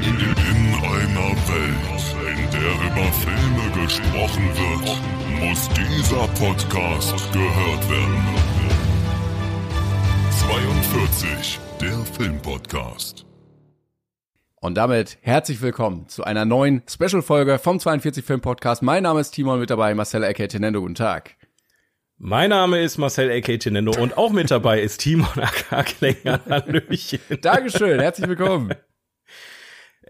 In einer Welt, in der über Filme gesprochen wird, muss dieser Podcast gehört werden. 42, der Filmpodcast. Und damit herzlich willkommen zu einer neuen Special-Folge vom 42 Film Podcast. Mein Name ist Timon, mit dabei Marcel Ecke Tenendo. Guten Tag. Mein Name ist Marcel A.K. Tinendo und auch mit dabei ist Timon A.K. Klenger. Hallöchen. Dankeschön, herzlich willkommen.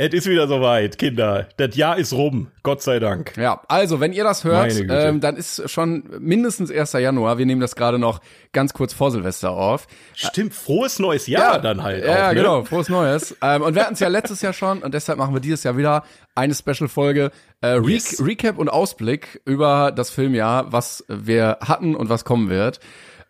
Es ist wieder soweit, Kinder. Das Jahr ist rum, Gott sei Dank. Ja, also wenn ihr das hört, ähm, dann ist schon mindestens 1. Januar. Wir nehmen das gerade noch ganz kurz vor Silvester auf. Stimmt, frohes neues Jahr dann halt Ja, auch, ne? genau, frohes Neues. ähm, und wir hatten es ja letztes Jahr schon und deshalb machen wir dieses Jahr wieder eine Special-Folge äh, Re Yes. Recap und Ausblick über das Filmjahr, was wir hatten und was kommen wird,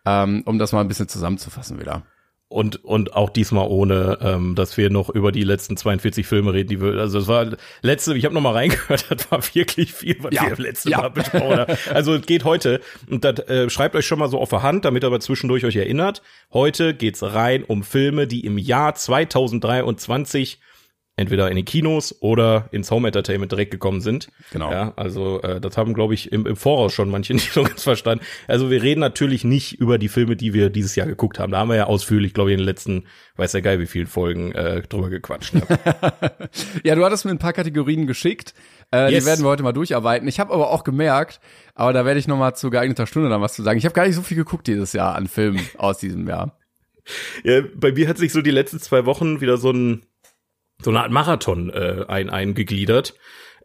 ähm, um das mal ein bisschen zusammenzufassen wieder. Und, und auch diesmal ohne, ähm, dass wir noch über die letzten 42 Filme reden, die wir, also es war letzte, ich habe noch mal reingehört, das war wirklich viel, was Ja, wir letzte ja. Mal besprochen haben. Also es geht heute, und das äh, schreibt euch schon mal so auf der Hand, damit ihr aber zwischendurch euch erinnert. Heute geht's rein um Filme, die im Jahr 2023 entweder in den Kinos oder ins Home Entertainment direkt gekommen sind. Genau. Ja, also äh, das haben, glaube ich, im, im Voraus schon manche nicht so ganz verstanden. Also wir reden natürlich nicht über die Filme, die wir dieses Jahr geguckt haben. Da haben wir ja ausführlich, glaube ich, in den letzten, weiß ja geil, wie vielen Folgen äh, drüber gequatscht. Ja, du hattest mir ein paar Kategorien geschickt. Äh, Yes. Die werden wir heute mal durcharbeiten. Ich habe aber auch gemerkt, aber da werde ich noch mal zu geeigneter Stunde dann was zu sagen. Ich habe gar nicht so viel geguckt dieses Jahr an Filmen aus diesem Jahr. ja, bei mir hat sich so die letzten zwei Wochen wieder so ein so eine Art Marathon äh, ein, eingegliedert.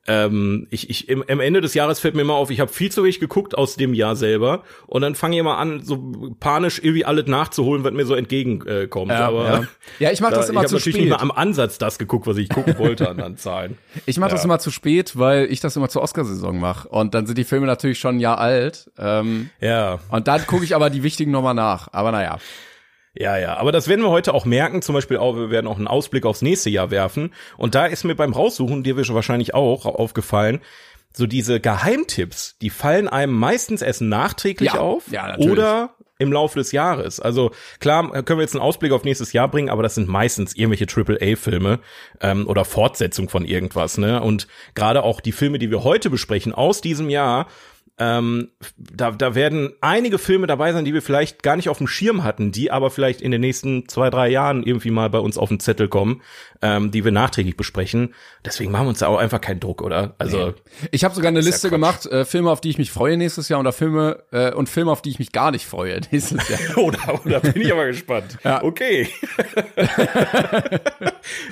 Ähm, ich, ich, im, am Ende des Jahres fällt mir immer auf, ich habe viel zu wenig geguckt aus dem Jahr selber und dann fange ich immer an, so panisch irgendwie alles nachzuholen, was mir so entgegenkommt. Ja, Aber ja. Ja, ich mach das immer ich zu natürlich spät. nicht mal am Ansatz das geguckt, was ich gucken wollte an, an Zahlen. Ich mache das Ja. immer zu spät, weil ich das immer zur Oscarsaison mache. Und dann sind die Filme natürlich schon ein Jahr alt. Ähm, Ja, und dann gucke ich aber die wichtigen nochmal nach. Aber naja. Ja, ja, aber das werden wir heute auch merken. Zum Beispiel auch, wir werden auch einen Ausblick aufs nächste Jahr werfen. Und da ist mir beim Raussuchen, dir wird wahrscheinlich auch aufgefallen, so diese Geheimtipps, die fallen einem meistens erst nachträglich Ja, auf ja, oder im Laufe des Jahres. Also klar können wir jetzt einen Ausblick auf nächstes Jahr bringen, aber das sind meistens irgendwelche AAA-Filme ähm, oder Fortsetzung von irgendwas. Ne? Und gerade auch die Filme, die wir heute besprechen aus diesem Jahr, ähm, da, da werden einige Filme dabei sein, die wir vielleicht gar nicht auf dem Schirm hatten, die aber vielleicht in den nächsten zwei, drei Jahren irgendwie mal bei uns auf den Zettel kommen, ähm, die wir nachträglich besprechen. Deswegen machen wir uns da auch einfach keinen Druck, oder? Also Ich habe sogar eine ist ja Liste Quatsch. gemacht, äh, Filme, auf die ich mich freue nächstes Jahr oder Filme äh, und Filme, auf die ich mich gar nicht freue nächstes Jahr. oder, oder bin ich aber gespannt. Ja. Okay.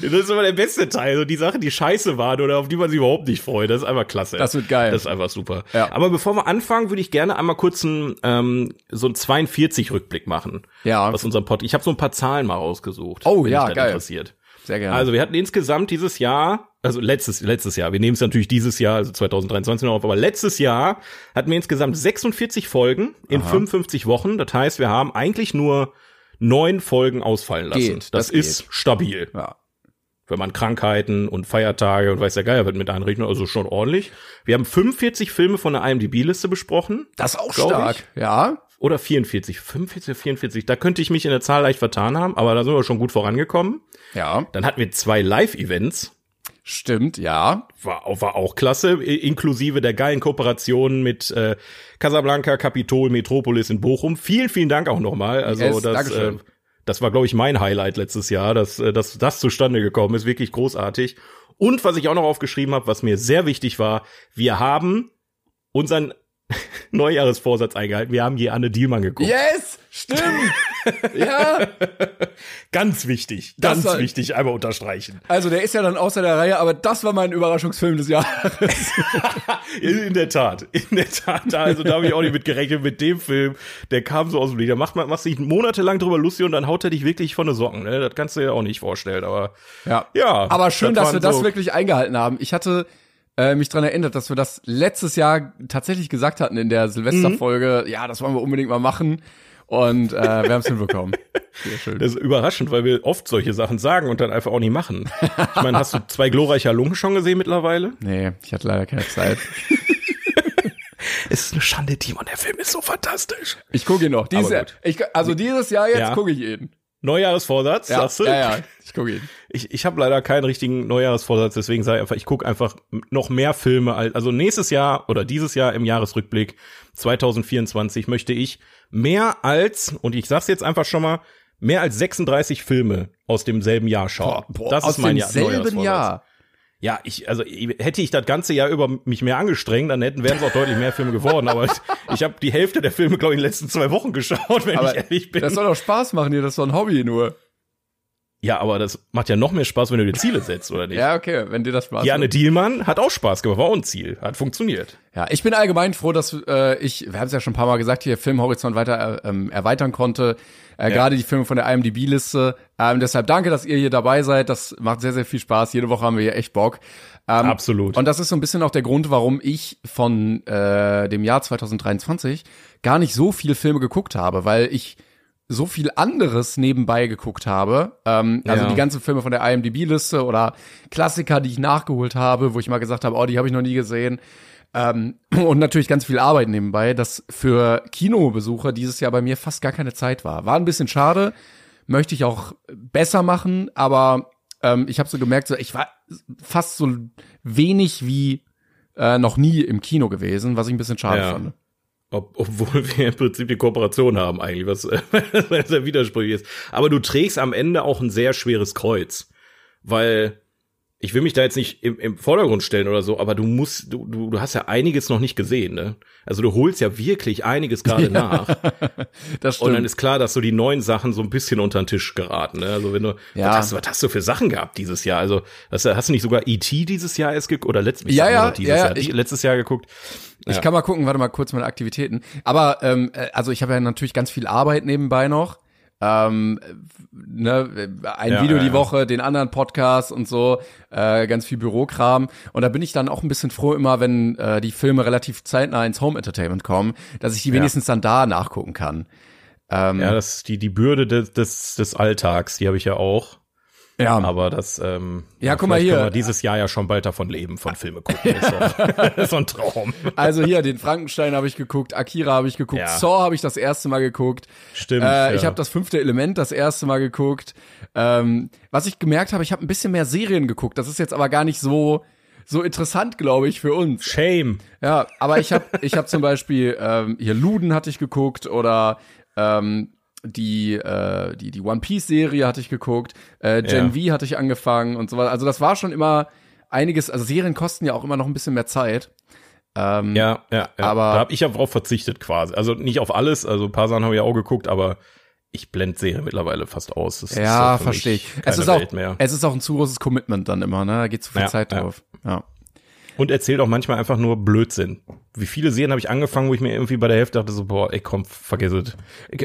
das ist immer der beste Teil, so die Sachen, die scheiße waren oder auf die man sich überhaupt nicht freut. Das ist einfach klasse. Das wird geil. Das ist einfach super. Ja. Aber bevor wir anfangen, würde ich gerne einmal kurz einen, ähm, so einen 42-Rückblick machen. Ja. Was unserem Pod. Ich habe so ein paar Zahlen mal rausgesucht. Oh, ja, geil. Interessiert. Sehr gerne. Also wir hatten insgesamt dieses Jahr, also letztes, letztes Jahr, wir nehmen es natürlich dieses Jahr, also 2023 noch auf, aber letztes Jahr hatten wir insgesamt 46 Folgen in 55 Wochen. Das heißt, wir haben eigentlich nur neun Folgen ausfallen lassen. Geht, das, das ist stabil. ja. Wenn man Krankheiten und Feiertage und weiß der Geier wird mit einrechnen, also schon ordentlich. Wir haben 45 Filme von der IMDb-Liste besprochen. Das ist auch stark. Ja. Oder 44, 45 oder 44. Da könnte ich mich in der Zahl leicht vertan haben, aber da sind wir schon gut vorangekommen. Ja. Dann hatten wir zwei Live-Events. Stimmt, ja. war, war auch klasse, inklusive der geilen Kooperation mit äh, Casablanca, Capitol, Metropolis in Bochum. Vielen, vielen Dank auch nochmal. Also Yes, das, äh. Das war, glaube ich, mein Highlight letztes Jahr, dass, äh, dass das zustande gekommen ist. Wirklich großartig. Und was ich auch noch aufgeschrieben habe, was mir sehr wichtig war, wir haben unseren Neujahresvorsatz eingehalten. Wir haben je Anne Dielmann geguckt. Yes! Stimmt! ja. Ganz wichtig, Das ganz war- wichtig, einmal unterstreichen. Also der ist ja dann außer der Reihe, aber das war mein Überraschungsfilm des Jahres. In, der Tat, in der Tat, also da habe ich auch nicht mit gerechnet mit dem Film. Der kam so aus dem Lied. Da macht man, machst dich monatelang drüber lustig und dann haut er dich wirklich von den Socken. Ne? Das kannst du dir auch nicht vorstellen, aber Ja. Ja, Aber schön, das dass wir das so- wirklich eingehalten haben. Ich hatte äh, mich dran erinnert, dass wir das letztes Jahr tatsächlich gesagt hatten in der Silvesterfolge. Ja, das wollen wir unbedingt mal machen. Und äh, wir haben es hinbekommen. Sehr schön. das ist überraschend, weil wir oft solche Sachen sagen und dann einfach auch nicht machen. Ich meine, hast du zwei glorreiche Halunken schon gesehen mittlerweile? Nee, ich hatte leider keine Zeit. Es ist eine Schande, Timon, der Film ist so fantastisch. Ich gucke ihn noch. Dieses Jahr, ich, also dieses Jahr jetzt Ja. gucke ich ihn. Neujahresvorsatz, Ja, sagst du? ja, ja, ich gucke ihn. Ich, ich habe leider keinen richtigen Neujahresvorsatz, deswegen sage ich einfach, ich gucke einfach noch mehr Filme. Als, also nächstes Jahr oder dieses Jahr im Jahresrückblick 2024 möchte ich mehr als, und ich sag's jetzt einfach schon mal, mehr als 36 Filme aus demselben Jahr schauen. das aus ist mein Jahr, Neujahrsvorsatz. Jahr. Ja, ich, also hätte ich das ganze Jahr über mich mehr angestrengt, dann hätten wären es auch deutlich mehr Filme geworden. Aber ich, ich habe die Hälfte der Filme, glaube ich, in den letzten zwei Wochen geschaut, wenn Aber ich ehrlich bin. das soll doch Spaß machen hier, das ist doch ein Hobby nur. Ja, aber das macht ja noch mehr Spaß, wenn du dir Ziele setzt, oder nicht? Ja, okay, wenn dir das Spaß Janne macht. Dielmann hat auch Spaß gemacht, war auch ein Ziel, hat funktioniert. Ja, ich bin allgemein froh, dass äh, ich, wir haben es ja schon ein paar Mal gesagt, hier Filmhorizont weiter äh, ähm, erweitern konnte. Äh, Gerade die Filme von der IMDb-Liste. Ähm, deshalb danke, dass ihr hier dabei seid. Das macht sehr, sehr viel Spaß. Jede Woche haben wir hier echt Bock. Ähm, Absolut. Und das ist so ein bisschen auch der Grund, warum ich von äh, dem Jahr 2023 gar nicht so viele Filme geguckt habe, weil ich so viel anderes nebenbei geguckt habe. Ähm, also Ja. die ganzen Filme von der IMDb-Liste oder Klassiker, die ich nachgeholt habe, wo ich mal gesagt habe, oh, die habe ich noch nie gesehen. Ähm, und natürlich ganz viel Arbeit nebenbei, dass für Kinobesucher dieses Jahr bei mir fast gar keine Zeit war. War ein bisschen schade, möchte ich auch besser machen, aber ähm, ich habe so gemerkt, so, ich war fast so wenig wie äh, noch nie im Kino gewesen, was ich ein bisschen schade Ja. fand. Ob, obwohl wir im Prinzip die Kooperation haben eigentlich, was äh, sehr widersprüchlich ist. Aber du trägst am Ende auch ein sehr schweres Kreuz, weil ich will mich da jetzt nicht im, im Vordergrund stellen oder so, aber du musst, du, du, du hast ja einiges noch nicht gesehen, ne? Also du holst ja wirklich einiges gerade nach. Das Und dann stimmt. ist klar, dass so die neuen Sachen so ein bisschen unter den Tisch geraten. Ne? Also wenn du, Ja. was, hast, du- was hast du für Sachen gehabt dieses Jahr? Also hast du, hast du nicht sogar E.T. dieses Jahr erst geguckt oder letztes Ja, Jahr ja, ja, ja, Jahr, ich- letztes Jahr geguckt? Ich Ja. kann mal gucken, warte mal kurz meine Aktivitäten. Aber ähm, äh, also ich habe ja natürlich ganz viel Arbeit nebenbei noch. Ähm, ne, ein Ja, Video ja, die ja. Woche, den anderen Podcast und so, äh, ganz viel Bürokram. Und da bin ich dann auch ein bisschen froh immer, wenn äh, die Filme relativ zeitnah ins Home Entertainment kommen, dass ich die wenigstens dann da nachgucken kann. Ähm, Ja, das die, die Bürde des, des, des Alltags, die habe ich ja auch. Ja, Aber das, ähm, Ja, guck mal hier. können wir dieses Jahr ja schon bald davon leben, von Filme gucken. Ist doch, doch ein Traum. also hier, den Frankenstein habe ich geguckt, Akira habe ich geguckt, Ja. Saw habe ich das erste Mal geguckt. Stimmt. Äh, ja. Ich habe das fünfte Element das erste Mal geguckt. Ähm, was ich gemerkt habe, ich habe ein bisschen mehr Serien geguckt. Das ist jetzt aber gar nicht so so interessant, glaube ich, für uns. Shame. Ja, aber ich habe ich hab zum Beispiel ähm, hier Luden hatte ich geguckt oder ähm, die äh, die die One Piece Serie hatte ich geguckt, äh, Gen V hatte ich angefangen und so weiter. Also das war schon immer einiges. Also Serien kosten ja auch immer noch ein bisschen mehr Zeit. Ähm, Ja, ja, ja. Aber- da habe ich ja drauf verzichtet quasi. Also nicht auf alles, also ein paar Sachen habe ich auch geguckt, aber ich blende Serie mittlerweile fast aus. Das Ja, verstehe ich. Es ist, auch, es ist auch ein zu großes Commitment dann immer, ne? Da geht zu viel Ja, Zeit ja. drauf. Ja. Und erzählt auch manchmal einfach nur Blödsinn. Wie viele Serien habe ich angefangen, wo ich mir irgendwie bei der Hälfte dachte so, boah, ey, komm, vergiss es.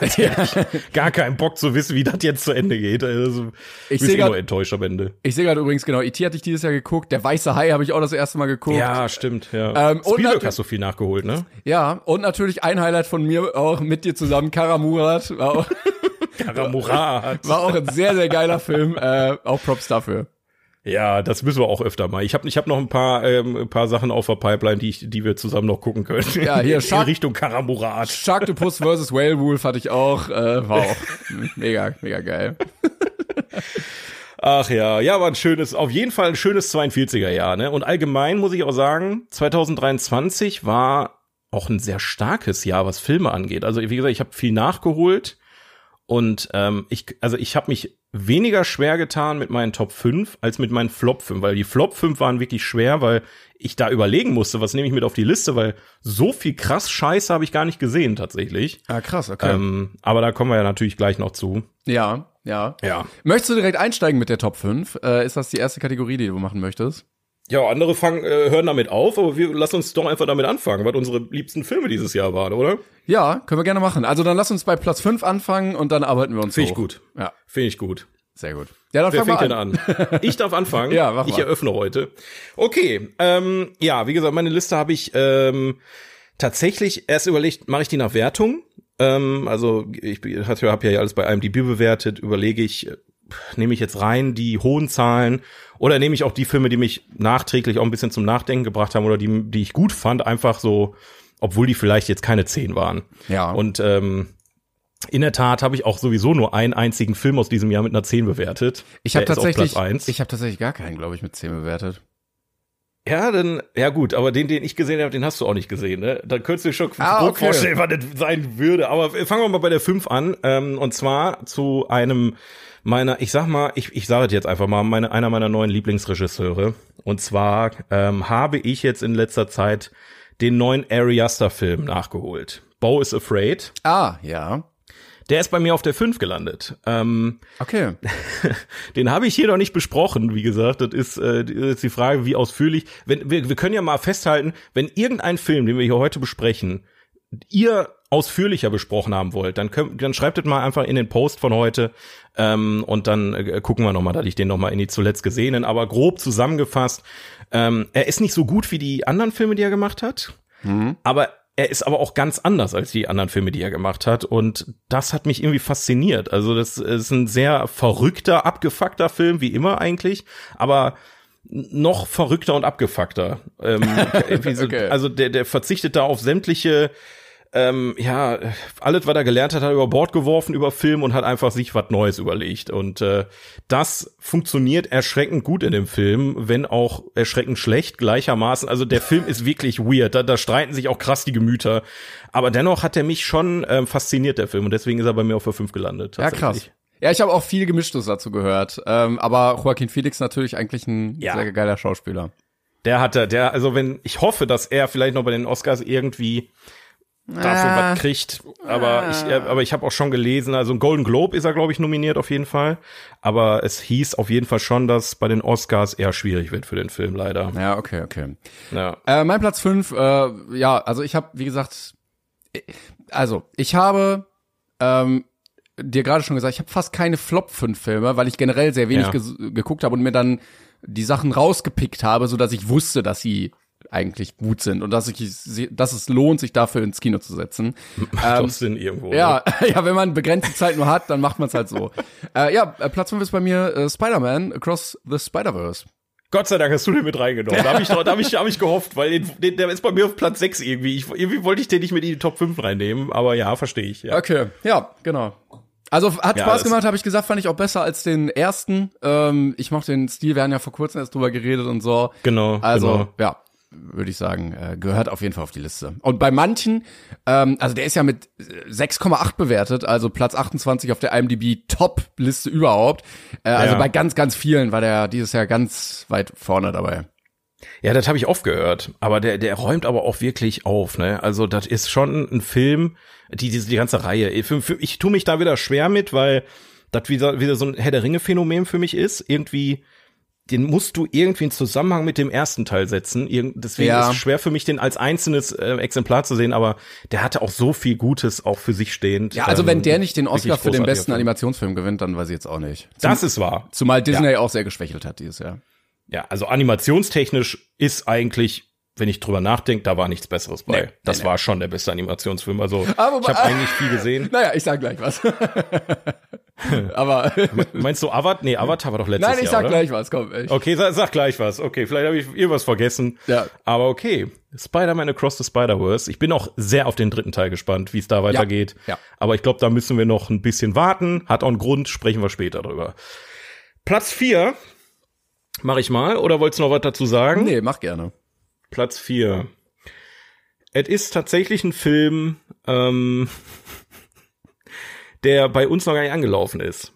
Ganz ehrlich, gar keinen Bock zu wissen, wie das jetzt zu Ende geht. Also, Ich ich seh bin grad- nur enttäuscht am Ende. Ich sehe gerade übrigens genau, E.T. hatte ich dieses Jahr geguckt, der Weiße Hai habe ich auch das erste Mal geguckt. Ja, stimmt, ja. Ähm, und Spielberg hast du viel nachgeholt, ne? Ja, und natürlich ein Highlight von mir auch mit dir zusammen, Karamurat. War auch, Karamurat. war auch ein sehr, sehr geiler Film. Äh, auch Props dafür. Ja, das müssen wir auch öfter mal. Ich habe ich hab noch ein paar, ähm, ein paar Sachen auf der Pipeline, die, ich, die wir zusammen noch gucken können. Ja, hier, In Shark- Richtung Karamurat. Sharktopus vs. Whalewolf hatte ich auch. Äh, war auch mega, mega geil. Ach ja, ja, war ein schönes, auf jeden Fall ein schönes 42er Jahr, ne? Und allgemein muss ich auch sagen, 2023 war auch ein sehr starkes Jahr, was Filme angeht. Also wie gesagt, ich habe viel nachgeholt und ähm, ich, also ich habe mich weniger schwer getan mit meinen Top 5 als mit meinen Flop 5, weil die Flop 5 waren wirklich schwer, weil ich da überlegen musste, was nehme ich mit auf die Liste, weil so viel krass Scheiße habe ich gar nicht gesehen tatsächlich. Ah, krass, okay. Ähm, aber da kommen wir ja natürlich gleich noch zu. ja, ja. Ja. Möchtest du direkt einsteigen mit der Top 5? Äh, ist das die erste Kategorie, die du machen möchtest? Ja, andere fangen, äh, hören damit auf, aber wir lassen uns doch einfach damit anfangen, was unsere liebsten Filme dieses Jahr waren, oder? Ja, können wir gerne machen. Also dann lass uns bei Platz 5 anfangen und dann arbeiten wir uns Finde ich gut. Ja, Finde ich gut. sehr gut. Ja, dann Wer fängt denn an. an? Ich darf anfangen. Ja, mach Ich mal. eröffne heute. Okay, ähm, ja, wie gesagt, meine Liste habe ich ähm, tatsächlich erst überlegt, mache ich die nach Wertung? Ähm, also ich habe ja alles bei IMDb bewertet, überlege ich, nehme ich jetzt rein die hohen Zahlen oder nehme ich auch die Filme, die mich nachträglich auch ein bisschen zum Nachdenken gebracht haben oder die, die ich gut fand, einfach so, obwohl die vielleicht jetzt keine 10 waren. Ja. Und ähm, In der Tat habe ich auch sowieso nur einen einzigen Film aus diesem Jahr mit einer 10 bewertet. Ich habe tatsächlich, ich habe tatsächlich gar keinen, glaube ich, mit 10 bewertet. Ja, dann, ja gut, aber den, den ich gesehen habe, den hast du auch nicht gesehen, ne? Dann könntest du dir schon Ah, okay. vorstellen, was das sein würde. Aber fangen wir mal bei der 5 an. Ähm, und zwar zu einem meiner, ich sag mal, ich, ich sage es jetzt einfach mal, meine, einer meiner neuen Lieblingsregisseure. Und zwar ähm, habe ich jetzt in letzter Zeit den neuen Ari Aster-Film nachgeholt. Bo is Afraid. Ah, ja. Der ist bei mir auf der 5 gelandet. Ähm, Okay. den habe ich hier noch nicht besprochen, wie gesagt. Das ist, äh, das ist die Frage, wie ausführlich. Wenn, wir, wir können ja mal festhalten, wenn irgendein Film, den wir hier heute besprechen, ihr ausführlicher besprochen haben wollt, dann, könnt, dann schreibt es mal einfach in den Post von heute ähm, und dann äh, gucken wir nochmal, dass ich den nochmal in die zuletzt gesehenen, aber grob zusammengefasst, ähm, er ist nicht so gut wie die anderen Filme, die er gemacht hat, aber er ist aber auch ganz anders als die anderen Filme, die er gemacht hat. Und das hat mich irgendwie fasziniert. Also das ist ein sehr verrückter, abgefuckter Film, wie immer eigentlich, aber noch verrückter und abgefuckter. Ähm, so, Okay. Also der, der verzichtet da auf sämtliche ähm, ja, alles, was er gelernt hat, hat er über Bord geworfen über Film und hat einfach sich was Neues überlegt. Und äh, das funktioniert erschreckend gut in dem Film, wenn auch erschreckend schlecht gleichermaßen. Also der Film ist wirklich weird. Da, da streiten sich auch krass die Gemüter. Aber dennoch hat er mich schon ähm, fasziniert, der Film. Und deswegen ist er bei mir auf der 5 gelandet. Ja, krass. Ja, ich habe auch viel Gemischtes dazu gehört. Ähm, aber Joaquin Phoenix natürlich eigentlich ein Ja. sehr geiler Schauspieler. Der hatte, der, also wenn, ich hoffe, dass er vielleicht noch bei den Oscars irgendwie dafür Ah. was kriegt. Aber ich, äh, aber ich habe auch schon gelesen, also ein Golden Globe ist er, glaube ich, nominiert auf jeden Fall. Aber es hieß auf jeden Fall schon, dass bei den Oscars eher schwierig wird für den Film, leider. Ja, okay, okay. Ja. Äh, mein Platz fünf, äh, ja, also ich habe, wie gesagt, also ich habe ähm, dir gerade schon gesagt, ich habe fast keine Flop 5 Filme, weil ich generell sehr wenig Ja. ges- geguckt habe und mir dann die Sachen rausgepickt habe, so dass ich wusste, dass sie eigentlich gut sind und dass ich dass es lohnt, sich dafür ins Kino zu setzen. Macht doch Sinn irgendwo. Ja, ja, wenn man begrenzte Zeit nur hat, dann macht man es halt so. äh, ja, äh, Platz 5 ist bei mir äh, Spider-Man Across the Spider-Verse. Gott sei Dank hast du den mit reingenommen. Da habe ich, da hab ich, da hab ich gehofft, weil den, den, der ist bei mir auf Platz 6 irgendwie. Ich, irgendwie wollte ich den nicht mit in die Top 5 reinnehmen, aber ja, verstehe ich. Ja. Okay, ja, genau. Also hat Ja, Spaß gemacht, habe ich gesagt, fand ich auch besser als den ersten. Ähm, ich mochte den Stil, wir haben ja vor kurzem erst drüber geredet und so. Genau. Also, genau. ja, würde ich sagen, äh, gehört auf jeden Fall auf die Liste. Und bei manchen, ähm, also der ist ja mit äh, 6,8 bewertet, also Platz 28 auf der IMDb Top-Liste überhaupt. Äh, Also Ja. bei ganz, ganz vielen war der dieses Jahr ganz weit vorne dabei. Ja, das habe ich oft gehört. Aber der, der räumt aber auch wirklich auf, ne? Also, das ist schon ein Film, die, die, die ganze Reihe. Ich, ich tue mich da wieder schwer mit, weil das wieder, wieder so ein Herr der Ringe-Phänomen für mich ist. Irgendwie, den musst du irgendwie in Zusammenhang mit dem ersten Teil setzen. Deswegen Ja. ist es schwer für mich, den als einzelnes äh, Exemplar zu sehen, aber der hatte auch so viel Gutes auch für sich stehend. Ja, also Ähm, wenn der nicht den Oscar für den besten Film. Animationsfilm gewinnt, dann weiß ich jetzt auch nicht. Zum, Das ist wahr. zumal Disney auch sehr geschwächelt hat dieses Jahr. Ja, also animationstechnisch ist eigentlich, wenn ich drüber nachdenke, da war nichts Besseres bei. Nee, das nee, war schon der beste Animationsfilm. Also Aber- ich habe eigentlich viel gesehen. Naja, ich sag gleich was. Aber Meinst du Avatar? Nee, Avatar war doch letztes nein, ich Jahr, sag oder? gleich was, komm. Ich. Okay, sag, sag gleich was. Okay, vielleicht habe ich irgendwas vergessen. Ja. Aber okay. Spider-Man Across the Spider-Verse. Ich bin auch sehr auf den dritten Teil gespannt, wie es da weitergeht. Ja. Aber ich glaube, da müssen wir noch ein bisschen warten. Hat auch einen Grund, sprechen wir später drüber. Platz vier mache ich mal. Oder wolltest du noch was dazu sagen? Nee, mach gerne. Platz vier. Es ist tatsächlich ein Film, ähm, der bei uns noch gar nicht angelaufen ist.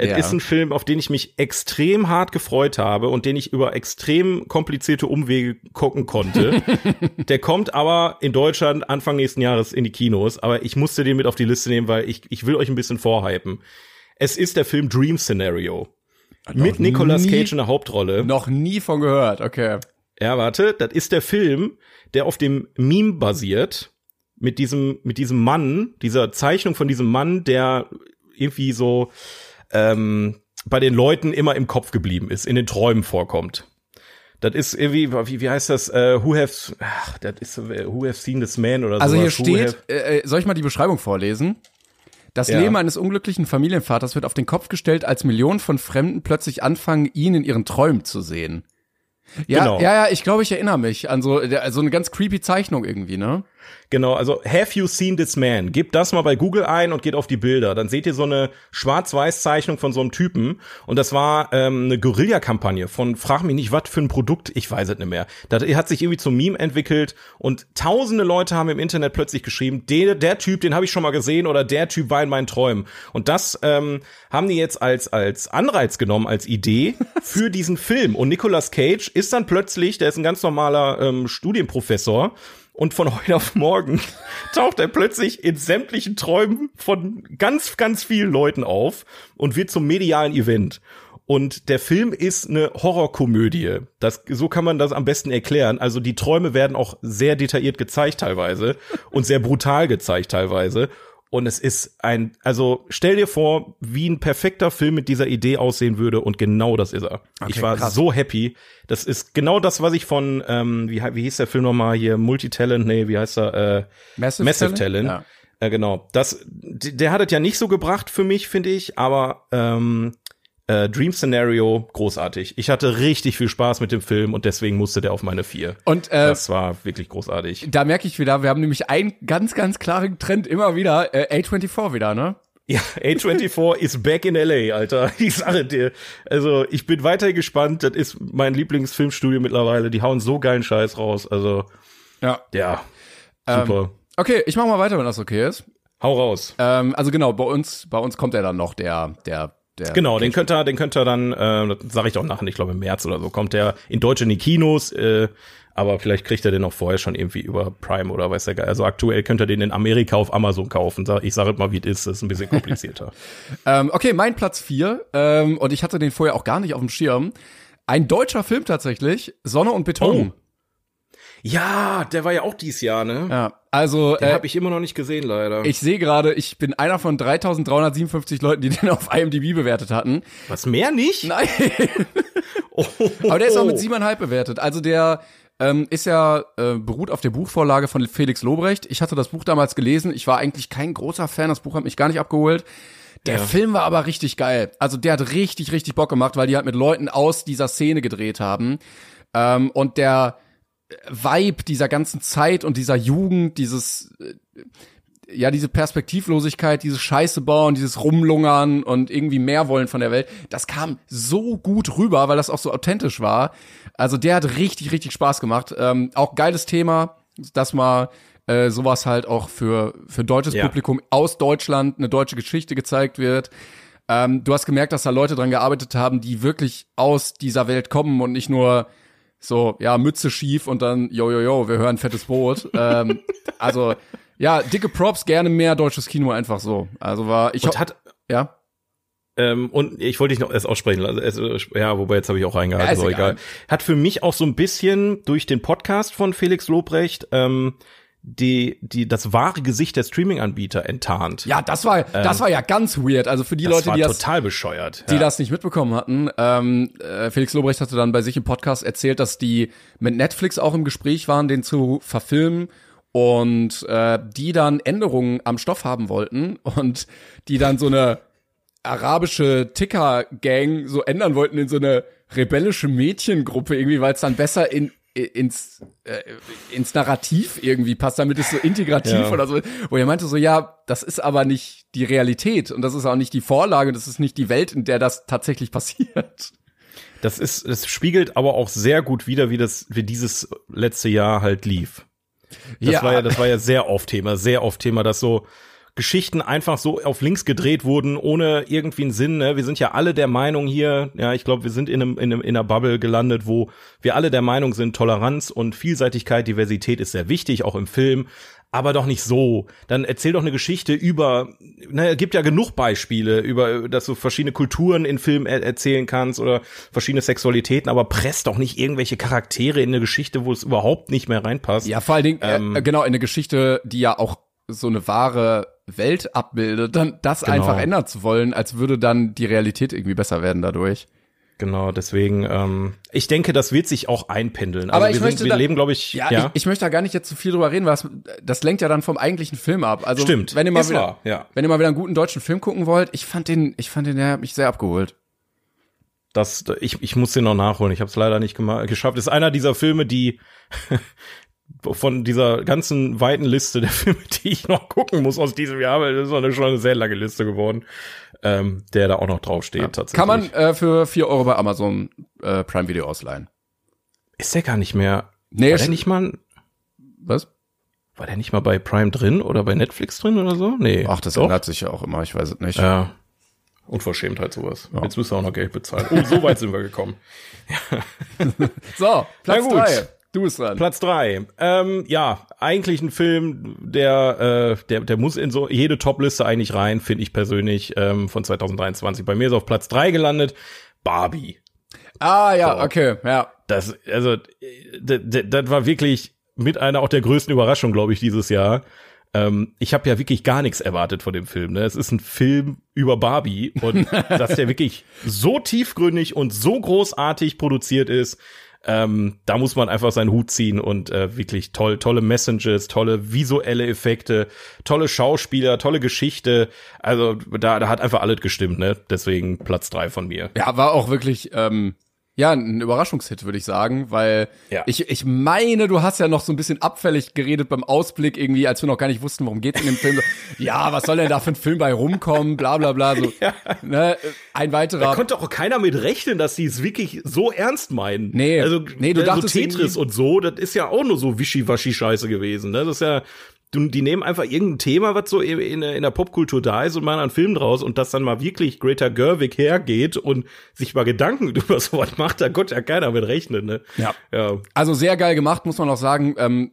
Es Ja. ist ein Film, auf den ich mich extrem hart gefreut habe und den ich über extrem komplizierte Umwege gucken konnte. der kommt aber in Deutschland Anfang nächsten Jahres in die Kinos, aber ich musste den mit auf die Liste nehmen, weil ich, ich will euch ein bisschen vorhypen. Es ist der Film Dream Scenario. Mit Nicolas nie- Cage in der Hauptrolle. Noch nie von gehört, okay. Ja, warte, das ist der Film, der auf dem Meme basiert, mit diesem, mit diesem Mann, dieser Zeichnung von diesem Mann, der irgendwie so ähm, bei den Leuten immer im Kopf geblieben ist, in den Träumen vorkommt. Das ist irgendwie, wie, wie heißt das? Äh, who have, ach, das ist äh, Who have seen this man oder so. Also hier steht, äh, äh, soll ich mal die Beschreibung vorlesen? Das Ja. Leben eines unglücklichen Familienvaters wird auf den Kopf gestellt, als Millionen von Fremden plötzlich anfangen, ihn in ihren Träumen zu sehen. Ja, Genau. ja, ja, ich glaube, ich erinnere mich an so, der, so eine ganz creepy Zeichnung irgendwie, ne? Genau, also Have you seen this man? Gebt das mal bei Google ein und geht auf die Bilder. Dann seht ihr so eine Schwarz-Weiß-Zeichnung von so einem Typen. Und das war ähm, eine Guerilla-Kampagne von Frag mich nicht, was für ein Produkt, ich weiß es nicht mehr. Das hat sich irgendwie zum Meme entwickelt und tausende Leute haben im Internet plötzlich geschrieben, der, der Typ, den habe ich schon mal gesehen oder der Typ war in meinen Träumen. Und das ähm, haben die jetzt als, als Anreiz genommen, als Idee für diesen Film. Und Nicolas Cage ist dann plötzlich, der ist ein ganz normaler ähm, Studienprofessor, und von heute auf morgen taucht er plötzlich in sämtlichen Träumen von ganz, ganz vielen Leuten auf und wird zum medialen Event. Und der Film ist eine Horrorkomödie. Das, so kann man das am besten erklären. Also die Träume werden auch sehr detailliert gezeigt teilweise und sehr brutal gezeigt teilweise. Und es ist ein, also stell dir vor, wie ein perfekter Film mit dieser Idee aussehen würde und genau das ist er. Okay, ich war krass. so happy. Das ist genau das, was ich von, ähm, wie, wie hieß der Film nochmal hier, Multitalent, nee, wie heißt er? Äh, Massive, Massive Talent. Talent. Ja. Äh, genau. Das, der hat es ja nicht so gebracht für mich, finde ich, aber ähm, äh, Dream Scenario, großartig. Ich hatte richtig viel Spaß mit dem Film und deswegen musste der auf meine vier. Und äh, das war wirklich großartig. Da merke ich wieder, wir haben nämlich einen ganz, ganz klaren Trend immer wieder, äh, A24 wieder, ne? Ja, A24 ist back in LA, Alter. Ich sage dir. Also, ich bin weiter gespannt. Das ist mein Lieblingsfilmstudio mittlerweile. Die hauen so geilen Scheiß raus. Also, ja. Ja. Super. Ähm, okay, ich mach mal weiter, wenn das okay ist. Hau raus. Ähm, also genau, bei uns, bei uns kommt er dann noch, der, der der genau, den könnt ihr, den könnt ihr dann, äh, das sage ich doch nachher, ich glaube im März oder so, kommt der in Deutsch in die Kinos, äh, aber vielleicht kriegt er den auch vorher schon irgendwie über Prime oder weiß der Geil. Also aktuell könnt ihr den in Amerika auf Amazon kaufen. Ich sage mal, wie es ist, das ist ein bisschen komplizierter. ähm, okay, mein Platz vier ähm, und ich hatte den vorher auch gar nicht auf dem Schirm. Ein deutscher Film tatsächlich, Sonne und Beton. Oh. Ja, der war ja auch dieses Jahr, ne? Ja, also den äh, habe ich immer noch nicht gesehen, leider. Ich sehe gerade, ich bin einer von 3.357 Leuten, die den auf IMDb bewertet hatten. Was mehr nicht? Nein. oh. Aber der ist auch mit siebeneinhalb bewertet. Also der ähm, ist ja äh, beruht auf der Buchvorlage von Felix Lobrecht. Ich hatte das Buch damals gelesen. Ich war eigentlich kein großer Fan. Das Buch hat mich gar nicht abgeholt. Der ja. Film war aber richtig geil. Also der hat richtig, richtig Bock gemacht, weil die halt mit Leuten aus dieser Szene gedreht haben. Ähm, und der Vibe dieser ganzen Zeit und dieser Jugend, dieses äh, ja, diese Perspektivlosigkeit, dieses Scheiße bauen, dieses Rumlungern und irgendwie mehr wollen von der Welt, das kam so gut rüber, weil das auch so authentisch war. Also der hat richtig, richtig Spaß gemacht. Ähm, auch geiles Thema, dass mal äh, sowas halt auch für, für deutsches ja. Publikum aus Deutschland eine deutsche Geschichte gezeigt wird. Ähm, du hast gemerkt, dass da Leute dran gearbeitet haben, die wirklich aus dieser Welt kommen und nicht nur so, ja, Mütze schief und dann, yo, yo, yo, wir hören fettes Boot. ähm, also, ja, dicke Props, gerne mehr deutsches Kino einfach so. Also war, ich und hat, ja. Ähm, und ich wollte dich noch erst aussprechen. Es, ja, wobei jetzt habe ich auch reingehalten, ja, so egal. egal. Hat für mich auch so ein bisschen durch den Podcast von Felix Lobrecht ähm, die, die, das wahre Gesicht der Streaming-Anbieter enttarnt. Ja, das war, das ähm, war ja ganz weird. Also für die Leute, die das, total bescheuert, die ja. das nicht mitbekommen hatten. Ähm, äh, Felix Lobrecht hatte dann bei sich im Podcast erzählt, dass die mit Netflix auch im Gespräch waren, den zu verfilmen und äh, die dann Änderungen am Stoff haben wollten und die dann so eine arabische Ticker-Gang so ändern wollten in so eine rebellische Mädchengruppe irgendwie, weil es dann besser in ins, äh, ins Narrativ irgendwie passt, damit es so integrativ ja. oder so. Wo er meinte so, ja, das ist aber nicht die Realität und das ist auch nicht die Vorlage, das ist nicht die Welt, in der das tatsächlich passiert. Das ist, es spiegelt aber auch sehr gut wider, wie das, wie dieses letzte Jahr halt lief. Das ja. war ja, das war ja sehr oft Thema, sehr oft Thema, dass so, Geschichten einfach so auf links gedreht wurden, ohne irgendwie einen Sinn. Ne? Wir sind ja alle der Meinung hier, ja, ich glaube, wir sind in, einem, in, einem, in einer Bubble gelandet, wo wir alle der Meinung sind, Toleranz und Vielseitigkeit, Diversität ist sehr wichtig, auch im Film aber doch nicht so. Dann erzähl doch eine Geschichte über, naja, gibt ja genug Beispiele über, dass du verschiedene Kulturen in Filmen er erzählen kannst oder verschiedene Sexualitäten, aber presst doch nicht irgendwelche Charaktere in eine Geschichte, wo es überhaupt nicht mehr reinpasst. Ja, vor allen Dingen, äh, ähm, äh, genau, in eine Geschichte, die ja auch so eine wahre Welt abbildet, dann das genau. einfach ändern zu wollen, als würde dann die Realität irgendwie besser werden dadurch. Genau, deswegen, ähm, ich denke, das wird sich auch einpendeln. Aber also wir, sind, wir da, leben, glaube ich, ja. ja. Ich, ich, möchte da gar nicht jetzt zu viel drüber reden, weil das, das lenkt ja dann vom eigentlichen Film ab. Also Stimmt, wenn ihr mal wieder, wahr, ja. wenn ihr mal wieder einen guten deutschen Film gucken wollt, ich fand den, ich fand den, der hat mich sehr abgeholt. Das, ich, ich muss den noch nachholen. Ich habe es leider nicht geschafft. Das ist einer dieser Filme, die von dieser ganzen weiten Liste der Filme, die ich noch gucken muss aus diesem Jahr, weil das ist eine, schon eine sehr lange Liste geworden, ähm, der da auch noch draufsteht ja. tatsächlich. Kann man äh, für vier Euro bei Amazon äh, Prime Video ausleihen. Ist der gar nicht mehr. Nee, war der nicht mal. Was? War der nicht mal bei Prime drin oder bei Netflix drin oder so? Nee. Ach, das Doch. ändert sich ja auch immer, ich weiß es nicht. Ja. Unverschämtheit sowas. Ja. Jetzt müsst ihr auch noch Geld bezahlen. Oh, so weit sind wir gekommen. so, Platz drei. Du bist dran. Platz drei. Ähm, ja, eigentlich ein Film, der, äh, der, der muss in so jede Top-Liste eigentlich rein, finde ich persönlich, ähm, von 2023. Bei mir ist auf Platz drei gelandet Barbie. Ah, ja, so. okay, ja. Das, also, das war wirklich mit einer auch der größten Überraschung, glaube ich, dieses Jahr. Ähm, ich habe ja wirklich gar nichts erwartet von dem Film. Ne? Es ist ein Film über Barbie und dass der wirklich so tiefgründig und so großartig produziert ist, ähm, da muss man einfach seinen Hut ziehen und äh, wirklich toll, tolle Messages, tolle visuelle Effekte, tolle Schauspieler, tolle Geschichte. Also da, da hat einfach alles gestimmt, ne? Deswegen Platz drei von mir. Ja, war auch wirklich ähm, ja, ein Überraschungshit, würde ich sagen, weil ja. ich, ich meine, du hast ja noch so ein bisschen abfällig geredet beim Ausblick irgendwie, als wir noch gar nicht wussten, worum geht's in dem Film. So, ja, was soll denn da für ein Film bei rumkommen, bla bla bla. So, ja. ne, ein weiterer. Da konnte auch keiner mit rechnen, dass die es wirklich so ernst meinen. Nee, also, nee du ne, dachtest so Tetris und so, das ist ja auch nur so Wischiwaschi-Scheiße gewesen. Ne? Das ist ja, die nehmen einfach irgendein Thema, was so in, in, in der Popkultur da ist und machen einen Film draus und das dann mal wirklich Greta Gerwig hergeht und sich mal Gedanken über sowas macht, da konnte ja keiner mit rechnen, ne? Ja. ja. Also sehr geil gemacht, muss man auch sagen. Ähm,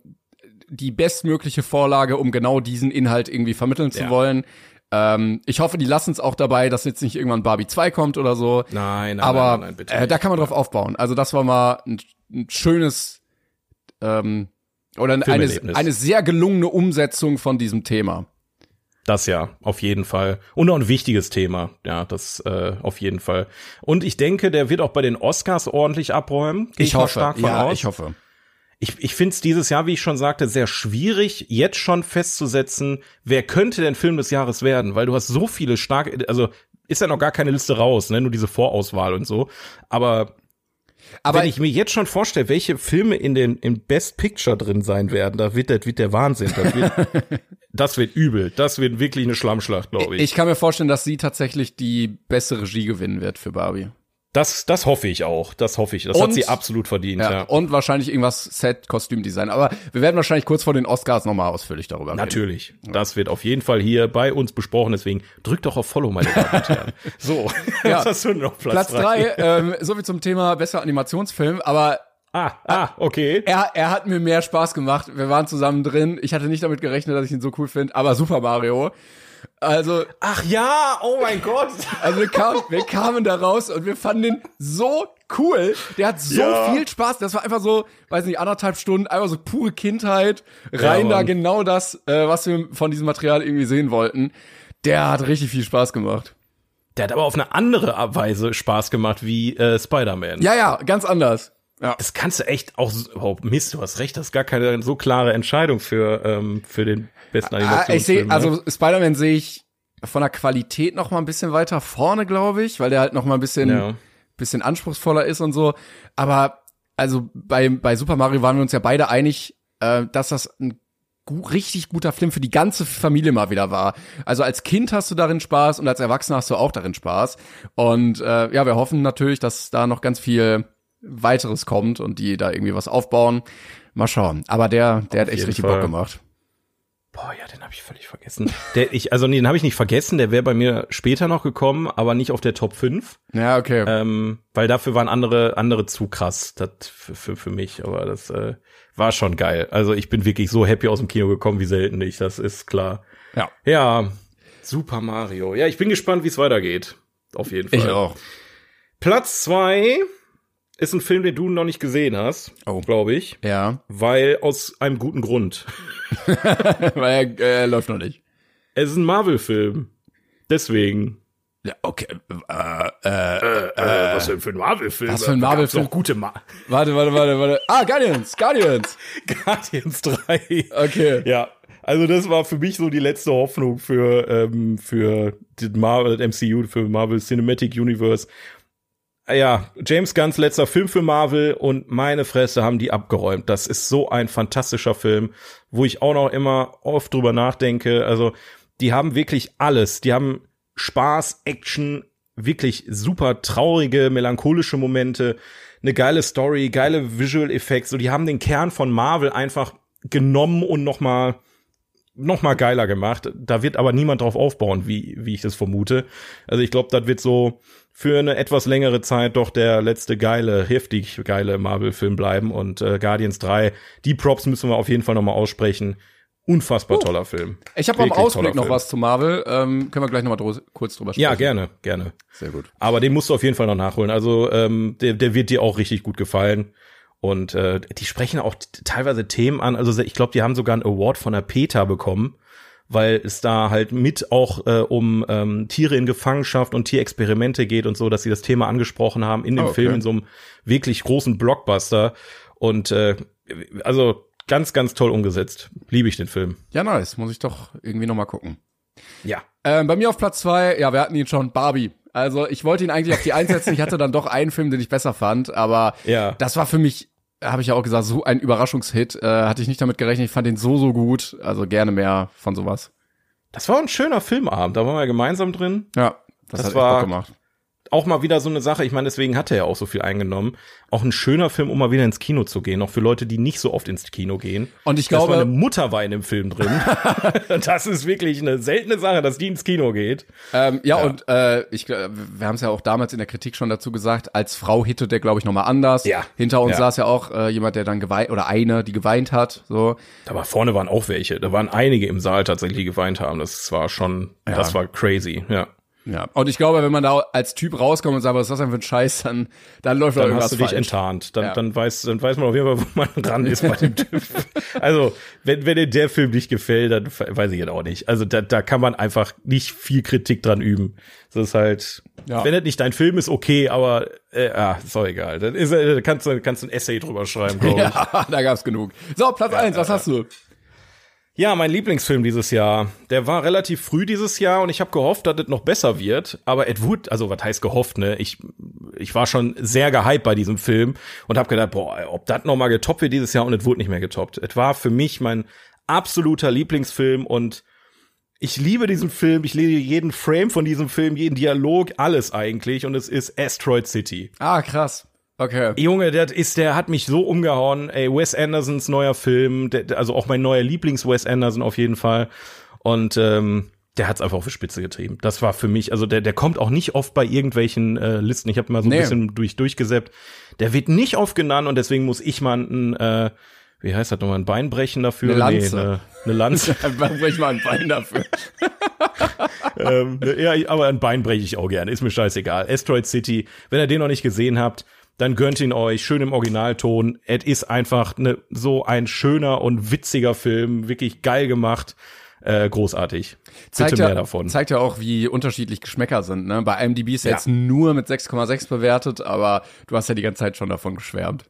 die bestmögliche Vorlage, um genau diesen Inhalt irgendwie vermitteln zu ja. wollen. Ähm, ich hoffe, die lassen es auch dabei, dass jetzt nicht irgendwann Barbie 2 kommt oder so. Nein, nein, Aber nein, nein, bitte äh, da kann man drauf aufbauen. Also das war mal ein, ein schönes ähm, oder eine, eine sehr gelungene Umsetzung von diesem Thema. Das ja, auf jeden Fall. Und auch ein wichtiges Thema, ja, das äh, auf jeden Fall. Und ich denke, der wird auch bei den Oscars ordentlich abräumen. ich, ich hoffe, ja, aus. ich hoffe. Ich, ich finde es dieses Jahr, wie ich schon sagte, sehr schwierig, jetzt schon festzusetzen, wer könnte denn Film des Jahres werden, weil du hast so viele starke, also ist ja noch gar keine Liste raus, ne, nur diese Vorauswahl und so. Aber aber wenn ich mir jetzt schon vorstelle, welche Filme in den im Best Picture drin sein werden, da wird das wird der Wahnsinn. Das wird, das wird übel. Das wird wirklich eine Schlammschlacht, glaube ich. Ich kann mir vorstellen, dass sie tatsächlich die beste Regie gewinnen wird für Barbie. Das, das hoffe ich auch. Das hoffe ich. Das und, hat sie absolut verdient. Ja, ja. Und wahrscheinlich irgendwas Set, Kostümdesign. Aber wir werden wahrscheinlich kurz vor den Oscars nochmal ausführlich darüber reden. Natürlich. Das wird auf jeden Fall hier bei uns besprochen. Deswegen drückt doch auf Follow, meine Damen und Herren. So, ja. was hast du noch? Platz, Platz drei. ähm, so wie zum Thema besser Animationsfilm. Aber Ah, ah, okay. Er, er hat mir mehr Spaß gemacht. Wir waren zusammen drin. Ich hatte nicht damit gerechnet, dass ich ihn so cool finde. Aber Super Mario also. Ach ja, oh mein Gott. Also wir kamen, wir kamen da raus und wir fanden den so cool. Der hat so ja. viel Spaß. Das war einfach so, weiß nicht, anderthalb Stunden, einfach so pure Kindheit. Rein ja, da genau das, äh, was wir von diesem Material irgendwie sehen wollten. Der hat richtig viel Spaß gemacht. Der hat aber auf eine andere Weise Spaß gemacht wie äh, Spider-Man. Ja, ja, ganz anders. Ja. Das kannst du echt auch, oh Mist, du hast recht, das ist gar keine so klare Entscheidung für, ähm, für den besten Animationsfilm. Ah, ich sehe, also ne? Spider-Man sehe ich von der Qualität noch mal ein bisschen weiter vorne, glaube ich, weil der halt noch mal ein bisschen, ja. bisschen anspruchsvoller ist und so. Aber also bei, bei Super Mario waren wir uns ja beide einig, äh, dass das ein gut, richtig guter Film für die ganze Familie mal wieder war. Also als Kind hast du darin Spaß und als Erwachsener hast du auch darin Spaß. Und äh, ja, wir hoffen natürlich, dass da noch ganz viel weiteres kommt und die da irgendwie was aufbauen. Mal schauen. Aber der, der Auf hat echt richtig Fall. Bock gemacht. Boah, ja, den habe ich völlig vergessen. Der, ich, also nee, den habe ich nicht vergessen, der wäre bei mir später noch gekommen, aber nicht auf der Top 5. Ja, okay. Ähm, weil dafür waren andere, andere zu krass das für, für, für mich. Aber das äh, war schon geil. Also ich bin wirklich so happy aus dem Kino gekommen wie selten nicht, das ist klar. Ja. Ja, Super Mario. Ja, ich bin gespannt, wie es weitergeht. Auf jeden Fall. Ich auch. Platz zwei ist ein Film, den du noch nicht gesehen hast, oh. glaube ich. Ja. Weil aus einem guten Grund. weil er äh, läuft noch nicht. Es ist ein Marvel-Film. Deswegen. Ja, okay. Äh, äh, äh, äh, was denn für ein Marvel-Film? Was für ein Marvel-Film? gute Ma Warte, warte, warte, warte. Ah, Guardians, Guardians. Guardians 3. Okay. Ja. Also das war für mich so die letzte Hoffnung für ähm, für den Marvel MCU für Marvel Cinematic Universe ja, James Gunns letzter Film für Marvel und meine Fresse haben die abgeräumt. Das ist so ein fantastischer Film, wo ich auch noch immer oft drüber nachdenke. Also, die haben wirklich alles. Die haben Spaß, Action, wirklich super traurige, melancholische Momente, eine geile Story, geile Visual Effects. So, die haben den Kern von Marvel einfach genommen und noch mal noch mal geiler gemacht. Da wird aber niemand drauf aufbauen, wie wie ich das vermute. Also ich glaube, das wird so für eine etwas längere Zeit doch der letzte geile, heftig geile Marvel-Film bleiben. Und äh, Guardians 3, die Props müssen wir auf jeden Fall noch mal aussprechen. Unfassbar uh, toller Film. Ich habe am Ausblick noch Film. was zu Marvel. Ähm, können wir gleich noch mal dr kurz drüber sprechen? Ja, gerne, gerne. Sehr gut. Aber den musst du auf jeden Fall noch nachholen. Also ähm, der, der wird dir auch richtig gut gefallen. Und äh, die sprechen auch teilweise Themen an. Also ich glaube, die haben sogar einen Award von der PETA bekommen weil es da halt mit auch äh, um ähm, Tiere in Gefangenschaft und Tierexperimente geht und so, dass sie das Thema angesprochen haben in dem oh, okay. Film in so einem wirklich großen Blockbuster. Und äh, also ganz, ganz toll umgesetzt. Liebe ich den Film. Ja, nice. Muss ich doch irgendwie noch mal gucken. Ja. Ähm, bei mir auf Platz zwei, ja, wir hatten ihn schon, Barbie. Also ich wollte ihn eigentlich auf die einsetzen. Ich hatte dann doch einen Film, den ich besser fand, aber ja. das war für mich habe ich ja auch gesagt, so ein Überraschungshit. Äh, hatte ich nicht damit gerechnet. Ich fand den so, so gut. Also gerne mehr von sowas. Das war ein schöner Filmabend. Da waren wir gemeinsam drin. Ja, das, das hat war, Bock gemacht auch mal wieder so eine Sache, ich meine, deswegen hat er ja auch so viel eingenommen. Auch ein schöner Film, um mal wieder ins Kino zu gehen, auch für Leute, die nicht so oft ins Kino gehen. Und ich glaube, meine Mutter war in dem Film drin. das ist wirklich eine seltene Sache, dass die ins Kino geht. Ähm, ja, ja, und äh, ich, wir haben es ja auch damals in der Kritik schon dazu gesagt, als Frau hittet der, glaube ich, nochmal anders. Ja. Hinter uns ja. saß ja auch äh, jemand, der dann geweint, oder eine, die geweint hat. So. Aber vorne waren auch welche. Da waren einige im Saal tatsächlich, die geweint haben. Das war schon, ja. das war crazy, ja. Ja, und ich glaube, wenn man da als Typ rauskommt und sagt, was ist das denn für ein Scheiß, dann, dann läuft dann da irgendwas hast du dich falsch. enttarnt. Dann, ja. dann, weiß, dann weiß man auf jeden Fall, wo man dran ist bei dem Typ. also, wenn, wenn dir der Film nicht gefällt, dann weiß ich jetzt auch nicht. Also, da, da kann man einfach nicht viel Kritik dran üben. Das ist halt, ja. wenn das nicht dein Film ist, okay, aber, äh, ah, ist auch egal. Dann ist, äh, kannst du, kannst du ein Essay drüber schreiben, glaube ich. Ja, da gab's genug. So, Platz ja, eins, was hast du? Ja, mein Lieblingsfilm dieses Jahr. Der war relativ früh dieses Jahr und ich habe gehofft, dass es noch besser wird. Aber Ed Wood, also was heißt gehofft, ne? Ich, ich war schon sehr gehypt bei diesem Film und habe gedacht, boah, ob das noch mal getoppt wird dieses Jahr und es wurde nicht mehr getoppt. Es war für mich mein absoluter Lieblingsfilm und ich liebe diesen Film, ich liebe jeden Frame von diesem Film, jeden Dialog, alles eigentlich und es ist Asteroid City. Ah, krass. Okay. Junge, der ist, der hat mich so umgehauen. Ey, Wes Andersons neuer Film, der, also auch mein neuer Lieblings-Wes Anderson auf jeden Fall. Und ähm, der hat's einfach auf die Spitze getrieben. Das war für mich, also der, der kommt auch nicht oft bei irgendwelchen äh, Listen. Ich habe mal so ein nee. bisschen durch durchgesäppt. Der wird nicht oft genannt und deswegen muss ich mal ein, äh, wie heißt das nochmal, ein Bein brechen dafür? Eine Lanze. Nee, eine, eine Lanze. Brech mal ein Bein dafür. ähm, ja, aber ein Bein breche ich auch gerne, ist mir scheißegal. Asteroid City, wenn ihr den noch nicht gesehen habt, dann gönnt ihn euch schön im Originalton. Es ist einfach ne, so ein schöner und witziger Film, wirklich geil gemacht. Äh, großartig. Zeigt Bitte ja, mehr davon. Zeigt ja auch, wie unterschiedlich Geschmäcker sind. Ne? Bei IMDb ist ja. jetzt nur mit 6,6 bewertet, aber du hast ja die ganze Zeit schon davon geschwärmt.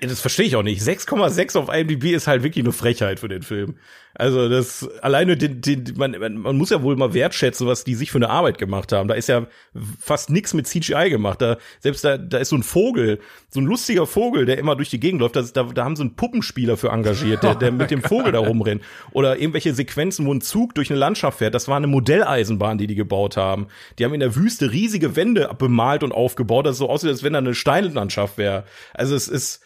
Das verstehe ich auch nicht. 6,6 auf IMDb ist halt wirklich eine Frechheit für den Film. Also das alleine den, den man, man muss ja wohl mal wertschätzen, was die sich für eine Arbeit gemacht haben. Da ist ja fast nichts mit CGI gemacht. Da selbst da, da ist so ein Vogel, so ein lustiger Vogel, der immer durch die Gegend läuft. Das, da, da haben sie einen Puppenspieler für engagiert, der, der mit dem Vogel da rumrennt. Oder irgendwelche Sequenzen, wo ein Zug durch eine Landschaft fährt. Das war eine Modelleisenbahn, die die gebaut haben. Die haben in der Wüste riesige Wände bemalt und aufgebaut, dass es so aussieht, als wenn da eine Steinlandschaft wäre. Also es ist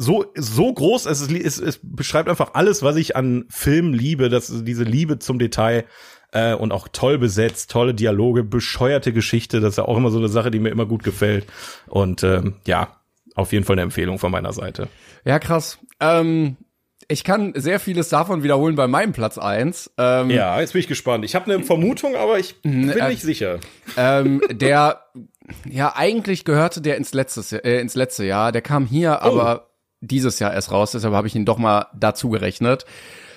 so so groß, es, ist, es, es beschreibt einfach alles, was ich an Film liebe, dass diese Liebe zum Detail äh, und auch toll besetzt, tolle Dialoge, bescheuerte Geschichte, das ist ja auch immer so eine Sache, die mir immer gut gefällt und ähm, ja, auf jeden Fall eine Empfehlung von meiner Seite. Ja, krass. Ähm ich kann sehr vieles davon wiederholen bei meinem Platz eins. Ähm, ja, jetzt bin ich gespannt. Ich habe eine Vermutung, aber ich bin äh, nicht sicher. Ähm, der, ja, eigentlich gehörte der ins letzte, äh, ins letzte Jahr. Der kam hier, oh. aber dieses Jahr erst raus, deshalb habe ich ihn doch mal dazu gerechnet.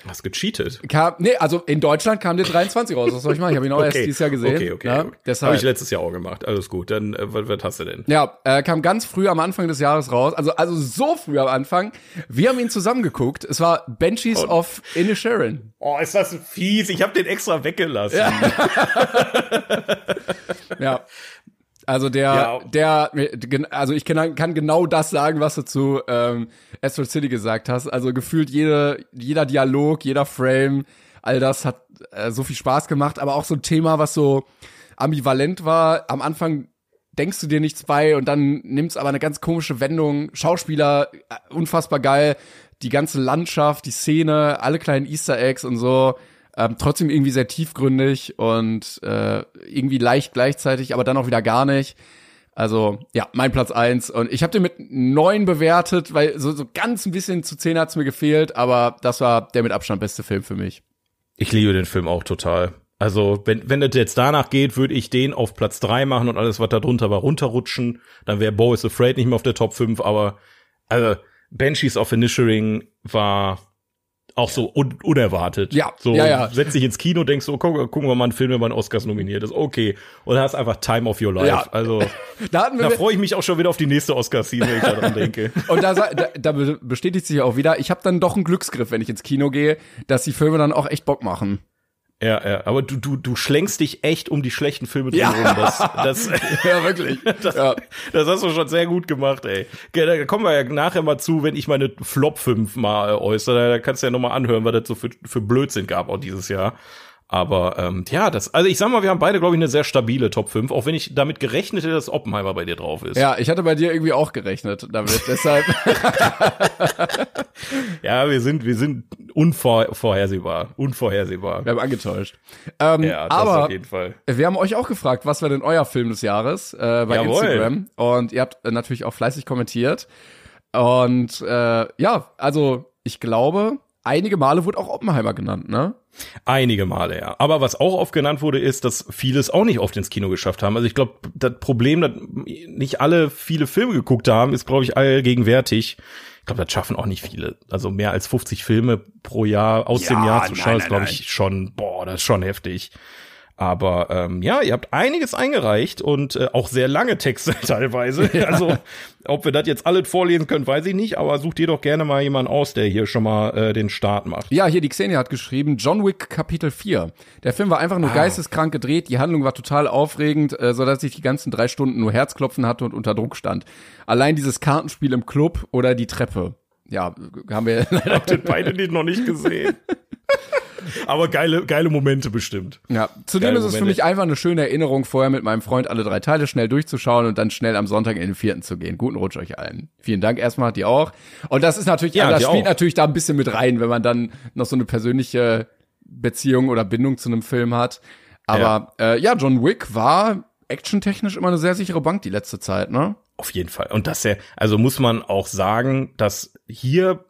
Hast gecheatet? Kam, nee, also in Deutschland kam der 23 raus. Was soll ich machen? Ich habe ihn auch okay. erst dieses Jahr gesehen. Okay, okay. Ja, deshalb. Habe ich letztes Jahr auch gemacht. Alles gut. Dann, äh, was, was hast du denn? Ja, äh, kam ganz früh am Anfang des Jahres raus. Also, also so früh am Anfang. Wir haben ihn zusammen geguckt. Es war Banshees oh. of Inisherin. Oh, ist das fies. Ich habe den extra weggelassen. Ja. ja. Also der, ja. der, also ich kann, kann genau das sagen, was du zu ähm, Astral City gesagt hast. Also gefühlt jede, jeder Dialog, jeder Frame, all das hat äh, so viel Spaß gemacht, aber auch so ein Thema, was so ambivalent war. Am Anfang denkst du dir nichts bei und dann nimmt's aber eine ganz komische Wendung. Schauspieler, äh, unfassbar geil. Die ganze Landschaft, die Szene, alle kleinen Easter Eggs und so. Ähm, trotzdem irgendwie sehr tiefgründig und äh, irgendwie leicht gleichzeitig, aber dann auch wieder gar nicht. Also ja, mein Platz eins und ich habe den mit neun bewertet, weil so, so ganz ein bisschen zu zehn hat's mir gefehlt, aber das war der mit Abstand beste Film für mich. Ich liebe den Film auch total. Also, wenn, wenn es jetzt danach geht, würde ich den auf Platz drei machen und alles, was da drunter war, runterrutschen. Dann wäre Bo is Afraid nicht mehr auf der Top 5, aber also Banshees of Inisherin war auch so un unerwartet. Ja, so ja, ja. setz dich ins Kino, denkst so, guck, gucken wir mal einen Film, mal einen Oscars nominiert ist. Okay. Und hast einfach Time of Your Life. Ja. Also da, da freue ich mich auch schon wieder auf die nächste Oscar-Scene, wenn ich daran denke. Und da, da, da bestätigt sich auch wieder, ich habe dann doch einen Glücksgriff, wenn ich ins Kino gehe, dass die Filme dann auch echt Bock machen. Ja, ja, aber du, du, du schlängst dich echt um die schlechten Filme drum ja. Das, das, ja, wirklich. Das, ja. das hast du schon sehr gut gemacht, ey. Da kommen wir ja nachher mal zu, wenn ich meine Flop 5 mal äußere. Da kannst du ja noch mal anhören, was das so für, für Blödsinn gab auch dieses Jahr. Aber ähm, ja, das, also ich sag mal, wir haben beide, glaube ich, eine sehr stabile Top 5, auch wenn ich damit gerechnet hätte, dass Oppenheimer bei dir drauf ist. Ja, ich hatte bei dir irgendwie auch gerechnet damit, deshalb. ja, wir sind, wir sind unvorhersehbar, unvorhersehbar. Wir haben angetäuscht. Ähm, ja, das aber auf jeden Fall. Wir haben euch auch gefragt, was war denn euer Film des Jahres äh, bei Jawohl. Instagram? Und ihr habt äh, natürlich auch fleißig kommentiert. Und äh, ja, also ich glaube, einige Male wurde auch Oppenheimer genannt, ne? Einige Male, ja. Aber was auch oft genannt wurde, ist, dass viele es auch nicht oft ins Kino geschafft haben. Also ich glaube, das Problem, dass nicht alle viele Filme geguckt haben, ist, glaube ich, allgegenwärtig. Ich glaube, das schaffen auch nicht viele. Also mehr als 50 Filme pro Jahr aus ja, dem Jahr zu schauen, ist, glaube ich, schon, boah, das ist schon heftig. Aber ähm, ja, ihr habt einiges eingereicht und äh, auch sehr lange Texte teilweise. Ja. Also ob wir das jetzt alles vorlesen können, weiß ich nicht, aber sucht ihr doch gerne mal jemanden aus, der hier schon mal äh, den Start macht. Ja, hier die Xenia hat geschrieben, John Wick Kapitel 4. Der Film war einfach nur ah. geisteskrank gedreht, die Handlung war total aufregend, äh, so dass ich die ganzen drei Stunden nur Herzklopfen hatte und unter Druck stand. Allein dieses Kartenspiel im Club oder die Treppe. Ja, haben wir leider beide nicht noch nicht gesehen. Aber geile, geile Momente bestimmt. Ja, zudem geile ist es Momente. für mich einfach eine schöne Erinnerung, vorher mit meinem Freund alle drei Teile schnell durchzuschauen und dann schnell am Sonntag in den vierten zu gehen. Guten Rutsch euch allen. Vielen Dank erstmal, die auch. Und das ist natürlich, ja, das spielt auch. natürlich da ein bisschen mit rein, wenn man dann noch so eine persönliche Beziehung oder Bindung zu einem Film hat. Aber ja, äh, ja John Wick war actiontechnisch immer eine sehr sichere Bank die letzte Zeit, ne? Auf jeden Fall. Und das ja, also muss man auch sagen, dass hier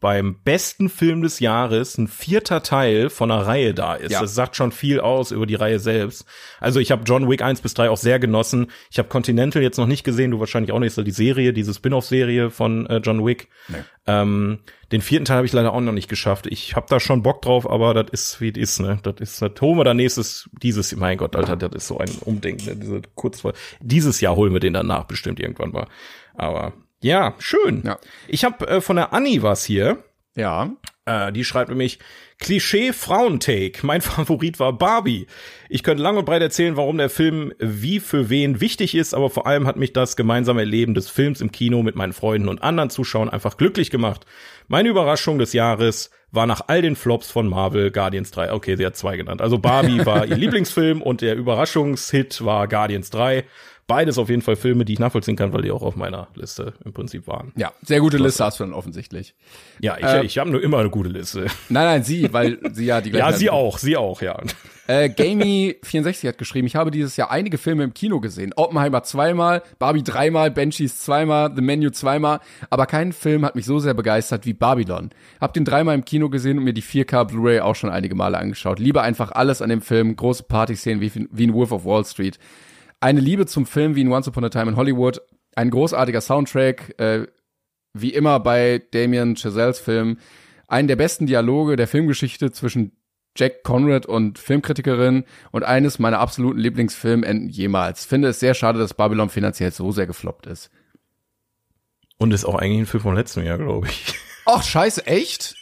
beim besten Film des Jahres ein vierter Teil von einer Reihe da ist. Ja. Das sagt schon viel aus über die Reihe selbst. Also ich habe John Wick 1 bis 3 auch sehr genossen. Ich habe Continental jetzt noch nicht gesehen, du wahrscheinlich auch nicht, so die Serie, diese Spin-off-Serie von äh, John Wick. Nee. Ähm, den vierten Teil habe ich leider auch noch nicht geschafft. Ich habe da schon Bock drauf, aber das ist wie es ist, ne? Das ist das holen wir dann nächstes dieses mein Gott, Alter, das ist so ein Umdenken, ne? Diese kurz vor dieses Jahr holen wir den danach bestimmt irgendwann mal. Aber ja, schön. Ja. Ich habe äh, von der Annie was hier. Ja. Äh, die schreibt nämlich Klischee Frauentake. Mein Favorit war Barbie. Ich könnte lang und breit erzählen, warum der Film wie für wen wichtig ist, aber vor allem hat mich das gemeinsame Erleben des Films im Kino mit meinen Freunden und anderen Zuschauern einfach glücklich gemacht. Meine Überraschung des Jahres war nach all den Flops von Marvel Guardians 3. Okay, sie hat zwei genannt. Also Barbie war ihr Lieblingsfilm und der Überraschungshit war Guardians 3 beides auf jeden Fall Filme, die ich nachvollziehen kann, weil die auch auf meiner Liste im Prinzip waren. Ja, sehr gute Liste hast du dann offensichtlich. Ja, ich, äh, ich habe nur immer eine gute Liste. Nein, nein, sie, weil sie ja die gleiche. ja, sie auch, sie auch, ja. Äh, Gamey64 hat geschrieben, ich habe dieses Jahr einige Filme im Kino gesehen. Oppenheimer zweimal, Barbie dreimal, Banshees zweimal, The Menu zweimal, aber kein Film hat mich so sehr begeistert wie Babylon. Hab den dreimal im Kino gesehen und mir die 4K Blu-ray auch schon einige Male angeschaut. Liebe einfach alles an dem Film, große Partyszenen wie, wie in Wolf of Wall Street. Eine Liebe zum Film wie in Once Upon a Time in Hollywood, ein großartiger Soundtrack, äh, wie immer bei Damien Chazelles Film, einen der besten Dialoge der Filmgeschichte zwischen Jack Conrad und Filmkritikerin und eines meiner absoluten Lieblingsfilmenden jemals. Finde es sehr schade, dass Babylon finanziell so sehr gefloppt ist. Und ist auch eigentlich ein Film vom letzten Jahr, glaube ich. Ach, scheiße, echt?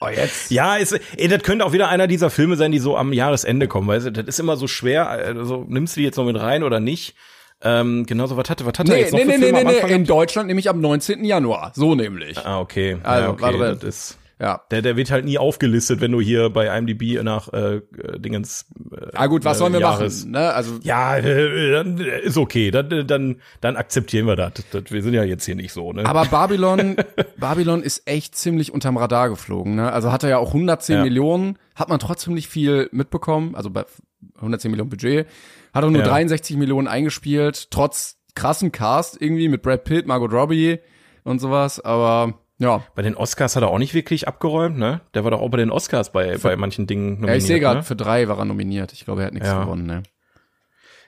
Oh, jetzt. Ja, ist, ey, das könnte auch wieder einer dieser Filme sein, die so am Jahresende kommen, weißt du, das ist immer so schwer, also nimmst du die jetzt noch mit rein oder nicht? Ähm, genauso, was hatte, was hatte er Nee, jetzt noch nee, für nee, nee, Filme nee, am nee, Anfang in? Deutschland nämlich am 19. Januar. So nämlich. Ah, okay. Also, ja, okay. warte, das ist, Ja. der, der wird halt nie aufgelistet, wenn du hier bei IMDb nach äh, äh, Dingens. Äh, Ah gut, was äh, sollen wir Jahres- machen? Ne? Also Ja, äh, dann ist okay. Dann, dann, dann akzeptieren wir das. das. Wir sind ja jetzt hier nicht so, ne? Aber Babylon, Babylon ist echt ziemlich unterm Radar geflogen. Ne? Also hat er ja auch 110 Ja. Millionen, hat man trotzdem nicht viel mitbekommen. Also bei 110 Millionen Budget, hat er nur Ja. 63 Millionen eingespielt, trotz krassen Cast irgendwie mit Brad Pitt, Margot Robbie und sowas. Aber ja, bei den Oscars hat er auch nicht wirklich abgeräumt, ne? Der war doch auch bei den Oscars bei, bei manchen Dingen nominiert. ja ich sehe gerade, ne? für drei war er nominiert. Ich glaube, er hat nichts Ja. gewonnen. Ne?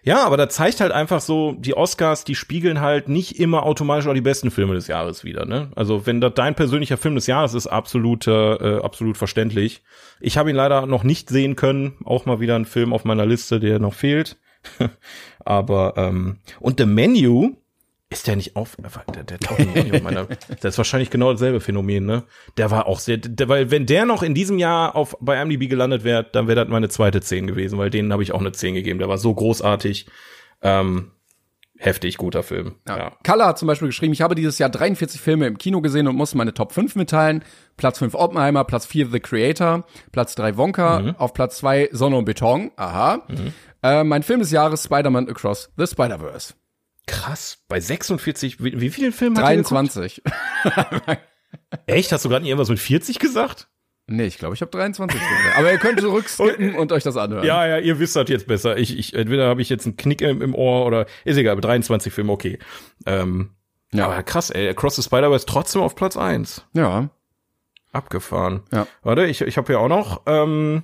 Ja, aber da zeigt halt einfach so, die Oscars, die spiegeln halt nicht immer automatisch auch die besten Filme des Jahres wieder, ne? Also wenn das dein persönlicher Film des Jahres ist, absolut, äh, absolut verständlich. Ich habe ihn leider noch nicht sehen können, auch mal wieder ein Film auf meiner Liste, der noch fehlt. aber ähm, und The Menu ist der nicht auf, der, der taucht nicht auf meiner, das ist wahrscheinlich genau dasselbe Phänomen, ne? Der war auch sehr, der, weil wenn der noch in diesem Jahr auf bei IMDb gelandet wäre, dann wäre das meine zweite 10 gewesen, weil denen habe ich auch eine 10 gegeben. Der war so großartig, ähm, heftig guter Film. Ja. Ja. Kalle hat zum Beispiel geschrieben, ich habe dieses Jahr 43 Filme im Kino gesehen und muss meine Top 5 mitteilen. Platz 5 Oppenheimer, Platz 4 The Creator, Platz 3 Wonka, auf Platz 2 Sonne und Beton, aha. Äh, mein Film des Jahres Spider-Man Across the Spider-Verse. Krass, bei 46, wie, wie vielen Filmen hat er geguckt? 23. Echt? Hast du gerade nicht irgendwas mit 40 gesagt? nee, ich glaube, ich habe 23 Filme. Aber ihr könnt zurückskippen und euch das anhören. Ja, ja, ihr wisst das jetzt besser. Ich, ich entweder habe ich jetzt einen Knick im, im Ohr oder ist egal, 23 Filme, okay. Ähm, Ja. Aber krass, ey, Across the Spider-Verse trotzdem auf Platz 1. Ja. Abgefahren. Ja. Warte, ich, ich habe hier auch noch. Ähm,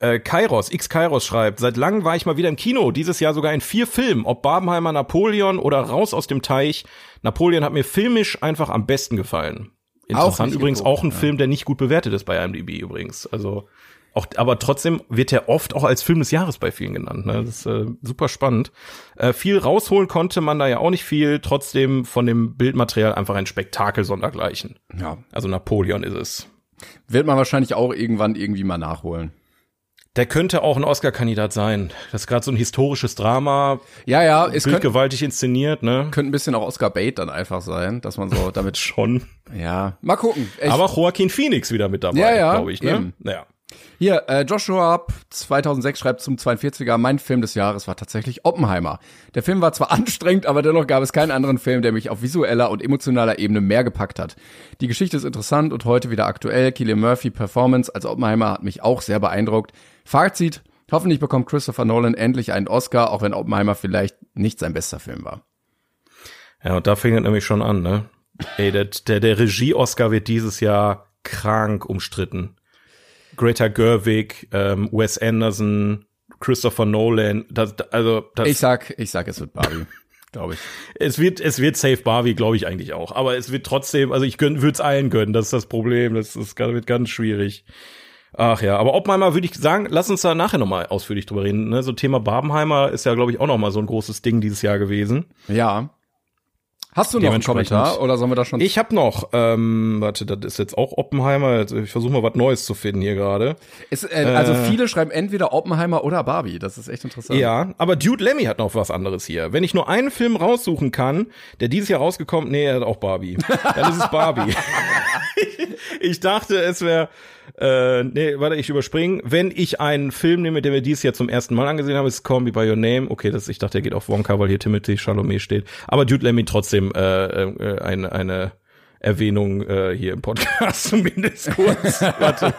äh, Kairos, X Kairos schreibt, seit langem war ich mal wieder im Kino, dieses Jahr sogar in vier Filmen, ob Barbenheimer Napoleon oder Raus aus dem Teich. Napoleon hat mir filmisch einfach am besten gefallen. Interessant nicht übrigens geguckt, auch ein Film, der nicht gut bewertet ist bei IMDb übrigens. Also auch, aber trotzdem wird er oft auch als Film des Jahres bei vielen genannt. Ne? Das ist äh, super spannend. Äh, viel rausholen konnte man da ja auch nicht viel. Trotzdem von dem Bildmaterial einfach ein Spektakel sondergleichen. ja. Also Napoleon ist es. Wird man wahrscheinlich auch irgendwann irgendwie mal nachholen. Der könnte auch ein Oscar-Kandidat sein. Das ist gerade so ein historisches Drama, Ja, ja, es könnte bildgewaltig inszeniert, ne? könnte ein bisschen auch Oscar Bait dann einfach sein, dass man so damit, Schon. ja, mal gucken. Ich, Aber Joaquin Phoenix wieder mit dabei, Ja, ja, glaube ich, ne? eben. Ja. Hier, äh, Joshua Up 2006 schreibt zum 42er, mein Film des Jahres war tatsächlich Oppenheimer. Der Film war zwar anstrengend, aber dennoch gab es keinen anderen Film, der mich auf visueller und emotionaler Ebene mehr gepackt hat. Die Geschichte ist interessant und heute wieder aktuell. Cillian Murphy Performance als Oppenheimer hat mich auch sehr beeindruckt. Fazit, hoffentlich bekommt Christopher Nolan endlich einen Oscar, auch wenn Oppenheimer vielleicht nicht sein bester Film war. Ja, und da fing es nämlich schon an, ne? Ey, der, der, der Regie-Oscar wird dieses Jahr krank umstritten. Greta Gerwig, ähm, Wes Anderson, Christopher Nolan, das, also das, Ich sag, ich sag, es wird Barbie, glaube ich. es wird, es wird Safe Barbie, glaube ich eigentlich auch. Aber es wird trotzdem, also ich würde es allen gönnen, das ist das Problem. Das, das wird ganz schwierig. Ach ja, aber Oppenheimer würde ich sagen, lass uns da nachher nochmal ausführlich drüber reden. Ne? So Thema Barbenheimer ist ja, glaube ich, auch nochmal so ein großes Ding dieses Jahr gewesen. Ja. Hast du noch einen Kommentar oder sollen wir da schon? Ich habe noch, ähm, warte, das ist jetzt auch Oppenheimer. Ich versuche mal was Neues zu finden hier gerade. Äh, also viele schreiben entweder Oppenheimer oder Barbie. Das ist echt interessant. Ja, aber Dude Lemmy hat noch was anderes hier. Wenn ich nur einen Film raussuchen kann, der dieses Jahr rausgekommen, nee, er hat auch Barbie. Dann ist es Barbie. ich dachte, es wäre, äh, nee, warte, ich überspringe. Wenn ich einen Film nehme, den wir dieses Jahr zum ersten Mal angesehen haben, ist Call Me By Your Name. Okay, das, ich dachte, er geht auf Wonka, weil hier Timothy Chalamet steht. Aber Dude Lemmy trotzdem äh, äh, eine, eine Erwähnung äh, hier im Podcast zumindest kurz. Warte.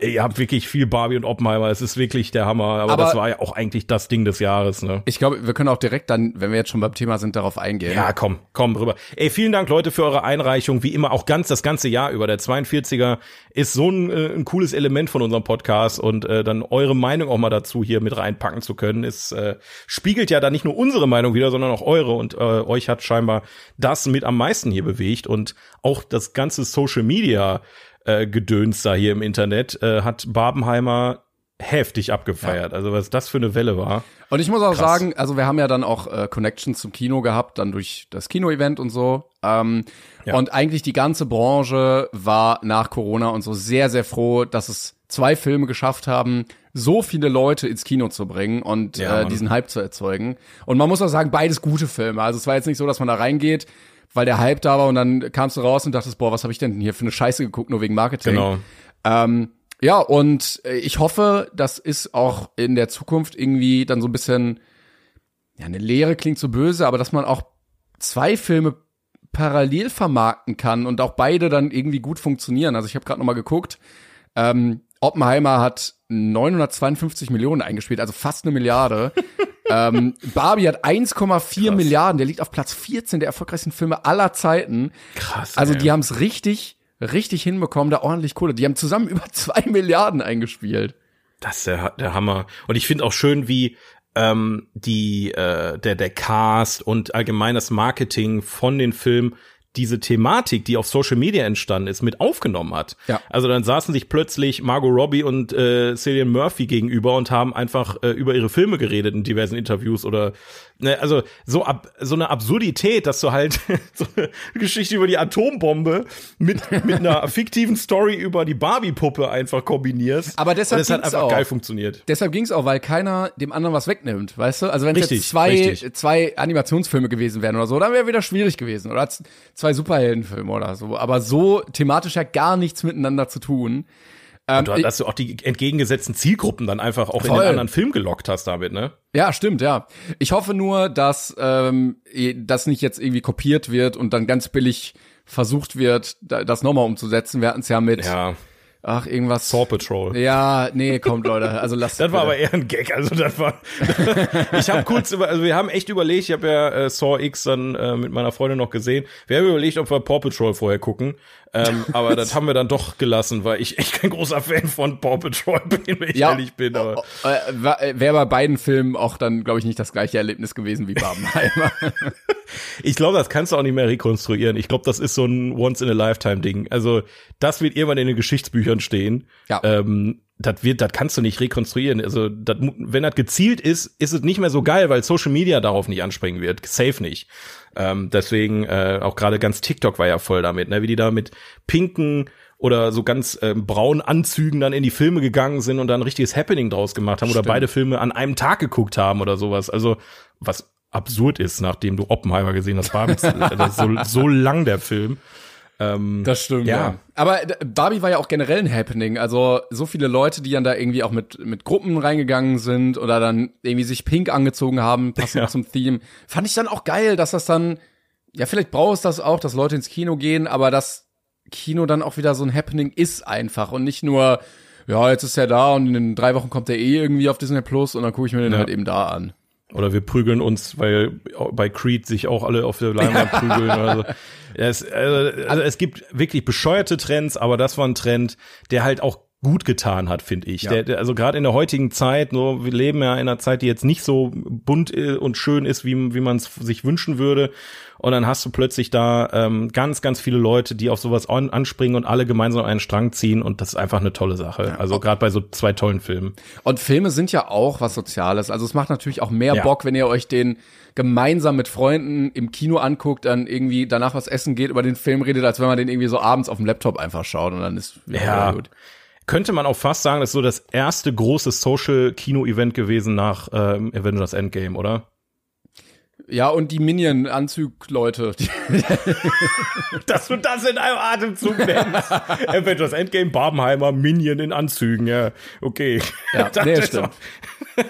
Ihr habt wirklich viel Barbie und Oppenheimer. Es ist wirklich der Hammer. Aber, Aber- das war ja auch eigentlich das Ding des Jahres. Ne? Ich glaube, wir können auch direkt dann, wenn wir jetzt schon beim Thema sind, darauf eingehen. Ja, komm, komm rüber. Ey, vielen Dank, Leute, für eure Einreichung. Wie immer, auch ganz das ganze Jahr über. Der 42er ist so ein, äh, ein cooles Element von unserem Podcast und äh, dann eure Meinung auch mal dazu hier mit reinpacken zu können, ist äh, spiegelt ja da nicht nur unsere Meinung wieder, sondern auch eure und äh, euch hat scheinbar das mit am meisten hier bewegt und auch das ganze Social Media äh, Gedöns da hier im Internet äh, hat Barbenheimer heftig abgefeiert. Ja. Also was das für eine Welle war. Und ich muss auch Krass. sagen, also wir haben ja dann auch äh, Connections zum Kino gehabt, dann durch das Kino-Event und so. Ähm, ja. Und eigentlich die ganze Branche war nach Corona und so sehr, sehr froh, dass es zwei Filme geschafft haben, so viele Leute ins Kino zu bringen und ja, äh, diesen Hype zu erzeugen. Und man muss auch sagen, beides gute Filme. Also es war jetzt nicht so, dass man da reingeht, weil der Hype da war und dann kamst du raus und dachtest, boah, was habe ich denn hier für eine Scheiße geguckt, nur wegen Marketing. Genau. Ähm, ja, und äh, ich hoffe, das ist auch in der Zukunft irgendwie dann so ein bisschen, ja, eine Lehre klingt so böse, aber dass man auch zwei Filme parallel vermarkten kann und auch beide dann irgendwie gut funktionieren. Also ich habe gerade noch mal geguckt, ähm, Oppenheimer hat 952 Millionen eingespielt, also fast eine Milliarde. ähm, Barbie hat 1,4 Milliarden, der liegt auf Platz 14 der erfolgreichsten Filme aller Zeiten. Krass. Also die haben es richtig richtig hinbekommen, da ordentlich Kohle. Die haben zusammen über zwei Milliarden eingespielt. Das ist der, der Hammer. Und ich finde auch schön, wie ähm, die äh, der der Cast und allgemein das Marketing von den Filmen diese Thematik, die auf Social Media entstanden ist, mit aufgenommen hat. Ja. Also dann saßen sich plötzlich Margot Robbie und äh, Cillian Murphy gegenüber und haben einfach äh, über ihre Filme geredet in diversen Interviews oder ne, also so ab, so eine Absurdität, dass du halt so eine Geschichte über die Atombombe mit mit einer fiktiven Story über die Barbie-Puppe einfach kombinierst. Aber deshalb das hat einfach auch. geil funktioniert. Deshalb ging's auch, weil keiner dem anderen was wegnimmt, weißt du? Also wenn es jetzt zwei richtig. zwei Animationsfilme gewesen wären oder so, dann wäre wieder schwierig gewesen oder zwei zwei Superheldenfilme oder so, aber so thematisch ja gar nichts miteinander zu tun. Ähm, und dass du auch die entgegengesetzten Zielgruppen dann einfach auch voll. in den anderen Film gelockt hast damit, ne? Ja, stimmt, ja. Ich hoffe nur, dass ähm, das nicht jetzt irgendwie kopiert wird und dann ganz billig versucht wird, das nochmal umzusetzen. Wir hatten es ja mit ja. Ach, irgendwas. Saw Patrol. Ja, nee, kommt, Leute. Also lasst Das war aber eher ein Gag. Also das war. ich habe kurz über, also wir haben echt überlegt, ich habe ja äh, Saw X dann äh, mit meiner Freundin noch gesehen. Wir haben überlegt, ob wir Paw Patrol vorher gucken. Ähm, aber das haben wir dann doch gelassen, weil ich echt kein großer Fan von Paw Patrol bin, wenn ich ja, ehrlich bin. Aber. Äh, Wäre bei beiden Filmen auch dann, glaube ich, nicht das gleiche Erlebnis gewesen wie Barbenheimer. ich glaube, das kannst du auch nicht mehr rekonstruieren. Ich glaube, das ist so ein Once-in-a-Lifetime-Ding. Also, das wird irgendwann in den Geschichtsbüchern stehen. Ja. Ähm, das wird, das kannst du nicht rekonstruieren. Also, dat, wenn das gezielt ist, ist es nicht mehr so geil, weil Social Media darauf nicht anspringen wird. Safe nicht. Ähm, deswegen, äh, auch gerade ganz TikTok war ja voll damit, ne? wie die da mit pinken oder so ganz ähm, braunen Anzügen dann in die Filme gegangen sind und dann ein richtiges Happening draus gemacht haben Stimmt. oder beide Filme an einem Tag geguckt haben oder sowas. Also, was absurd ist, nachdem du Oppenheimer gesehen hast, war so, so lang der Film. Ähm, das stimmt, ja. ja. Aber Barbie war ja auch generell ein Happening. Also so viele Leute, die dann da irgendwie auch mit, mit Gruppen reingegangen sind oder dann irgendwie sich pink angezogen haben, passend ja. zum Theme. Fand ich dann auch geil, dass das dann, ja, vielleicht braucht es das auch, dass Leute ins Kino gehen, aber das Kino dann auch wieder so ein Happening ist einfach und nicht nur, ja, jetzt ist er da und in drei Wochen kommt er eh irgendwie auf Disney Plus und dann gucke ich mir den ja. halt eben da an. Oder wir prügeln uns, weil bei Creed sich auch alle auf der Leinwand prügeln. Also, es, also, also es gibt wirklich bescheuerte Trends, aber das war ein Trend, der halt auch gut getan hat, finde ich. Ja. Der, der, also gerade in der heutigen Zeit, so, wir leben ja in einer Zeit, die jetzt nicht so bunt äh, und schön ist, wie, wie man es sich wünschen würde. Und dann hast du plötzlich da ähm, ganz, ganz viele Leute, die auf sowas an, anspringen und alle gemeinsam einen Strang ziehen. Und das ist einfach eine tolle Sache. Ja. Also gerade bei so zwei tollen Filmen. Und Filme sind ja auch was Soziales. Also es macht natürlich auch mehr ja. Bock, wenn ihr euch den gemeinsam mit Freunden im Kino anguckt, dann irgendwie danach was essen geht, über den Film redet, als wenn man den irgendwie so abends auf dem Laptop einfach schaut und dann ist ja gut könnte man auch fast sagen, das ist so das erste große Social-Kino-Event gewesen nach ähm, Avengers Endgame, oder? Ja, und die Minion-Anzug-Leute. Dass du das in einem Atemzug nennst. Avengers Endgame, Barbenheimer, Minion in Anzügen, ja, okay. Ja, das, nee, stimmt.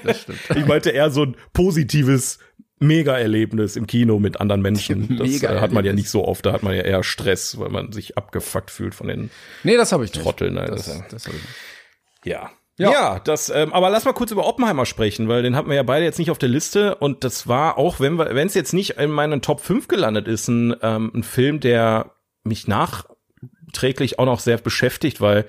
das stimmt. Ich meinte eher so ein positives Mega-Erlebnis im Kino mit anderen Menschen. Das äh, hat man ja nicht so oft, da hat man ja eher Stress, weil man sich abgefuckt fühlt von den Nee, das habe ich Trotteln. Nicht. Das, das hab ich nicht. Ja, ja. ja, das, ähm, aber lass mal kurz über Oppenheimer sprechen, weil den hatten wir ja beide jetzt nicht auf der Liste und das war auch, wenn wir, wenn es jetzt nicht in meinen Top 5 gelandet ist, ein, ähm, ein Film, der mich nachträglich auch noch sehr beschäftigt, weil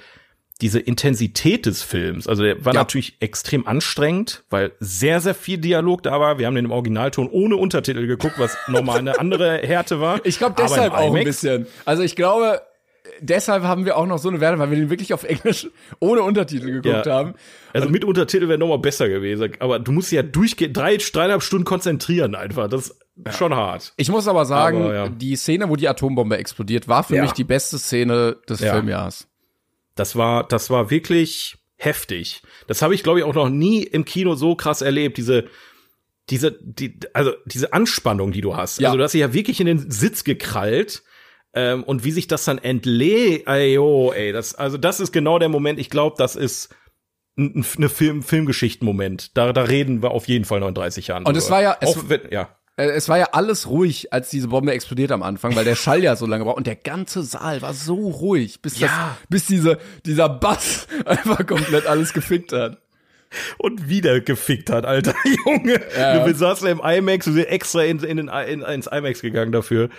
diese Intensität des Films, also der war ja. natürlich extrem anstrengend, weil sehr, sehr viel Dialog da war. Wir haben den im Originalton ohne Untertitel geguckt, was normal eine andere Härte war. Ich glaube deshalb auch ein bisschen. Also ich glaube, deshalb haben wir auch noch so eine Werte, weil wir den wirklich auf Englisch ohne Untertitel geguckt Ja. haben. Also mit Untertitel wäre noch mal besser gewesen. Aber du musst ja durchgehen, drei, dreieinhalb Stunden konzentrieren einfach. Das ist schon hart. Ich muss aber sagen, Aber, ja. die Szene, wo die Atombombe explodiert, war für Ja. mich die beste Szene des Ja. Filmjahres. Das war, das war wirklich heftig. Das habe ich, glaube ich, auch noch nie im Kino so krass erlebt. Diese, diese, die, also diese Anspannung, die du hast. Ja. Also du hast dich ja wirklich in den Sitz gekrallt. Ähm, und wie sich das dann entlädt, ey, oh, ey, das, also das ist genau der Moment, ich glaube, das ist ein, ein eine Film, Filmgeschichten-Moment. Da, da reden wir auf jeden Fall noch in 30 Jahren. Und es war ja- es- auch wenn, ja. Äh, Es war ja alles ruhig, als diese Bombe explodiert am Anfang, weil der Schall ja so lange war und der ganze Saal war so ruhig, bis das, Ja. bis diese, dieser Bass einfach komplett alles gefickt hat. und wieder gefickt hat, alter Junge. Ja. Du saßen im IMAX, du bist extra in, in, in, ins IMAX gegangen dafür.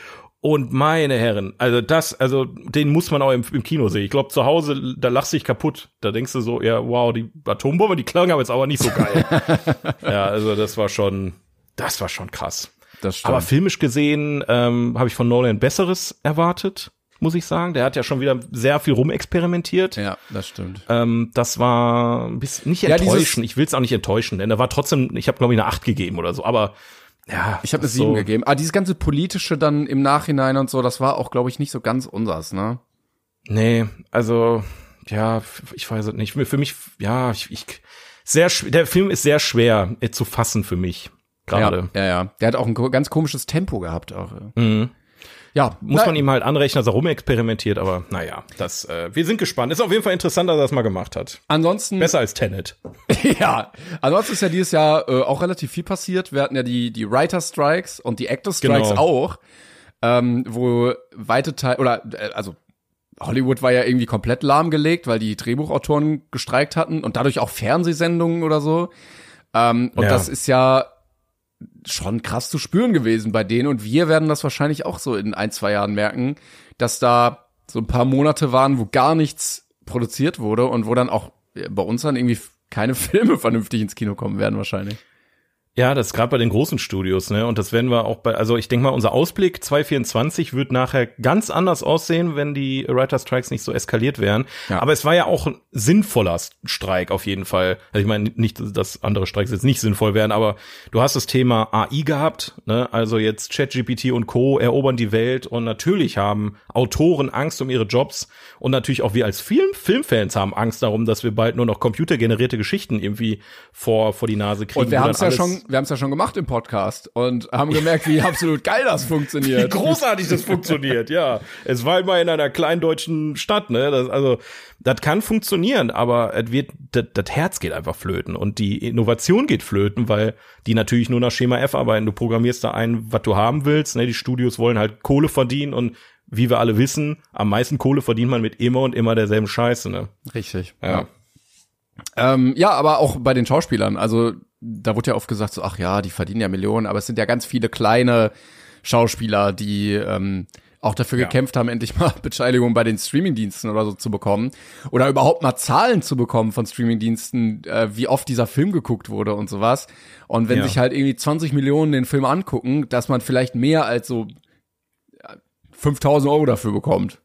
Und meine Herren, also das, also den muss man auch im, im Kino sehen. Ich glaube, zu Hause, da lachst du dich kaputt. Da denkst du so, ja, wow, die Atombombe, die klang aber jetzt aber nicht so geil. ja, also das war schon, das war schon krass. Das stimmt. Aber filmisch gesehen ähm, habe ich von Nolan Besseres erwartet, muss ich sagen. Der hat ja schon wieder sehr viel rumexperimentiert. ja, das stimmt. Ähm, das war ein bisschen nicht Ja, enttäuschen. ich will es auch nicht enttäuschen, denn da war trotzdem, ich habe glaube ich eine 8 gegeben oder so, aber ja, Ich habe eine so, 7 gegeben. Ah, dieses ganze politische dann im Nachhinein und so, das war auch, glaube ich, nicht so ganz unsers, ne? Nee, also ja, ich weiß es nicht. Für mich, ja, ich, ich sehr der Film ist sehr schwer äh, zu fassen für mich gerade. Ja, ja, ja. Der hat auch ein ganz komisches Tempo gehabt auch. Mhm. Ja, Muss man ihm halt anrechnen, dass er rumexperimentiert, aber naja, das, äh, wir sind gespannt. Ist auf jeden Fall interessant, dass er das mal gemacht hat. Ansonsten Besser als Tenet. ja, ansonsten ist ja dieses Jahr äh, auch relativ viel passiert. Wir hatten ja die, die Writer Strikes und die Actor Strikes Genau. auch, ähm, wo weite Teil oder äh, also Hollywood war ja irgendwie komplett lahmgelegt, weil die Drehbuchautoren gestreikt hatten und dadurch auch Fernsehsendungen oder so. Ähm, und Ja. das ist ja schon krass zu spüren gewesen bei denen und wir werden das wahrscheinlich auch so in ein, zwei Jahren merken, dass da so ein paar Monate waren, wo gar nichts produziert wurde und wo dann auch bei uns dann irgendwie keine Filme vernünftig ins Kino kommen werden wahrscheinlich. Ja, das ist gerade bei den großen Studios, ne? Und das werden wir auch bei, also ich denke mal, unser Ausblick 2024 wird nachher ganz anders aussehen, wenn die Writer Strikes nicht so eskaliert wären. Ja. Aber es war ja auch ein sinnvoller Streik auf jeden Fall. Also ich meine nicht, dass andere Streiks jetzt nicht sinnvoll wären, aber du hast das Thema AI gehabt, ne? Also jetzt ChatGPT und Co. erobern die Welt und natürlich haben Autoren Angst um ihre Jobs und natürlich auch wir als Film Filmfans haben Angst darum, dass wir bald nur noch computergenerierte Geschichten irgendwie vor vor die Nase kriegen. Und wir haben es ja schon, wir haben es ja schon gemacht im Podcast und haben gemerkt, wie absolut geil das Wie funktioniert. großartig das funktioniert, ja. Es war immer in einer kleinen deutschen Stadt, ne? Das, also, das kann funktionieren, aber es wird, das, das Herz geht einfach flöten und die Innovation geht flöten, weil die natürlich nur nach Schema F arbeiten. Du programmierst da ein, was du haben willst, ne? Die Studios wollen halt Kohle verdienen und wie wir alle wissen, am meisten Kohle verdient man mit immer und immer derselben Scheiße, ne? Richtig. Ja. Ähm, ja, aber auch bei den Schauspielern. Also da wurde ja oft gesagt, so, ach ja, die verdienen ja Millionen, aber es sind ja ganz viele kleine Schauspieler, die ähm, auch dafür Ja. gekämpft haben, endlich mal Beteiligung bei den Streamingdiensten oder so zu bekommen. Oder überhaupt mal Zahlen zu bekommen von Streamingdiensten, äh, wie oft dieser Film geguckt wurde und sowas. Und wenn Ja. sich halt irgendwie 20 Millionen den Film angucken, dass man vielleicht mehr als so ja, 5000 Euro dafür bekommt.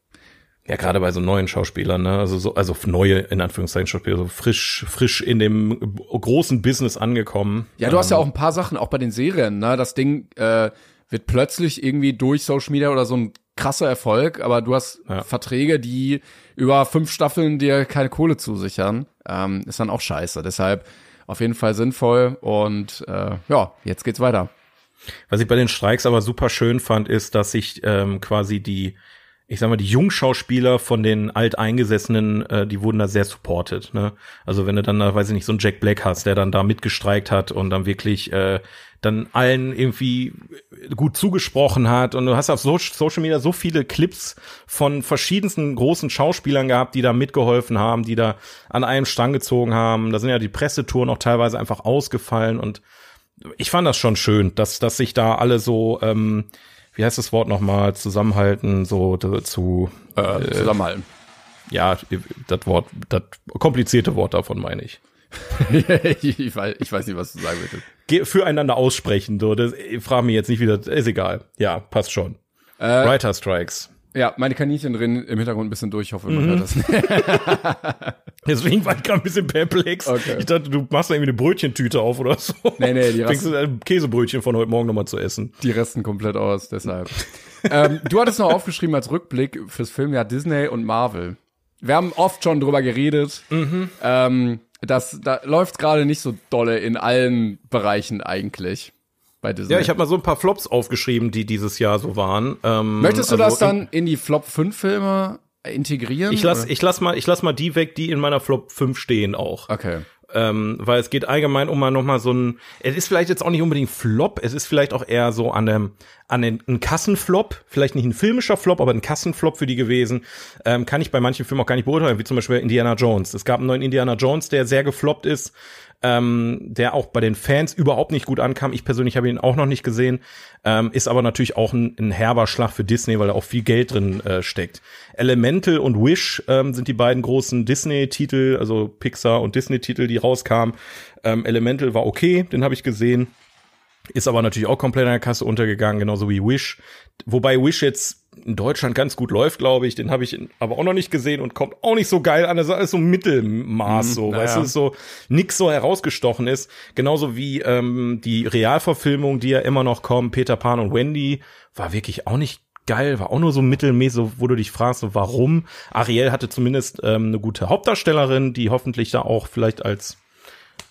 Ja, gerade bei so neuen Schauspielern, ne? Also so, also neue, in Anführungszeichen Schauspieler, so frisch, frisch in dem großen Business angekommen. Ja, du hast ja auch ein paar Sachen, auch bei den Serien, ne? Das Ding äh, wird plötzlich irgendwie durch Social Media oder so ein krasser Erfolg, aber du hast Ja. Verträge, die über fünf Staffeln dir keine Kohle zusichern. Ähm, ist dann auch scheiße. Deshalb auf jeden Fall sinnvoll und äh, ja, jetzt geht's weiter. Was ich bei den Streiks aber super schön fand, ist, dass sich ähm, quasi die, ich sag mal, die Jungschauspieler von den Alteingesessenen, äh, die wurden da sehr supported. Ne? Also wenn du dann, da, weiß ich nicht, so einen Jack Black hast, der dann da mitgestreikt hat und dann wirklich äh, dann allen irgendwie gut zugesprochen hat. Und du hast auf so Social Media so viele Clips von verschiedensten großen Schauspielern gehabt, die da mitgeholfen haben, die da an einem Strang gezogen haben. Da sind ja die Pressetouren auch teilweise einfach ausgefallen und ich fand das schon schön, dass, dass sich da alle so, ähm, wie heißt das Wort nochmal, zusammenhalten, so dazu, Äh, zusammenhalten. ja, das Wort, das komplizierte Wort davon meine ich. ich, weiß, ich weiß nicht, was du sagen willst. Ge füreinander aussprechen, so, das, ich frage mich jetzt nicht wieder, ist egal. Ja, passt schon. Äh, Writer Strikes. Ja, meine Kaninchen drin im Hintergrund ein bisschen durch. Ich hoffe, man hört das nicht. Deswegen war ich gerade ein bisschen perplex. Okay. Ich dachte, du machst da irgendwie eine Brötchentüte auf oder so. Nee, nee, die Fängst du ein Käsebrötchen von heute Morgen nochmal zu essen. Die resten komplett aus, deshalb. ähm, du hattest noch aufgeschrieben als Rückblick fürs Filmjahr Disney und Marvel. Wir haben oft schon drüber geredet. Ähm, das, da läuft gerade nicht so dolle in allen Bereichen eigentlich bei Disney. Ja, ich habe mal so ein paar Flops aufgeschrieben, die dieses Jahr so waren. Ähm, Möchtest du also das dann in die Flop 5 Filme integrieren? Ich lass, oder? ich lass mal, ich lass mal die weg, die in meiner Flop 5 stehen auch. Okay. Ähm, weil es geht allgemein um mal noch mal so ein, es ist vielleicht jetzt auch nicht unbedingt Flop, es ist vielleicht auch eher so an dem, an den, ein Kassenflop, vielleicht nicht ein filmischer Flop, aber ein Kassenflop für die gewesen, ähm, kann ich bei manchen Filmen auch gar nicht beurteilen, wie zum Beispiel Indiana Jones. Es gab einen neuen Indiana Jones, der sehr gefloppt ist, ähm, der auch bei den Fans überhaupt nicht gut ankam. Ich persönlich habe ihn auch noch nicht gesehen, ähm, ist aber natürlich auch ein, ein herber Schlag für Disney, weil da auch viel Geld drin äh, steckt. Elemental und Wish ähm, sind die beiden großen Disney-Titel, also Pixar und Disney-Titel, die rauskamen. Ähm, Elemental war okay, den habe ich gesehen. Ist aber natürlich auch komplett an der Kasse untergegangen, genauso wie Wish. Wobei Wish jetzt in Deutschland ganz gut läuft, glaube ich. Den habe ich aber auch noch nicht gesehen und kommt auch nicht so geil an. Das ist alles so Mittelmaß, so, naja. weißt du, ist so nix so herausgestochen ist. Genauso wie ähm, die Realverfilmung, die ja immer noch kommen, Peter Pan und Wendy, war wirklich auch nicht geil, war auch nur so mittelmäßig, wo du dich fragst, so, warum. Ariel hatte zumindest ähm, eine gute Hauptdarstellerin, die hoffentlich da auch vielleicht als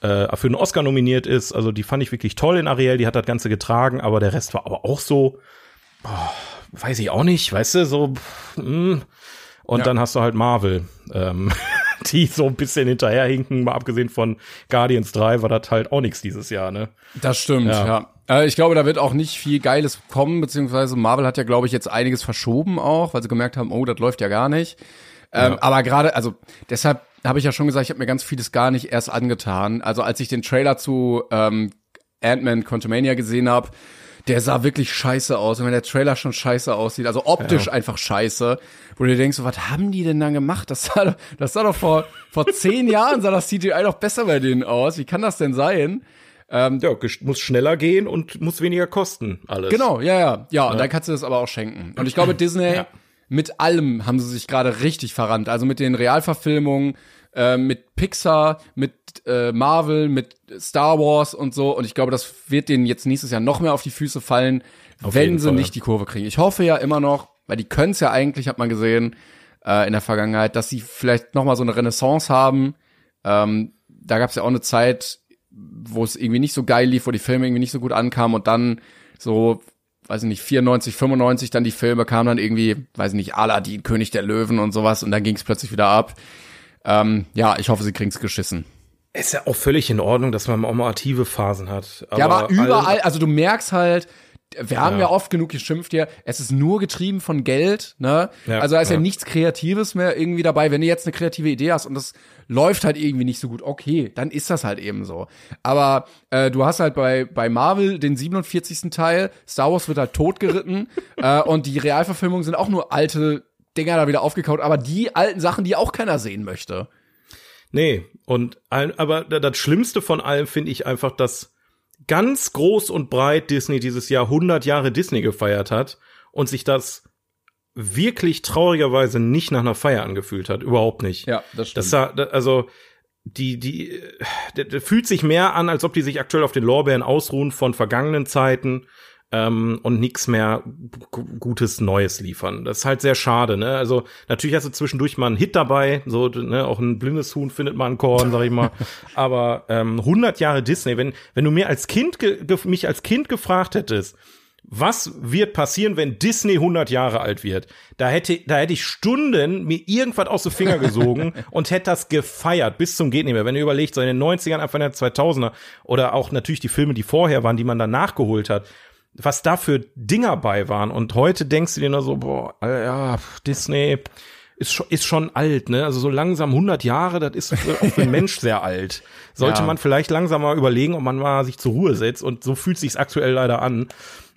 äh, für einen Oscar nominiert ist. Also die fand ich wirklich toll in Ariel, die hat das Ganze getragen, aber der Rest war aber auch so, boah, weiß ich auch nicht, weißt du, so, mh. und Ja. dann hast du halt Marvel, ähm, die so ein bisschen hinterherhinken, mal abgesehen von Guardians 3 war das halt auch nichts dieses Jahr, ne? Das stimmt, Ja. ja. Äh, ich glaube, da wird auch nicht viel Geiles kommen, beziehungsweise Marvel hat ja, glaube ich, jetzt einiges verschoben auch, weil sie gemerkt haben, oh, das läuft ja gar nicht. Ähm, Ja. Aber gerade, also deshalb habe ich ja schon gesagt, ich habe mir ganz vieles gar nicht erst angetan. Also als ich den Trailer zu ähm, Ant-Man Quantumania gesehen habe, der sah wirklich scheiße aus. Und wenn der Trailer schon scheiße aussieht, also optisch einfach scheiße, wo du dir denkst, so, was haben die denn dann gemacht? Das sah, doch- das sah doch vor, vor zehn Jahren sah das CGI doch besser bei denen aus. Wie kann das denn sein? Ja, ges- muss schneller gehen und muss weniger kosten, alles. Genau, ja, ja. Ja, und dann kannst du das aber auch schenken. Und ich glaube, Disney, Ja. mit allem haben sie sich gerade richtig verrannt. Also mit den Realverfilmungen, äh, mit Pixar, mit äh, Marvel, mit Star Wars und so. Und ich glaube, das wird denen jetzt nächstes Jahr noch mehr auf die Füße fallen, wenn jeden sie Fall. nicht die Kurve kriegen. Ich hoffe ja immer noch, weil die können es ja eigentlich, hat man gesehen, äh, in der Vergangenheit, dass sie vielleicht noch mal so eine Renaissance haben. Ähm, da gab es ja auch eine Zeit, wo es irgendwie nicht so geil lief, wo die Filme irgendwie nicht so gut ankamen und dann so, weiß ich nicht, 94, 95 dann die Filme kamen dann irgendwie, weiß ich nicht, Aladdin, König der Löwen und sowas und dann ging es plötzlich wieder ab. Ähm, ja, ich hoffe, sie kriegen's geschissen. Ist ja auch völlig in Ordnung, dass man auch mal aktive Phasen hat. ja, aber überall, all- also du merkst halt, wir haben ja. Ja. oft genug geschimpft hier, es ist nur getrieben von Geld, ne? Ja, also da ist ja. ja. nichts Kreatives mehr irgendwie dabei. Wenn du jetzt eine kreative Idee hast und das läuft halt irgendwie nicht so gut, okay, dann ist das halt eben so. Aber äh, du hast halt bei, bei Marvel den 47. Teil, Star Wars wird halt totgeritten äh, und die Realverfilmungen sind auch nur alte Dinger da wieder aufgekaut, aber die alten Sachen, die auch keiner sehen möchte. Nee, und aber da- das Schlimmste von allem finde ich einfach, dass ganz groß und breit Disney dieses Jahr 100 Jahre Disney gefeiert hat und sich das wirklich traurigerweise nicht nach einer Feier angefühlt hat, überhaupt nicht. Ja, das stimmt. Das also die die der fühlt sich mehr an, als ob die sich aktuell auf den Lorbeeren ausruhen von vergangenen Zeiten ähm, und nichts mehr Gutes Neues liefern. Das ist halt sehr schade, ne? Also natürlich hast du zwischendurch mal einen Hit dabei, so ne, auch ein blindes Huhn findet mal ein Korn, sag ich mal. Aber ähm, 100 Jahre Disney, wenn wenn du mir als Kind mich als Kind gefragt hättest, was wird passieren, wenn Disney 100 Jahre alt wird? Da hätte, da hätte ich Stunden mir irgendwas aus den Finger gesogen und hätte das gefeiert bis zum geht nicht mehr. Wenn ihr überlegt, so in den 90ern, Anfang der 2000er oder auch natürlich die Filme, die vorher waren, die man dann nachgeholt hat, was da für Dinger bei waren. Und heute denkst du dir nur so, boah, ja, Disney ist schon, ist schon alt, ne? Also so langsam 100 Jahre, das ist für, auch für einen Mensch sehr alt. Sollte Ja. man vielleicht langsam mal überlegen, ob man mal sich zur Ruhe setzt. Und so fühlt sich's aktuell leider an.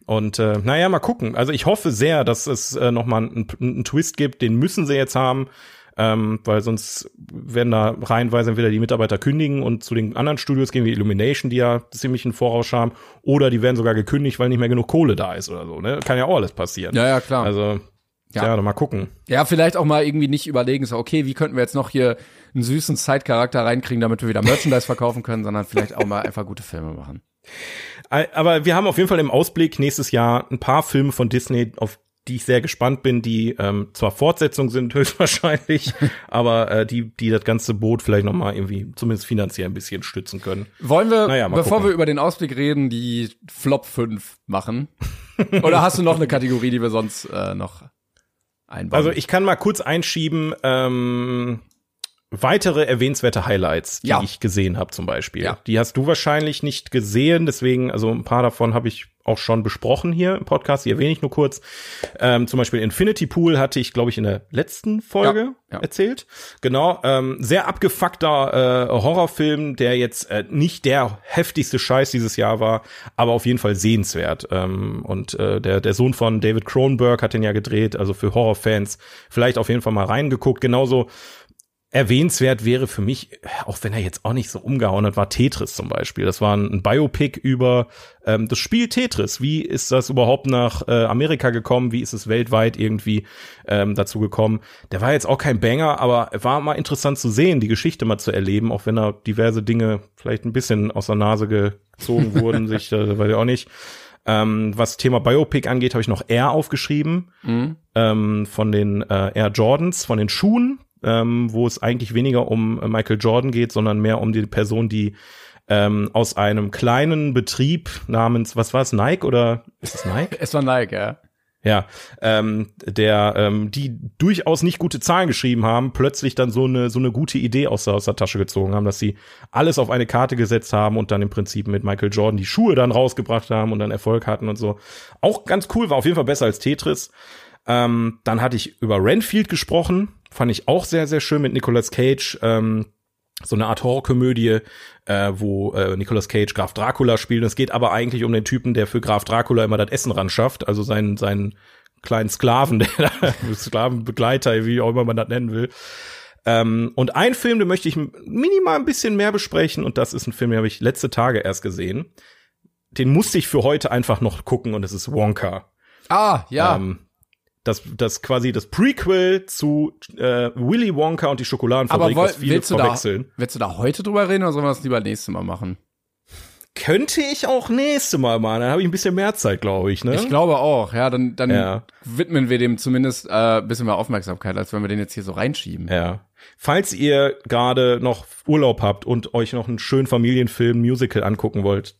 Und äh, naja, mal gucken. Also ich hoffe sehr, dass es äh, noch mal einen, einen Twist gibt. Den müssen sie jetzt haben, ähm, weil sonst werden da reihenweise entweder die Mitarbeiter kündigen und zu den anderen Studios gehen wie Illumination, die ja ziemlich einen Voraus haben, oder die werden sogar gekündigt, weil nicht mehr genug Kohle da ist oder so. Ne? Kann ja auch alles passieren. Ja, ja, klar. Also ja, mal gucken. Ja, vielleicht auch mal irgendwie nicht überlegen, so, okay, wie könnten wir jetzt noch hier einen süßen Side-Charakter reinkriegen, damit wir wieder Merchandise verkaufen können, sondern vielleicht auch mal einfach gute Filme machen. Aber wir haben auf jeden Fall im Ausblick nächstes Jahr ein paar Filme von Disney, auf die ich sehr gespannt bin, die ähm, zwar Fortsetzungen sind höchstwahrscheinlich, aber äh, die die das ganze Boot vielleicht noch mal irgendwie zumindest finanziell ein bisschen stützen können. Wollen wir, naja, bevor gucken. wir über den Ausblick reden, die Flop 5 machen? Oder hast du noch eine Kategorie, die wir sonst äh, noch einbauen? Also ich kann mal kurz einschieben, ähm, weitere erwähnenswerte Highlights, die ja. ich gesehen habe zum Beispiel. Ja. Die hast du wahrscheinlich nicht gesehen, deswegen, also ein paar davon habe ich auch schon besprochen hier im Podcast, die erwähne ich nur kurz. Ähm, zum Beispiel Infinity Pool hatte ich, glaube ich, in der letzten Folge ja, erzählt. Genau, ähm, sehr abgefuckter äh, Horrorfilm, der jetzt äh, nicht der heftigste Scheiß dieses Jahr war, aber auf jeden Fall sehenswert. Ähm, und äh, der, der Sohn von David Cronenberg hat den ja gedreht, also für Horrorfans vielleicht auf jeden Fall mal reingeguckt. Genauso erwähnenswert wäre für mich, auch wenn er jetzt auch nicht so umgehauen hat, war Tetris zum Beispiel. Das war ein, Biopic über ähm, das Spiel Tetris. Wie ist das überhaupt nach äh, Amerika gekommen? Wie ist es weltweit irgendwie ähm, dazu gekommen? Der war jetzt auch kein Banger, aber war mal interessant zu sehen, die Geschichte mal zu erleben, auch wenn da diverse Dinge vielleicht ein bisschen aus der Nase gezogen wurden, sich, äh, weiß ich auch nicht. Ähm, was Thema Biopic angeht, habe ich noch Air aufgeschrieben mhm. ähm, von den äh, Air Jordans, von den Schuhen ähm, wo es eigentlich weniger um äh, Michael Jordan geht, sondern mehr um die Person, die ähm, aus einem kleinen Betrieb namens, was war es, Nike oder ist es Nike? es war Nike, ja. Ja, ähm, der, ähm, die durchaus nicht gute Zahlen geschrieben haben, plötzlich dann so eine so eine gute Idee aus der, aus der Tasche gezogen haben, dass sie alles auf eine Karte gesetzt haben und dann im Prinzip mit Michael Jordan die Schuhe dann rausgebracht haben und dann Erfolg hatten und so. Auch ganz cool, war auf jeden Fall besser als Tetris. Ähm, dann hatte ich über Renfield gesprochen, fand ich auch sehr, sehr schön mit Nicolas Cage. Ähm, so eine Art Horrorkomödie, äh, wo äh, Nicolas Cage Graf Dracula spielt. Und es geht aber eigentlich um den Typen, der für Graf Dracula immer das Essen ran schafft, also seinen, seinen kleinen Sklaven, der Sklavenbegleiter, wie auch immer man das nennen will. Ähm, und ein Film, den möchte ich minimal ein bisschen mehr besprechen, und das ist ein Film, den habe ich letzte Tage erst gesehen. Den musste ich für heute einfach noch gucken, und es ist Wonka. Ah, ja. Ähm, das, das quasi das Prequel zu äh, Willy Wonka und die Schokoladenfabrik, Aber woll, willst du verwechseln. Da, willst du da heute drüber reden oder sollen wir das lieber nächstes Mal machen? Könnte ich auch nächste Mal machen, dann habe ich ein bisschen mehr Zeit, glaube ich, ne? Ich glaube auch, ja, dann, dann ja. widmen wir dem zumindest äh, bisschen mehr Aufmerksamkeit, als wenn wir den jetzt hier so reinschieben. Ja. Falls ihr gerade noch Urlaub habt und euch noch einen schönen Familienfilm, Musical angucken wollt,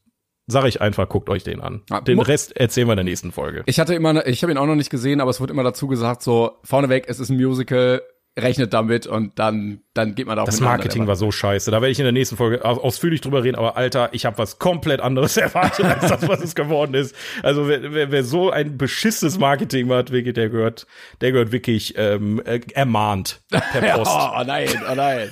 sage ich einfach, guckt euch den an. Den Rest erzählen wir in der nächsten Folge. Ich hatte immer, ich habe ihn auch noch nicht gesehen, aber es wird immer dazu gesagt, so vorneweg, es ist ein Musical, rechnet damit und dann dann geht man da auch Das Marketing war so scheiße. Da werde ich in der nächsten Folge ausführlich drüber reden, aber Alter, ich habe was komplett anderes erwartet als das, was es geworden ist. Also wer, wer, wer so ein beschissenes Marketing macht, wirklich, der gehört, der gehört wirklich ähm, äh, ermahnt per Post. oh nein, oh nein.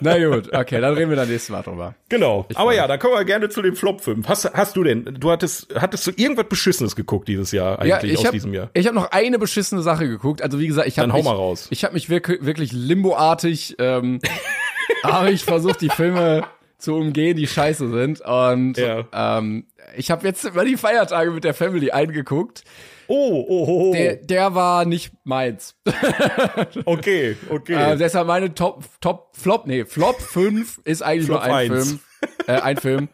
Na gut, okay, dann reden wir dann nächstes Mal drüber. Genau. Ich aber ja, dann kommen wir gerne zu dem Flop 5. Hast, hast du denn, du hattest, hattest du irgendwas Beschissenes geguckt dieses Jahr eigentlich ja, aus hab, diesem Jahr? Ich habe noch eine beschissene Sache geguckt. Also wie gesagt, ich habe Dann hau mal raus. Ich habe mich wirklich, wirklich limboartig ähm, habe ich versucht, die Filme zu umgehen, die scheiße sind. Und ja. ähm, ich habe jetzt über die Feiertage mit der Family eingeguckt. Oh, oh, oh, oh. Der, der war nicht meins. okay, okay. Äh, deshalb meine Top, Top, Flop, nee, Flop 5 ist eigentlich Flop nur ein 1. Film. Äh, ein Film.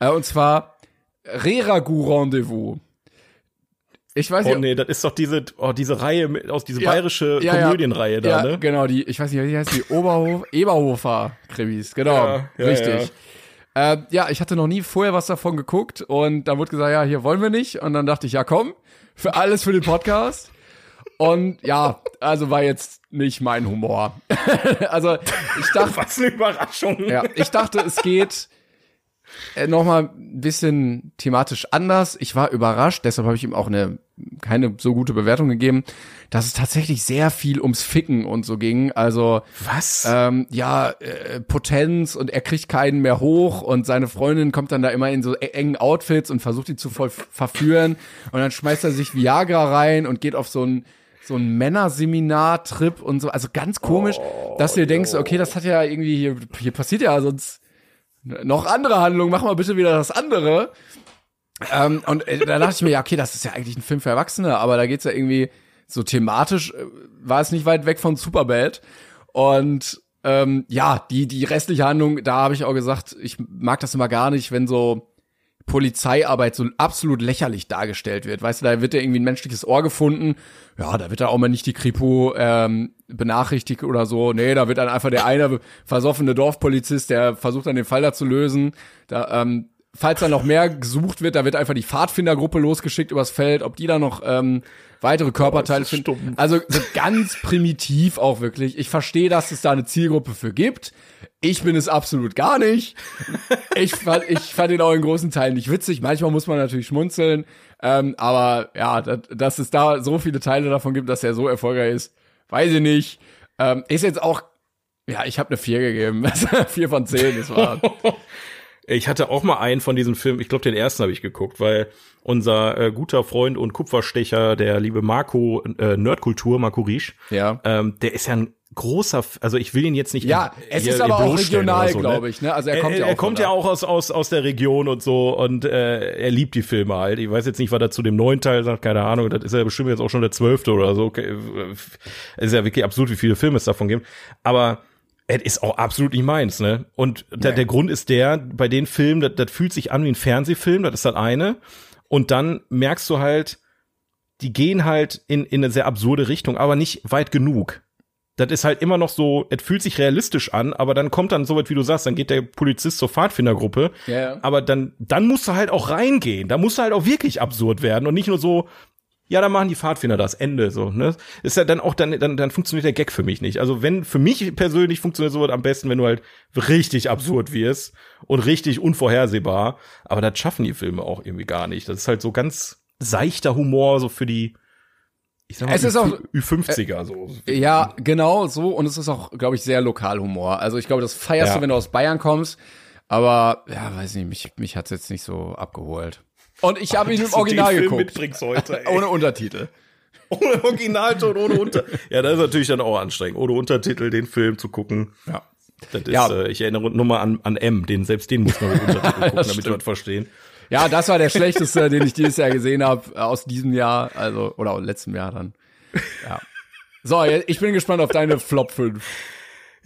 Äh, und zwar Reragu Rendezvous. Ich weiß nicht. Oh nee, das ist doch diese, oh, diese Reihe aus diese ja, bayerische ja, Komödienreihe da, ja, ne? Genau, die, ich weiß nicht, wie heißt die Oberhof, Eberhofer Krimis, genau, richtig. Ja. Äh, ja, ich hatte noch nie vorher was davon geguckt und da wurde gesagt, ja, hier wollen wir nicht und dann dachte ich, ja, komm, für alles für den Podcast. Und ja, also war jetzt nicht mein Humor. also ich dachte, was eine Überraschung. Ja, ich dachte, es geht äh, noch mal ein bisschen thematisch anders. Ich war überrascht, deshalb habe ich ihm auch eine keine so gute Bewertung gegeben, dass es tatsächlich sehr viel ums Ficken und so ging. Also was? Ähm, ja, äh, Potenz und er kriegt keinen mehr hoch und seine Freundin kommt dann da immer in so e-, engen Outfits und versucht die zu voll verführen und dann schmeißt er sich Viagra rein und geht auf so ein so ein Männerseminar-Trip und so, also ganz komisch, oh, dass du dir denkst, okay, das hat ja irgendwie hier, hier passiert ja sonst noch andere Handlungen, mach mal bitte wieder das andere. Ähm, und äh, da dachte ich mir, ja, okay, das ist ja eigentlich ein Film für Erwachsene, aber da geht's ja irgendwie so thematisch äh, war es nicht weit weg von Superbad. Und ähm, ja, die, die restliche Handlung, da habe ich auch gesagt, ich mag das immer gar nicht, wenn so Polizeiarbeit so absolut lächerlich dargestellt wird. Weißt du, da wird ja irgendwie ein menschliches Ohr gefunden. Ja, da wird da auch mal nicht die Kripo ähm, benachrichtigt oder so. Nee, da wird dann einfach der eine versoffene Dorfpolizist, der versucht dann den Fall da zu lösen. Da, ähm, falls da noch mehr gesucht wird, da wird einfach die Pfadfindergruppe losgeschickt übers Feld, ob die da noch ähm, weitere Körperteile oh, finden. Also so ganz primitiv auch wirklich. Ich verstehe, dass es da eine Zielgruppe für gibt. Ich bin es absolut gar nicht. Ich fand, ich fand ihn auch in großen Teilen nicht witzig. Manchmal muss man natürlich schmunzeln. Ähm, aber ja, dass, dass es da so viele Teile davon gibt, dass er so erfolgreich ist, weiß ich nicht. Ähm, ist jetzt auch, ja, ich habe eine 4 gegeben. 4 von 10, das war. Ich hatte auch mal einen von diesen Filmen, ich glaube, den ersten habe ich geguckt, weil unser äh, guter Freund und Kupferstecher, der liebe Marco äh, Nerdkultur, Marco Riesch, ja. ähm, der ist ja ein großer, also ich will ihn jetzt nicht. Ja, es ist aber auch regional, so, ne? glaube ich. Ne? Also er kommt er, ja auch. Er kommt ja auch aus, aus, aus der Region und so und äh, er liebt die Filme halt. Ich weiß jetzt nicht, was er zu dem neuen Teil sagt, keine Ahnung. Das ist ja bestimmt jetzt auch schon der zwölfte oder so. Okay. Es ist ja wirklich absurd, wie viele Filme es davon gibt. Aber es ist auch absolut nicht meins, ne? Und der, der Grund ist der, bei den Filmen, das, das fühlt sich an wie ein Fernsehfilm, das ist das eine. Und dann merkst du halt, die gehen halt in, in eine sehr absurde Richtung, aber nicht weit genug. Das ist halt immer noch so, es fühlt sich realistisch an, aber dann kommt dann so weit, wie du sagst, dann geht der Polizist zur Pfadfindergruppe. Ja, ja. Aber dann, dann musst du halt auch reingehen. Da musst du halt auch wirklich absurd werden und nicht nur so, ja, dann machen die Pfadfinder das Ende so, ne? Ist ja dann auch dann dann dann funktioniert der Gag für mich nicht. Also wenn für mich persönlich funktioniert sowas am besten, wenn du halt richtig absurd wirst und richtig unvorhersehbar, aber das schaffen die Filme auch irgendwie gar nicht. Das ist halt so ganz seichter Humor so für die ich sag mal, es ist auch Ü50er so. Ja, genau so und es ist auch glaube ich sehr Lokalhumor. Also ich glaube, das feierst ja. du, wenn du aus Bayern kommst, aber ja, weiß nicht, mich mich hat's jetzt nicht so abgeholt. Und ich habe ihn im Original geguckt. Mitbringst heute, ey. Ohne Untertitel. Ohne Originalton, ohne Unter. ja, das ist natürlich dann auch anstrengend, ohne Untertitel den Film zu gucken. Ja. Das ist, ja. Äh, ich erinnere nur mal an, an M, den selbst den muss man mit Untertitel gucken, damit wir das verstehen. Ja, das war der schlechteste, den ich dieses Jahr gesehen habe, aus diesem Jahr, also, oder letztem Jahr dann. Ja. So, ich bin gespannt auf deine Flop 5.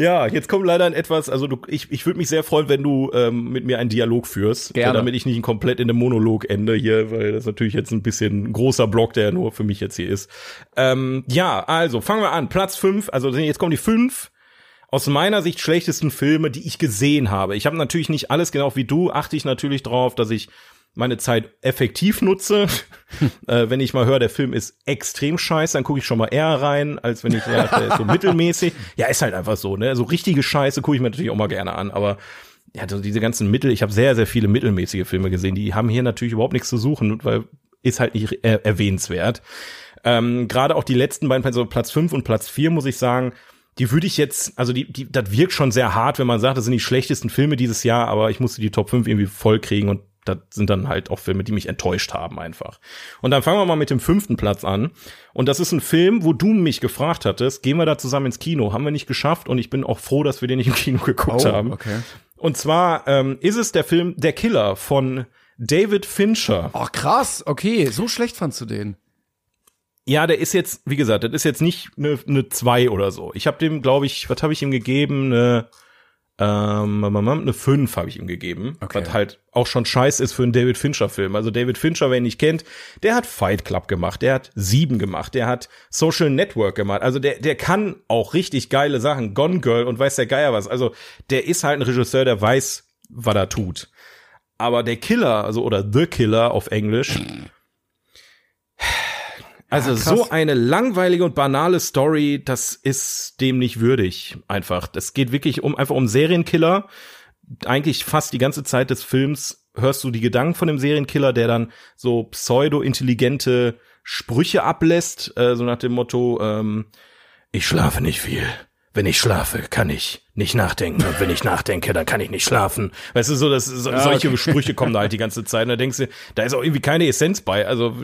Ja, jetzt kommt leider ein etwas, also du, ich, ich würde mich sehr freuen, wenn du ähm, mit mir einen Dialog führst, Gerne. damit ich nicht komplett in einem Monolog ende hier, weil das natürlich jetzt ein bisschen ein großer Block, der nur für mich jetzt hier ist. Ähm, ja, also fangen wir an. Platz fünf, also jetzt kommen die fünf aus meiner Sicht schlechtesten Filme, die ich gesehen habe. Ich habe natürlich nicht alles genau wie du, achte ich natürlich drauf, dass ich meine Zeit effektiv nutze. äh, wenn ich mal höre, der Film ist extrem scheiße, dann gucke ich schon mal eher rein, als wenn ich ja, der ist so mittelmäßig. Ja, ist halt einfach so, ne? So richtige Scheiße gucke ich mir natürlich auch mal gerne an, aber ja, so diese ganzen Mittel, ich habe sehr, sehr viele mittelmäßige Filme gesehen, die haben hier natürlich überhaupt nichts zu suchen, weil ist halt nicht er erwähnenswert. Ähm, Gerade auch die letzten beiden, also Platz fünf und Platz vier muss ich sagen, die würde ich jetzt, also die, die, das wirkt schon sehr hart, wenn man sagt, das sind die schlechtesten Filme dieses Jahr, aber ich musste die Top 5 irgendwie voll kriegen und das sind dann halt auch Filme, die mich enttäuscht haben einfach. Und dann fangen wir mal mit dem fünften Platz an. Und das ist ein Film, wo du mich gefragt hattest, gehen wir da zusammen ins Kino? Haben wir nicht geschafft und ich bin auch froh, dass wir den nicht im Kino geguckt oh, haben. Okay. Und zwar ähm, ist es der Film Der Killer von David Fincher. Ach krass, okay, so schlecht fandst du den. Ja, der ist jetzt, wie gesagt, das ist jetzt nicht eine, eine 2 oder so. Ich habe dem, glaube ich, was habe ich ihm gegeben? Eine ähm, eine 5 habe ich ihm gegeben, okay. was halt auch schon scheiß ist für einen David Fincher-Film. Also David Fincher, wer ihn nicht kennt, der hat Fight Club gemacht, der hat Sieben gemacht, der hat Social Network gemacht. Also der, der kann auch richtig geile Sachen, Gone Girl und weiß der Geier was. Also der ist halt ein Regisseur, der weiß, was er tut. Aber der Killer, also oder The Killer auf Englisch, also ja, so eine langweilige und banale Story, das ist dem nicht würdig. Einfach. Das geht wirklich um einfach um Serienkiller. Eigentlich fast die ganze Zeit des Films hörst du die Gedanken von dem Serienkiller, der dann so pseudo-intelligente Sprüche ablässt, äh, so nach dem Motto, ähm, ich schlafe nicht viel. Wenn ich schlafe, kann ich nicht nachdenken. Und wenn ich nachdenke, dann kann ich nicht schlafen. Weißt du, so, das, so ja, solche okay. Sprüche kommen da halt die ganze Zeit. Und da denkst du, da ist auch irgendwie keine Essenz bei. Also,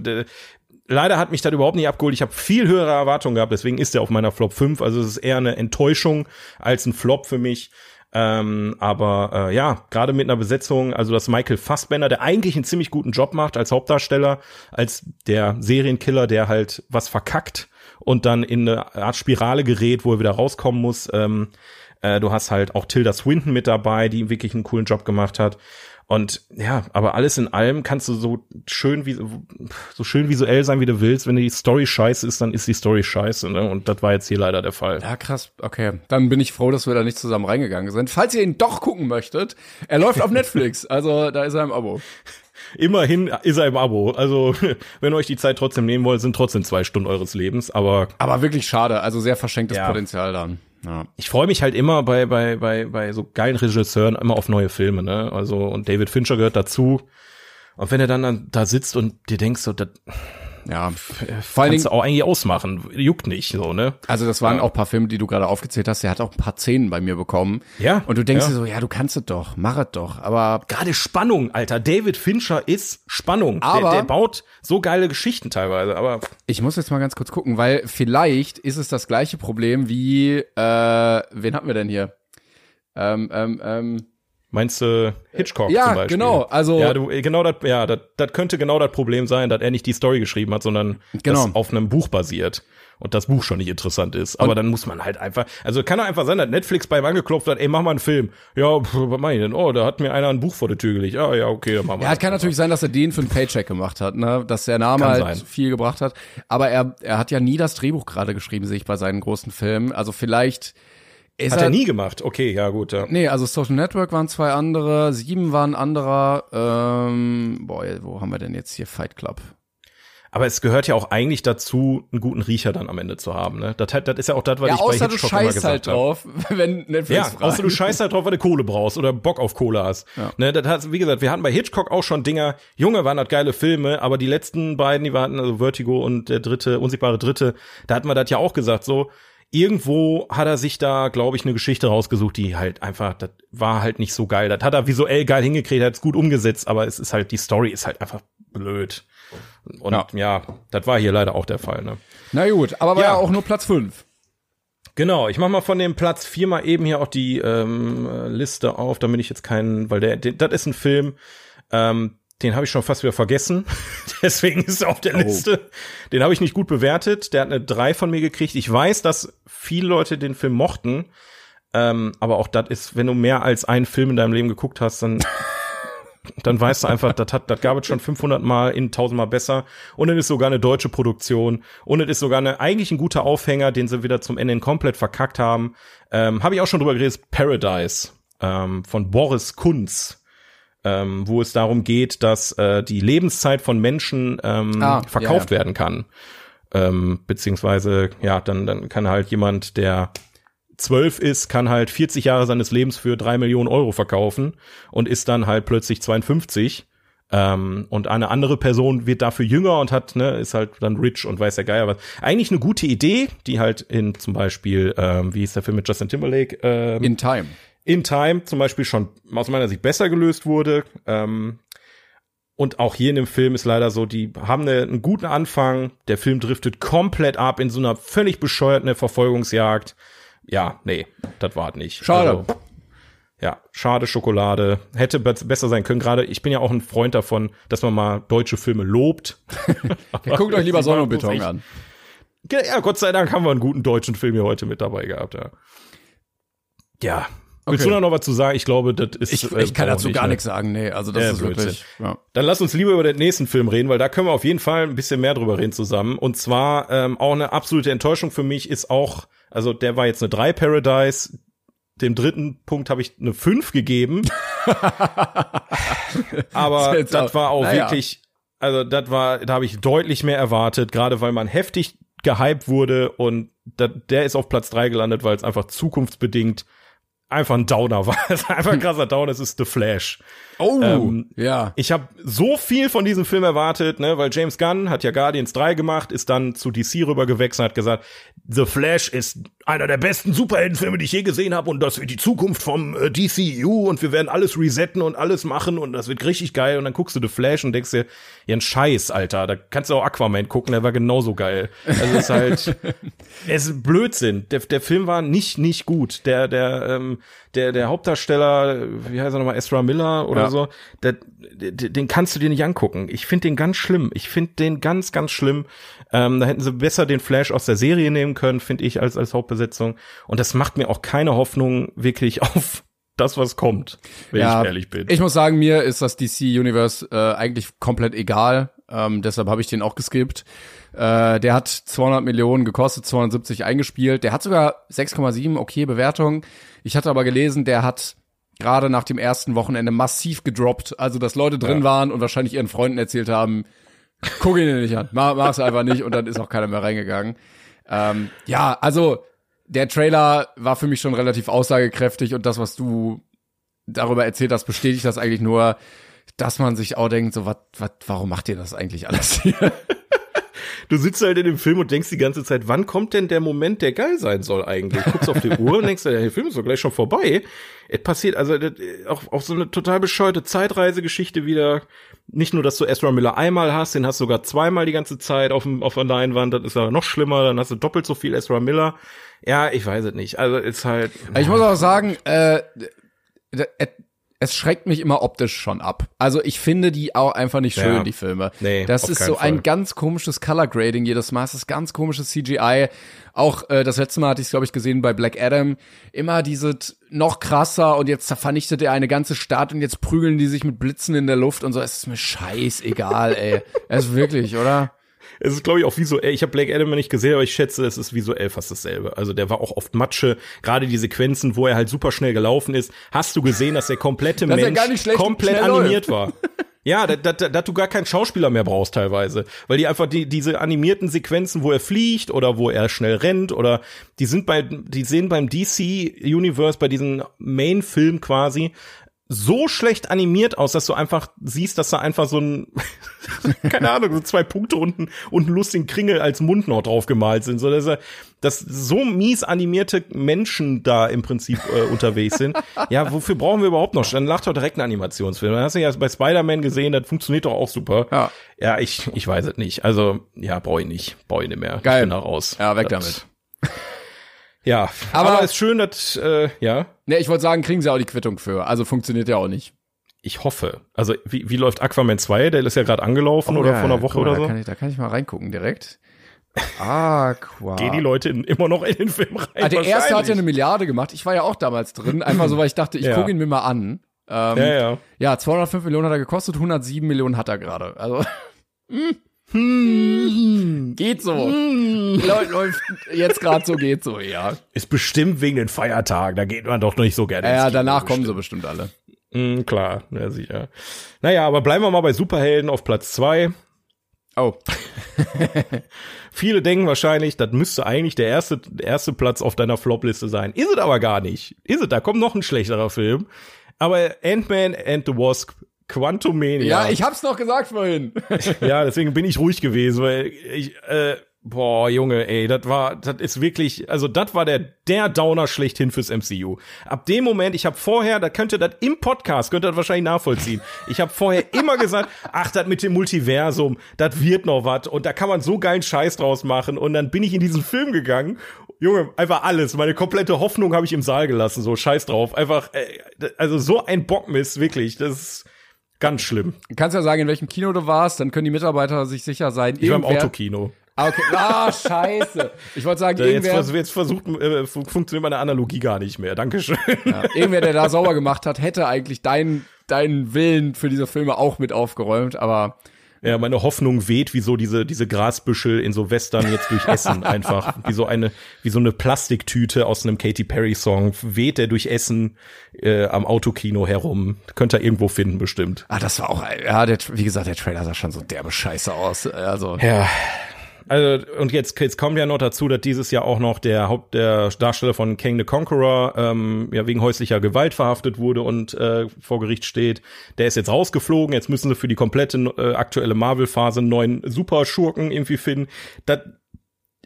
leider hat mich das überhaupt nicht abgeholt. Ich habe viel höhere Erwartungen gehabt, deswegen ist er auf meiner Flop 5. Also es ist eher eine Enttäuschung als ein Flop für mich. Ähm, aber äh, ja, gerade mit einer Besetzung, also dass Michael Fassbender, der eigentlich einen ziemlich guten Job macht als Hauptdarsteller, als der Serienkiller, der halt was verkackt und dann in eine Art Spirale gerät, wo er wieder rauskommen muss. Ähm, äh, du hast halt auch Tilda Swinton mit dabei, die wirklich einen coolen Job gemacht hat. Und ja, aber alles in allem kannst du so schön wie so schön visuell sein, wie du willst. Wenn die Story scheiße ist, dann ist die Story scheiße. Ne? Und das war jetzt hier leider der Fall. Ja, krass. Okay, dann bin ich froh, dass wir da nicht zusammen reingegangen sind. Falls ihr ihn doch gucken möchtet, er läuft auf Netflix. Also da ist er im Abo. Immerhin ist er im Abo. Also, wenn ihr euch die Zeit trotzdem nehmen wollt, sind trotzdem zwei Stunden eures Lebens. Aber aber wirklich schade. Also sehr verschenktes ja. Potenzial dann. Ja. Ich freue mich halt immer bei, bei, bei, bei so geilen Regisseuren immer auf neue Filme, ne? Also, und David Fincher gehört dazu. Und wenn er dann da sitzt und dir denkst, so, das, ja, vor allen Dingen auch eigentlich ausmachen, juckt nicht so, ne? Also das waren ja. auch paar Filme, die du gerade aufgezählt hast. Der hat auch ein paar Szenen bei mir bekommen. Ja. Und du denkst ja. dir so, ja, du kannst es doch, mach es doch. Aber gerade Spannung, Alter. David Fincher ist Spannung. Aber der, der baut so geile Geschichten teilweise. Aber ich muss jetzt mal ganz kurz gucken, weil vielleicht ist es das gleiche Problem wie, äh, wen hatten wir denn hier? Ähm, ähm, ähm, Meinst du Hitchcock ja, zum Beispiel? genau. Also ja, du, genau das, ja, das, das könnte genau das Problem sein, dass er nicht die Story geschrieben hat, sondern genau. das auf einem Buch basiert und das Buch schon nicht interessant ist. Aber und dann muss man halt einfach, also kann doch einfach sein, dass Netflix bei ihm angeklopft hat, ey, mach mal einen Film. Ja, pff, was mach ich denn? Oh, da hat mir einer ein Buch vor der Tür gelegt. Ah, ja, okay, dann machen wir. Ja, kann natürlich sein, dass er den für einen Paycheck gemacht hat, ne, dass der Name kann halt sein. viel gebracht hat. Aber er, er hat ja nie das Drehbuch gerade geschrieben, sehe ich bei seinen großen Filmen. Also vielleicht ist Hat er, er nie gemacht. Okay, ja gut. Ja. Nee, also Social Network waren zwei andere, Sieben waren anderer. Ähm, boah, wo haben wir denn jetzt hier Fight Club? Aber es gehört ja auch eigentlich dazu, einen guten Riecher dann am Ende zu haben. Ne? Das, das ist ja auch das, was ja, ich bei Hitchcock du immer gesagt halt drauf, wenn Netflix Ja, fragt. außer du scheißt halt drauf, weil du Kohle brauchst oder Bock auf Kohle hast. Ja. Ne, das hat, wie gesagt, wir hatten bei Hitchcock auch schon Dinger, Junge, waren das geile Filme, aber die letzten beiden, die waren also Vertigo und der dritte, unsichtbare Dritte, da hatten wir das ja auch gesagt, so, irgendwo hat er sich da, glaube ich, eine Geschichte rausgesucht, die halt einfach, das war halt nicht so geil. Das hat er visuell geil hingekriegt, hat es gut umgesetzt, aber es ist halt, die Story ist halt einfach blöd. Und ja, ja das war hier leider auch der Fall. Ne? Na gut, aber war ja, ja auch nur Platz fünf. Genau, ich mach mal von dem Platz vier mal eben hier auch die ähm, Liste auf, damit ich jetzt keinen, weil der, der das ist ein Film, ähm, den habe ich schon fast wieder vergessen. Deswegen ist er auf der oh. Liste. Den habe ich nicht gut bewertet. Der hat eine 3 von mir gekriegt. Ich weiß, dass viele Leute den Film mochten. Ähm, aber auch das ist, wenn du mehr als einen Film in deinem Leben geguckt hast, dann, dann weißt du einfach, das hat, das gab es schon 500 Mal in 1000 Mal besser. Und es ist sogar eine deutsche Produktion. Und es ist sogar eine, eigentlich ein guter Aufhänger, den sie wieder zum Ende komplett verkackt haben. Ähm, habe ich auch schon drüber geredet. Paradise ähm, von Boris Kunz ähm, wo es darum geht, dass äh, die Lebenszeit von Menschen ähm, ah, verkauft ja, ja. werden kann. Ähm, beziehungsweise, ja, dann, dann kann halt jemand, der zwölf ist, kann halt 40 Jahre seines Lebens für drei Millionen Euro verkaufen und ist dann halt plötzlich 52. Ähm, und eine andere Person wird dafür jünger und hat, ne, ist halt dann rich und weiß der Geier was. Eigentlich eine gute Idee, die halt in zum Beispiel, ähm, wie ist der Film mit Justin Timberlake? Ähm, in Time in Time zum Beispiel schon aus meiner Sicht besser gelöst wurde. Ähm, und auch hier in dem Film ist leider so, die haben eine, einen guten Anfang, der Film driftet komplett ab in so einer völlig bescheuerten Verfolgungsjagd. Ja, nee, das war nicht. Schade. Also, ja, schade Schokolade. Hätte besser sein können. Gerade ich bin ja auch ein Freund davon, dass man mal deutsche Filme lobt. ja, guckt euch lieber Sonne und Beton an. Ja, Gott sei Dank haben wir einen guten deutschen Film hier heute mit dabei gehabt, ja. Ja, Willst okay. du da noch was zu sagen? Ich glaube, das ist. Ich, ich kann dazu gar ne? nichts sagen, nee. Also das ja, ist wirklich. Ja. Dann lass uns lieber über den nächsten Film reden, weil da können wir auf jeden Fall ein bisschen mehr drüber reden zusammen. Und zwar ähm, auch eine absolute Enttäuschung für mich ist auch, also der war jetzt eine 3 Paradise. Dem dritten Punkt habe ich eine 5 gegeben. Aber das, das war auch naja. wirklich, also das war, da habe ich deutlich mehr erwartet, gerade weil man heftig gehypt wurde und da, der ist auf Platz 3 gelandet, weil es einfach zukunftsbedingt einfach ein Downer war. Es ist einfach ein krasser Downer, es ist The Flash. Oh, ähm, ja. Ich habe so viel von diesem Film erwartet, ne, weil James Gunn hat ja Guardians 3 gemacht, ist dann zu DC rüber gewechselt, hat gesagt, The Flash ist einer der besten Superheldenfilme, die ich je gesehen habe und das wird die Zukunft vom äh, DCU und wir werden alles resetten und alles machen und das wird richtig geil und dann guckst du The Flash und denkst dir, ja ein Scheiß, Alter, da kannst du auch Aquaman gucken, der war genauso geil. Also es ist halt, es ist Blödsinn. Der, der Film war nicht, nicht gut. Der, der, ähm, der, der Hauptdarsteller, wie heißt er nochmal, Ezra Miller oder Ja. so, der, der, den kannst du dir nicht angucken. Ich finde den ganz schlimm. Ich finde den ganz, ganz schlimm. Ähm, da hätten sie besser den Flash aus der Serie nehmen können, finde ich, als, als Hauptbesetzung. Und das macht mir auch keine Hoffnung wirklich auf das, was kommt, wenn ich ehrlich bin. Ich muss sagen, mir ist das DC Universe äh, eigentlich komplett egal. Ähm, deshalb habe ich den auch geskippt. Äh, der hat 200 Millionen gekostet, 270 eingespielt. Der hat sogar 6,7, okay, Bewertung. Ich hatte aber gelesen, der hat gerade nach dem ersten Wochenende massiv gedroppt. Also, dass Leute drin Ja. waren und wahrscheinlich ihren Freunden erzählt haben, guck ihn dir nicht an, mach, mach's einfach nicht und dann ist auch keiner mehr reingegangen. Ähm, ja, also der Trailer war für mich schon relativ aussagekräftig und das, was du darüber erzählt hast, bestätigt das eigentlich nur, dass man sich auch denkt, so, was, was, warum macht ihr das eigentlich alles hier? Du sitzt halt in dem Film und denkst die ganze Zeit, wann kommt denn der Moment, der geil sein soll eigentlich? Guckst auf die Uhr und denkst, der Film ist doch gleich schon vorbei. Es passiert also das, auch, auch so eine total bescheuerte Zeitreisegeschichte wieder. Nicht nur, dass du Ezra Miller einmal hast, den hast du sogar zweimal die ganze Zeit auf, dem, auf der Leinwand. Das ist aber noch schlimmer. Dann hast du doppelt so viel Ezra Miller. Ja, ich weiß es nicht. Also ist halt. Ich muss auch sagen, äh, es schreckt mich immer optisch schon ab. Also ich finde die auch einfach nicht schön, Ja. die Filme. Nee, das ist so ein Fall. ganz komisches Color Grading jedes Mal. Es ist ganz komisches CGI. Auch äh, das letzte Mal hatte ich es, glaube ich, gesehen bei Black Adam. Immer diese t- noch krasser und jetzt vernichtet er eine ganze Stadt und jetzt prügeln die sich mit Blitzen in der Luft und so. Es ist mir scheißegal, ey. Es ist wirklich, oder? Es ist, glaube ich, auch visuell. Ich habe Black Adam nicht gesehen, aber ich schätze, es ist visuell fast dasselbe. Also der war auch oft Matsche. Gerade die Sequenzen, wo er halt super schnell gelaufen ist, hast du gesehen, dass der komplette Dass Mensch schlecht komplett animiert war. Ja, dass da, da du gar keinen Schauspieler mehr brauchst teilweise, weil die einfach die diese animierten Sequenzen, wo er fliegt oder wo er schnell rennt oder die sind bei die sehen beim DC Universe bei diesem Main Film quasi so schlecht animiert aus, dass du einfach siehst, dass da einfach so ein keine Ahnung, so zwei Punkte unten und einen lustigen Kringel als Mund noch drauf gemalt sind, so dass er dass so mies animierte Menschen da im Prinzip äh, unterwegs sind. Ja, wofür brauchen wir überhaupt noch? Dann lacht doch direkt einen Animationsfilm. Dann hast du ja bei Spider-Man gesehen, das funktioniert doch auch super. Ja. Ja, ich, ich weiß es nicht. Also, ja, brauche ich nicht. Brauche ich nicht mehr. Geil. Ich bin da raus. Ja, weg Das- damit. Ja, Aber- aber, ist schön, dass, äh, ja, Ne, ich wollte sagen, kriegen sie auch die Quittung für. Also funktioniert ja auch nicht. ich hoffe. Also, wie, wie läuft Aquaman 2? Der ist ja gerade angelaufen oder Oh ja, vor einer Woche mal, oder da so. Kann ich, da kann ich mal reingucken direkt. Aqua. Gehen die Leute in, immer noch in den Film rein? Ah, der erste hat ja eine Milliarde gemacht. Ich war ja auch damals drin. Einfach so, weil ich dachte, ich Ja. gucke ihn mir mal an. Ähm, Ja, ja. ja, 205 Millionen hat er gekostet, 107 Millionen hat er gerade. Also Hm. Geht so. Läu- Läuft jetzt gerade so, geht so, ja. Ist bestimmt wegen den Feiertagen. Da geht man doch nicht so gerne. Ja, danach kommen sie bestimmt alle. Mm, klar, ja, sicher. Naja, aber bleiben wir mal bei Superhelden auf Platz zwei. Oh, Viele denken wahrscheinlich, das müsste eigentlich der erste, der erste Platz auf deiner Flop-Liste sein. Ist es aber gar nicht. Ist es, da kommt noch ein schlechterer Film. Aber Ant-Man and the Wasp, Quantumania. ja, ich hab's noch gesagt vorhin. Ja, deswegen bin ich ruhig gewesen, weil ich, äh, boah, Junge, ey, das war, das ist wirklich, also das war der, der Downer schlechthin fürs MCU. Ab dem Moment, ich habe vorher, da könnt ihr das im Podcast, könnt ihr das wahrscheinlich nachvollziehen. Ich habe vorher immer gesagt, ach, das mit dem Multiversum, das wird noch was und da kann man so geilen Scheiß draus machen und dann bin ich in diesen Film gegangen. Junge, einfach alles. Meine komplette Hoffnung habe ich im Saal gelassen, so scheiß drauf. Einfach, äh, also so ein Bockmist, wirklich. Das ist ganz schlimm. Du kannst ja sagen, in welchem Kino du warst, dann können die Mitarbeiter sich sicher sein. Ich war im Autokino. Ah, okay. Ah, scheiße. Ich wollte sagen, jetzt, irgendwer, jetzt versucht, äh, fun funktioniert meine Analogie gar nicht mehr. Dankeschön. ja, irgendwer, der da sauber gemacht hat, hätte eigentlich deinen deinen Willen für diese Filme auch mit aufgeräumt, aber Ja, meine Hoffnung weht wie so diese, diese Grasbüschel in so Western jetzt durch Essen einfach. Wie so eine, wie so eine Plastiktüte aus einem Katy Perry Song weht er durch Essen äh, am Autokino herum. Könnt ihr irgendwo finden, bestimmt. ah, das war auch, ja, der, wie gesagt, der Trailer sah schon so derbe Scheiße aus. Also, Ja. Also, und jetzt, jetzt kommt ja noch dazu, dass dieses Jahr auch noch der Haupt, der Darsteller von King the Conqueror, ähm, ja, wegen häuslicher Gewalt verhaftet wurde und äh, vor Gericht steht. Der ist jetzt rausgeflogen. Jetzt müssen sie für die komplette äh, aktuelle Marvel-Phase einen neuen Superschurken irgendwie finden. Das,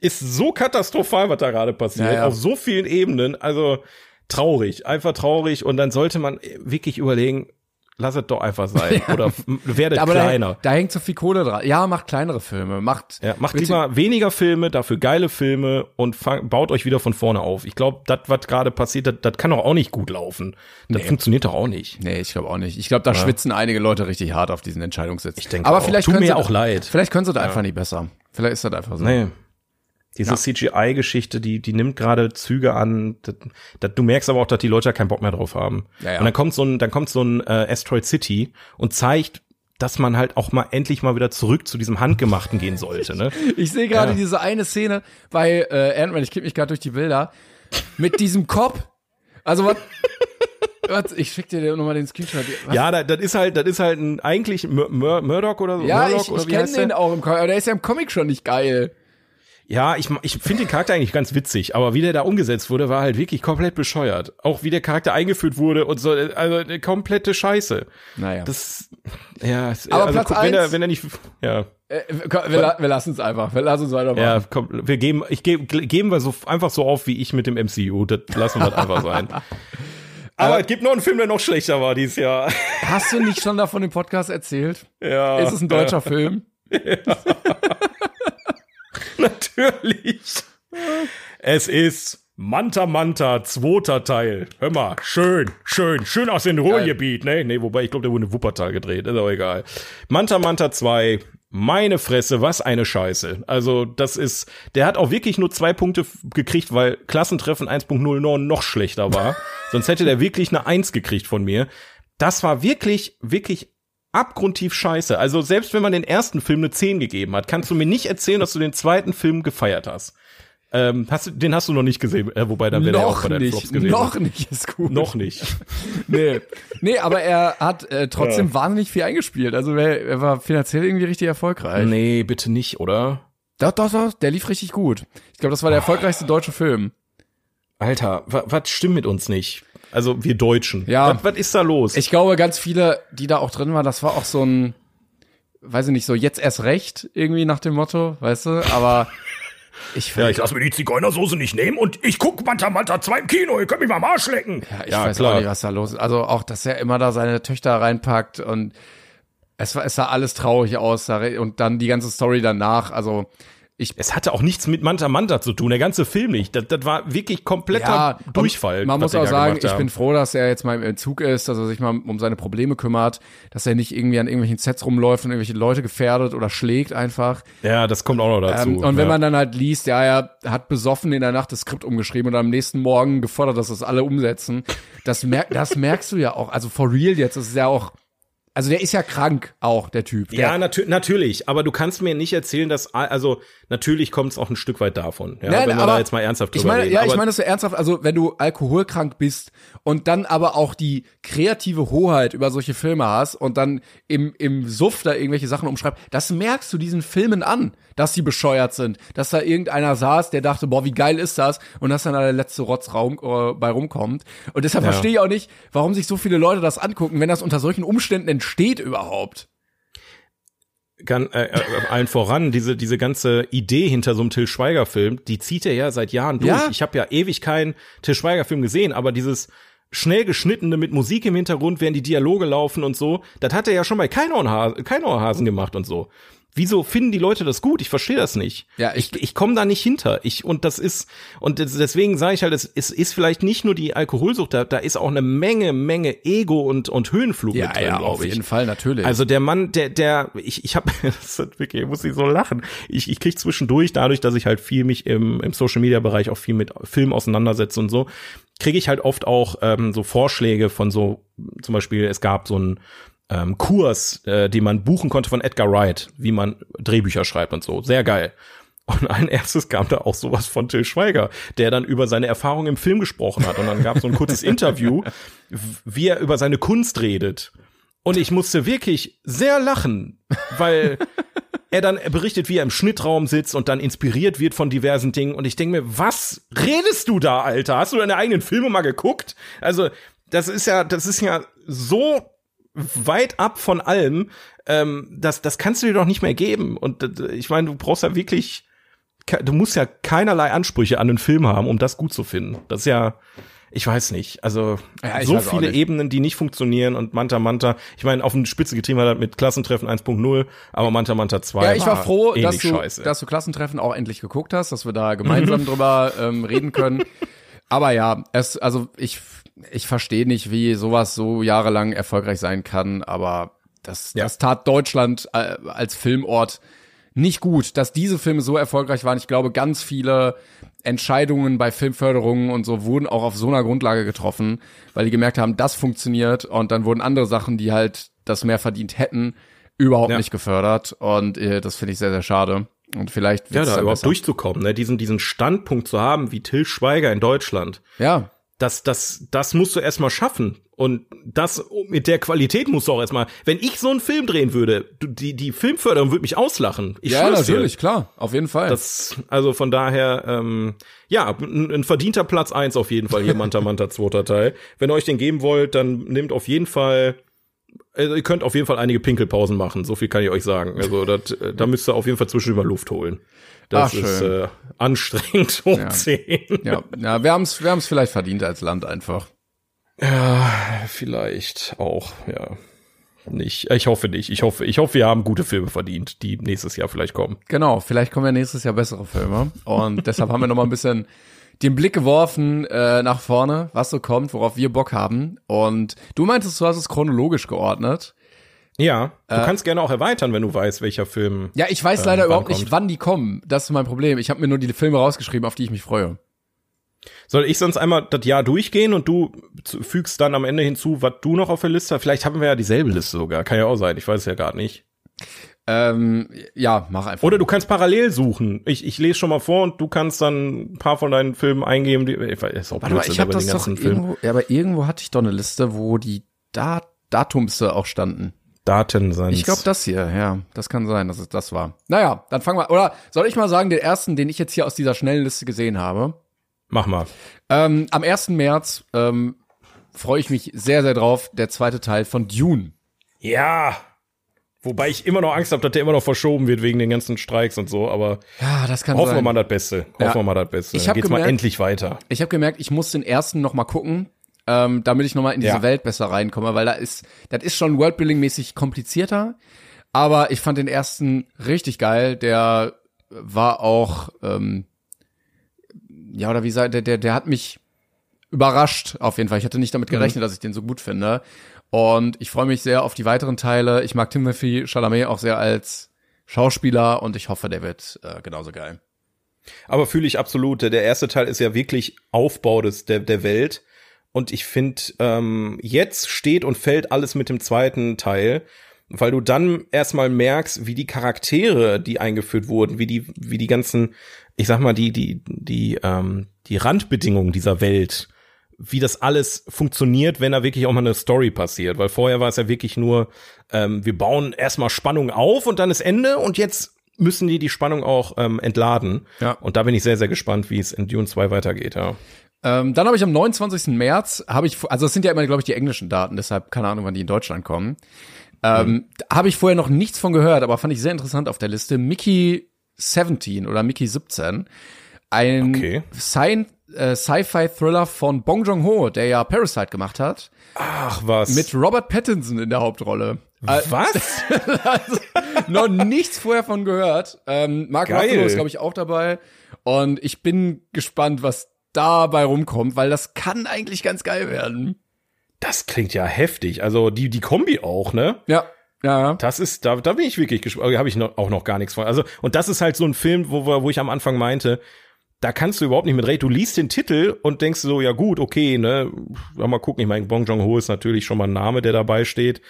ist so katastrophal, was da gerade passiert, Ja, ja. auf so vielen Ebenen. Also traurig, einfach traurig. Und dann sollte man wirklich überlegen, lass es doch einfach sein. Oder f- werdet Aber da, kleiner. da hängt so viel Kohle dran. Ja, macht kleinere Filme. Macht, Ja, macht lieber weniger Filme, dafür geile Filme und fang, baut euch wieder von vorne auf. Ich glaube, das, was gerade passiert, das- das kann doch auch nicht gut laufen. Das funktioniert doch auch nicht. Nee, ich glaube auch nicht. Ich glaube, da schwitzen einige Leute richtig hart auf diesen Entscheidungssitz. Ich denke Aber auch. vielleicht Tut können mir sie, auch leid. Vielleicht können sie das einfach nicht besser. Vielleicht ist das einfach so. Nee. Diese CGI-Geschichte, die, die nimmt gerade Züge an. Das, das, du merkst aber auch, dass die Leute da keinen Bock mehr drauf haben. Ja, ja. Und dann kommt so ein, dann kommt so ein äh, Asteroid City und zeigt, dass man halt auch mal endlich mal wieder zurück zu diesem Handgemachten gehen sollte. Ne? Ich sehe gerade Ja. diese eine Szene bei äh, Ant-Man, ich kipp mich gerade durch die Bilder, mit diesem Kopf. Also was, ich schick dir nochmal den Screenshot. Was? Ja, das, das ist halt, das ist halt ein eigentlich Mur Mur Murdoch oder so. Ja, Murdoch, ich, ich kenne den auch im Comic, aber der ist ja im Comic schon nicht geil. Ja, ich, ich finde den Charakter eigentlich ganz witzig, aber wie der da umgesetzt wurde, war halt wirklich komplett bescheuert. Auch wie der Charakter eingeführt wurde und so, also eine komplette Scheiße. Naja. Das, ja, es- Aber also, Platz guck, wenn er, eins- wenn er nicht, ja, äh, komm, wir, wir lassen es einfach. Wir lassen es weitermachen. ja, komm, wir geben, ich gebe, geben wir so einfach so auf wie ich mit dem MCU. Das lassen wir einfach sein. Aber es gibt noch einen Film, der noch schlechter war dieses Jahr. Hast du nicht schon davon im Podcast erzählt? Ja, Ist es ein deutscher Film? Natürlich. Es ist Manta Manta, zweiter Teil. Hör mal, schön, schön, schön aus dem Ruhrgebiet, ne? Nee, wobei, ich glaube, der wurde in Wuppertal gedreht, ist aber egal. Manta Manta 2, meine Fresse, was eine Scheiße. Also, das ist, der hat auch wirklich nur zwei Punkte gekriegt, weil Klassentreffen 1.09 noch schlechter war. Sonst hätte der wirklich eine 1 gekriegt von mir. Das war wirklich, wirklich abgrundtief scheiße. Also selbst wenn man den ersten Film eine 10 gegeben hat, kannst du mir nicht erzählen, dass du den zweiten Film gefeiert hast. Ähm, hast du, den hast du noch nicht gesehen, äh, wobei dann wäre er auch Noch bei deinen nicht. Flops gewesen. Noch nicht ist gut. Noch nicht. Nee. Nee, aber er hat äh, trotzdem wahnsinnig viel eingespielt. Also er, er war finanziell irgendwie richtig erfolgreich. nee, bitte nicht, oder? Doch, doch, doch, der lief richtig gut. Ich glaube, das war der erfolgreichste deutsche Film. Alter, wa- was stimmt mit uns nicht? Also wir Deutschen. Ja. Was, was ist da los? Ich glaube, ganz viele, die da auch drin waren, das war auch so ein, weiß ich nicht, so jetzt erst recht, irgendwie nach dem Motto, weißt du? Aber ich ja, finde, ich lass mir die Zigeunersoße nicht nehmen und ich guck Manta Manta 2 im Kino, ihr könnt mich mal am Arsch lecken. ja, ich weiß auch nicht, was da los ist. Also auch, dass er immer da seine Töchter reinpackt und es war, es sah alles traurig aus und dann die ganze Story danach, also ich Es hatte auch nichts mit Manta Manta zu tun, der ganze Film nicht. Das, das war wirklich kompletter ja, Durchfall. Man muss auch sagen, ich bin froh, dass er jetzt mal im Entzug ist, dass er sich mal um seine Probleme kümmert, dass er nicht irgendwie an irgendwelchen Sets rumläuft und irgendwelche Leute gefährdet oder schlägt einfach. Ja, das kommt auch noch dazu. Ähm, und wenn ja. man dann halt liest, ja, er hat besoffen in der Nacht das Skript umgeschrieben und am nächsten Morgen gefordert, dass das alle umsetzen, das, mer das merkst du ja auch. Also for real jetzt, das ist ja auch, also der ist ja krank auch, der Typ. Der, Ja, natür natürlich, aber du kannst mir nicht erzählen, dass also natürlich kommt es auch ein Stück weit davon, ja, Nein, wenn wir aber da jetzt mal ernsthaft ich drüber meine, reden. ja, aber ich meine das so ernsthaft, also wenn du alkoholkrank bist und dann aber auch die kreative Hoheit über solche Filme hast und dann im, im Suff da irgendwelche Sachen umschreibst, das merkst du diesen Filmen an, dass sie bescheuert sind, dass da irgendeiner saß, der dachte, boah, wie geil ist das und dass dann da der letzte Rotzraum äh, bei rumkommt und deshalb Ja. verstehe ich auch nicht, warum sich so viele Leute das angucken, wenn das unter solchen Umständen entsteht überhaupt. Gan, äh, äh, allen voran diese diese ganze Idee hinter so einem Till Schweiger Film, die zieht er ja seit Jahren durch. Ja. Ich habe ja ewig keinen Till Schweiger Film gesehen, aber dieses schnell geschnittene mit Musik im Hintergrund, während die Dialoge laufen und so, das hat er ja schon bei Keinohrhasen gemacht und so. Wieso finden die Leute das gut? Ich verstehe das nicht. Ja, ich ich- ich komme da nicht hinter. Ich und das ist und des- deswegen sage ich halt, es, es ist vielleicht nicht nur die Alkoholsucht, da, da ist auch eine Menge Menge Ego und und Höhenflug mit drin, glaube ich. Fall, natürlich. Also der Mann, der, der, ich, ich habe, das ist wirklich, muss ich so lachen. Ich, ich krieg zwischendurch, dadurch, dass ich halt viel mich im, im Social Media Bereich auch viel mit Film auseinandersetze und so, kriege ich halt oft auch ähm, so Vorschläge von so, zum Beispiel, es gab so einen ähm, Kurs, äh, den man buchen konnte von Edgar Wright, wie man Drehbücher schreibt und so. Sehr geil. Und allen erstes kam da auch sowas von Till Schweiger, der dann über seine Erfahrung im Film gesprochen hat. Und dann gab es so ein kurzes Interview, wie er über seine Kunst redet. Und ich musste wirklich sehr lachen, weil er dann berichtet, wie er im Schnittraum sitzt und dann inspiriert wird von diversen Dingen. Und ich denke mir, was redest du da, Alter? Hast du deine eigenen Filme mal geguckt? Also, das ist ja, das ist ja so weit ab von allem, ähm, das, das kannst du dir doch nicht mehr geben. Und äh, ich meine, du brauchst ja wirklich, du musst ja keinerlei Ansprüche an einen Film haben, um das gut zu finden. Das ist ja, ich weiß nicht. Also Ja, so viele. Ebenen, die nicht funktionieren und Manta Manta. Ich meine, auf den Spitze getrieben hat mit Klassentreffen 1.0, aber Manta Manta 2 Ja, ich war froh, dass du, scheiße. dass du Klassentreffen auch endlich geguckt hast, dass wir da gemeinsam drüber ähm, reden können. Aber ja, es, also ich, ich verstehe nicht, wie sowas so jahrelang erfolgreich sein kann, aber das, Ja. das tat Deutschland äh, als Filmort nicht gut, dass diese Filme so erfolgreich waren. Ich glaube, ganz viele Entscheidungen bei Filmförderungen und so wurden auch auf so einer Grundlage getroffen, weil die gemerkt haben, das funktioniert und dann wurden andere Sachen, die halt das mehr verdient hätten, überhaupt Ja. nicht gefördert und äh, das finde ich sehr, sehr schade. Und vielleicht ja, da überhaupt besser. durchzukommen, ne? diesen, diesen Standpunkt zu haben, wie Till Schweiger in Deutschland. Ja, Das, das, das musst du erstmal schaffen. Und das mit der Qualität musst du auch erstmal. Wenn ich so einen Film drehen würde, die, die Filmförderung würde mich auslachen. Ich ja, schwör's dir. natürlich, klar, auf jeden Fall. Das, also von daher, ähm, ja, ein, ein verdienter Platz eins auf jeden Fall hier, Manta Manta zweiter Teil. Wenn ihr euch den geben wollt, dann nehmt auf jeden Fall, also ihr könnt auf jeden Fall einige Pinkelpausen machen, so viel kann ich euch sagen. Also das, äh, da müsst ihr auf jeden Fall zwischendurch mal Luft holen. Das Ach, ist äh, anstrengend hoch Ja. 10. ja, ja, wir haben's, wir haben's vielleicht verdient als Land einfach. Ja, vielleicht auch, ja. Nicht. Ich hoffe nicht. Ich hoffe, ich hoffe, wir haben gute Filme verdient, die nächstes Jahr vielleicht kommen. Genau, vielleicht kommen ja nächstes Jahr bessere Filme. Und deshalb haben wir noch mal ein bisschen den Blick geworfen äh, nach vorne, was so kommt, worauf wir Bock haben. Und du meintest, du hast es chronologisch geordnet. Ja, du kannst gerne auch erweitern, wenn du weißt, welcher Film. Ja, ich weiß Äh, leider überhaupt nicht, kommt? wann die kommen. Das ist mein Problem. Ich habe mir nur die Filme rausgeschrieben, auf die ich mich freue. Soll ich sonst einmal das Jahr durchgehen und du fügst dann am Ende hinzu, was du noch auf der Liste hast? Vielleicht haben wir ja dieselbe Liste sogar. Kann ja auch sein. Ich weiß es ja gar nicht. Ähm, ja, mach einfach. Oder du kannst parallel suchen. Ich, ich lese schon mal vor und du kannst dann ein paar von deinen Filmen eingeben. Die, ich weiß, auch Warte mal, ich habe aber das doch irgendwo, ja, aber irgendwo hatte ich doch eine Liste, wo die Dat Datumse auch standen. Daten sind. Ich glaube, das hier, ja, das kann sein, dass es das war. Naja, dann fangen wir, oder soll ich mal sagen, den ersten, den ich jetzt hier aus dieser schnellen Liste gesehen habe? Mach mal. Ähm, am 1. März ähm, freue ich mich sehr, sehr drauf, der zweite Teil von Dune. Ja. Wobei ich immer noch Angst habe, dass der immer noch verschoben wird wegen den ganzen Streiks und so, aber Ja, das kann hoffen wir sein. mal das Beste. Hoffen Ja. wir mal das Beste. Ich Dann geht's mal gemerkt- endlich weiter. Ich habe gemerkt, ich muss den ersten noch mal gucken, ähm, damit ich noch mal in diese Ja. Welt besser reinkomme, weil da ist, das ist schon Worldbuilding-mäßig komplizierter, aber ich fand den ersten richtig geil. Der war auch, ähm, ja oder wie sagt der, der, der hat mich überrascht auf jeden Fall. Ich hatte nicht damit gerechnet, dass ich den so gut finde. Und ich freue mich sehr auf die weiteren Teile. Ich mag Timothy Chalamet auch sehr als Schauspieler und ich hoffe, der wird äh, genauso geil. Aber fühle ich absolut. Der erste Teil ist ja wirklich Aufbau des, der, der Welt. Und ich finde, ähm, jetzt steht und fällt alles mit dem zweiten Teil, weil du dann erstmal merkst, wie die Charaktere, die eingeführt wurden, wie die, wie die ganzen, ich sag mal, die, die, die, ähm, die Randbedingungen dieser Welt, wie das alles funktioniert, wenn da wirklich auch mal eine Story passiert. Weil vorher war es ja wirklich nur, ähm, wir bauen erstmal Spannung auf und dann ist Ende und jetzt müssen die die Spannung auch ähm, entladen. Ja. Und da bin ich sehr, sehr gespannt, wie es in Dune 2 weitergeht, ja. Ähm, dann habe ich am 29. März, habe ich, also es sind ja immer, glaube ich, die englischen Daten, deshalb keine Ahnung, wann die in Deutschland kommen. Ähm, da Habe ich vorher noch nichts von gehört, aber fand ich sehr interessant auf der Liste. Mickey 17 oder Mickey 17. Ein Okay. Sci- äh, Sci-Fi-Thriller von Bong Joon-ho, der ja Parasite gemacht hat, Ach was. mit Robert Pattinson in der Hauptrolle. Äh, was? noch nichts vorher von gehört. Ähm, Mark. Ruffalo ist, glaube ich, auch dabei. Und ich bin gespannt, was dabei rumkommt, weil das kann eigentlich ganz geil werden. Das klingt ja heftig. Also die, die Kombi auch, ne? Ja, ja, ja. Das ist, da, da bin ich wirklich gespannt. Habe ich noch, auch noch gar nichts von. Also, und das ist halt so ein Film, wo, wo ich am Anfang meinte, da kannst du überhaupt nicht mit reden. Du liest den Titel und denkst so, ja gut, okay, ne, mal gucken. Ich meine, Bong Joon-ho ist natürlich schon mal ein Name, der dabei steht.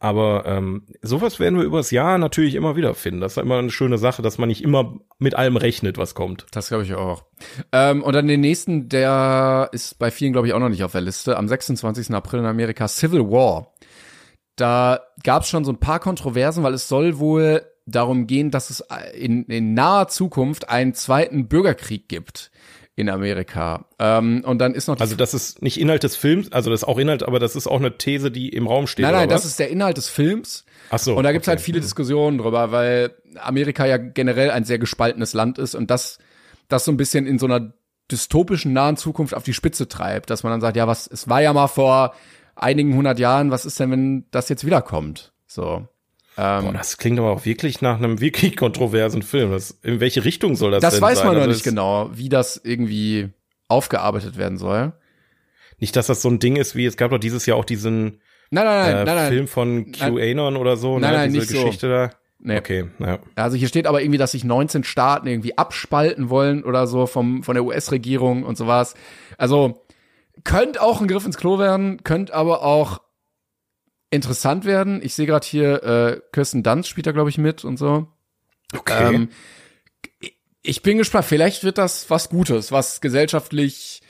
Aber ähm, sowas werden wir übers Jahr natürlich immer wieder finden. Das ist immer eine schöne Sache, dass man nicht immer mit allem rechnet, was kommt. Das glaube ich auch. Ähm, und dann den nächsten, der ist bei vielen, glaube ich, auch noch nicht auf der Liste. Am 26. April in Amerika Civil War. Da gab es schon so ein paar Kontroversen, weil es soll wohl darum gehen, dass es in, in naher Zukunft einen zweiten Bürgerkrieg gibt in Amerika. Ähm, und dann ist noch Also das ist nicht Inhalt des Films, also das ist auch Inhalt, aber das ist auch eine These, die im Raum steht. Nein, nein, das ist der Inhalt des Films. Ach so, Und da gibt's okay. halt viele Diskussionen drüber, weil Amerika ja generell ein sehr gespaltenes Land ist und das, das so ein bisschen in so einer dystopischen nahen Zukunft auf die Spitze treibt, dass man dann sagt, ja, was, es war ja mal vor einigen hundert Jahren, was ist denn, wenn das jetzt wiederkommt? So. Ähm, Boah, das klingt aber auch wirklich nach einem wirklich kontroversen Film. Das, in welche Richtung soll das, das denn weiß sein? man noch Also nicht genau, wie das irgendwie aufgearbeitet werden soll. Nicht, dass das so ein Ding ist wie, es gab doch dieses Jahr auch diesen Nein, nein, nein, äh, nein, nein. Film von QAnon oder so, Nein, ne? nein, diese nicht so. Geschichte da. Nee. Okay, naja. Also hier steht aber irgendwie, dass sich 19 Staaten irgendwie abspalten wollen oder so vom, von der US-Regierung und sowas. Also könnte auch ein Griff ins Klo werden, könnte aber auch interessant werden. Ich sehe gerade hier, äh, Kirsten Dunst spielt da, glaube ich, mit und so. Okay. Ähm, ich bin gespannt. Vielleicht wird das was Gutes, was gesellschaftlich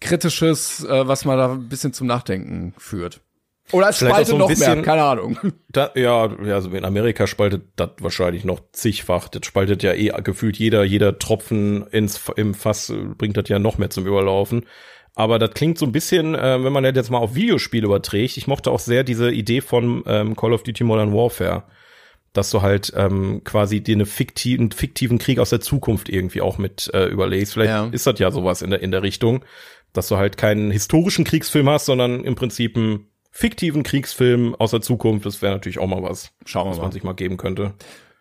kritisches, äh, was mal da ein bisschen zum Nachdenken führt. Oder es Vielleicht spaltet so noch bisschen- mehr, keine Ahnung. Da, ja, also in Amerika spaltet das wahrscheinlich noch zigfach. Das spaltet ja eh gefühlt jeder, jeder Tropfen ins, im Fass bringt das ja noch mehr zum Überlaufen. Aber das klingt so ein bisschen, äh, wenn man das jetzt mal auf Videospiele überträgt. Ich mochte auch sehr diese Idee von ähm, Call of Duty Modern Warfare. Dass du halt ähm, quasi dir eine fiktiven, fiktiven Krieg aus der Zukunft irgendwie auch mit äh, überlegst. Vielleicht Ja. ist das ja sowas in der, in der Richtung, dass du halt keinen historischen Kriegsfilm hast, sondern im Prinzip einen fiktiven Kriegsfilm aus der Zukunft. Das wäre natürlich auch mal was, Schauen wir was mal. man sich mal geben könnte.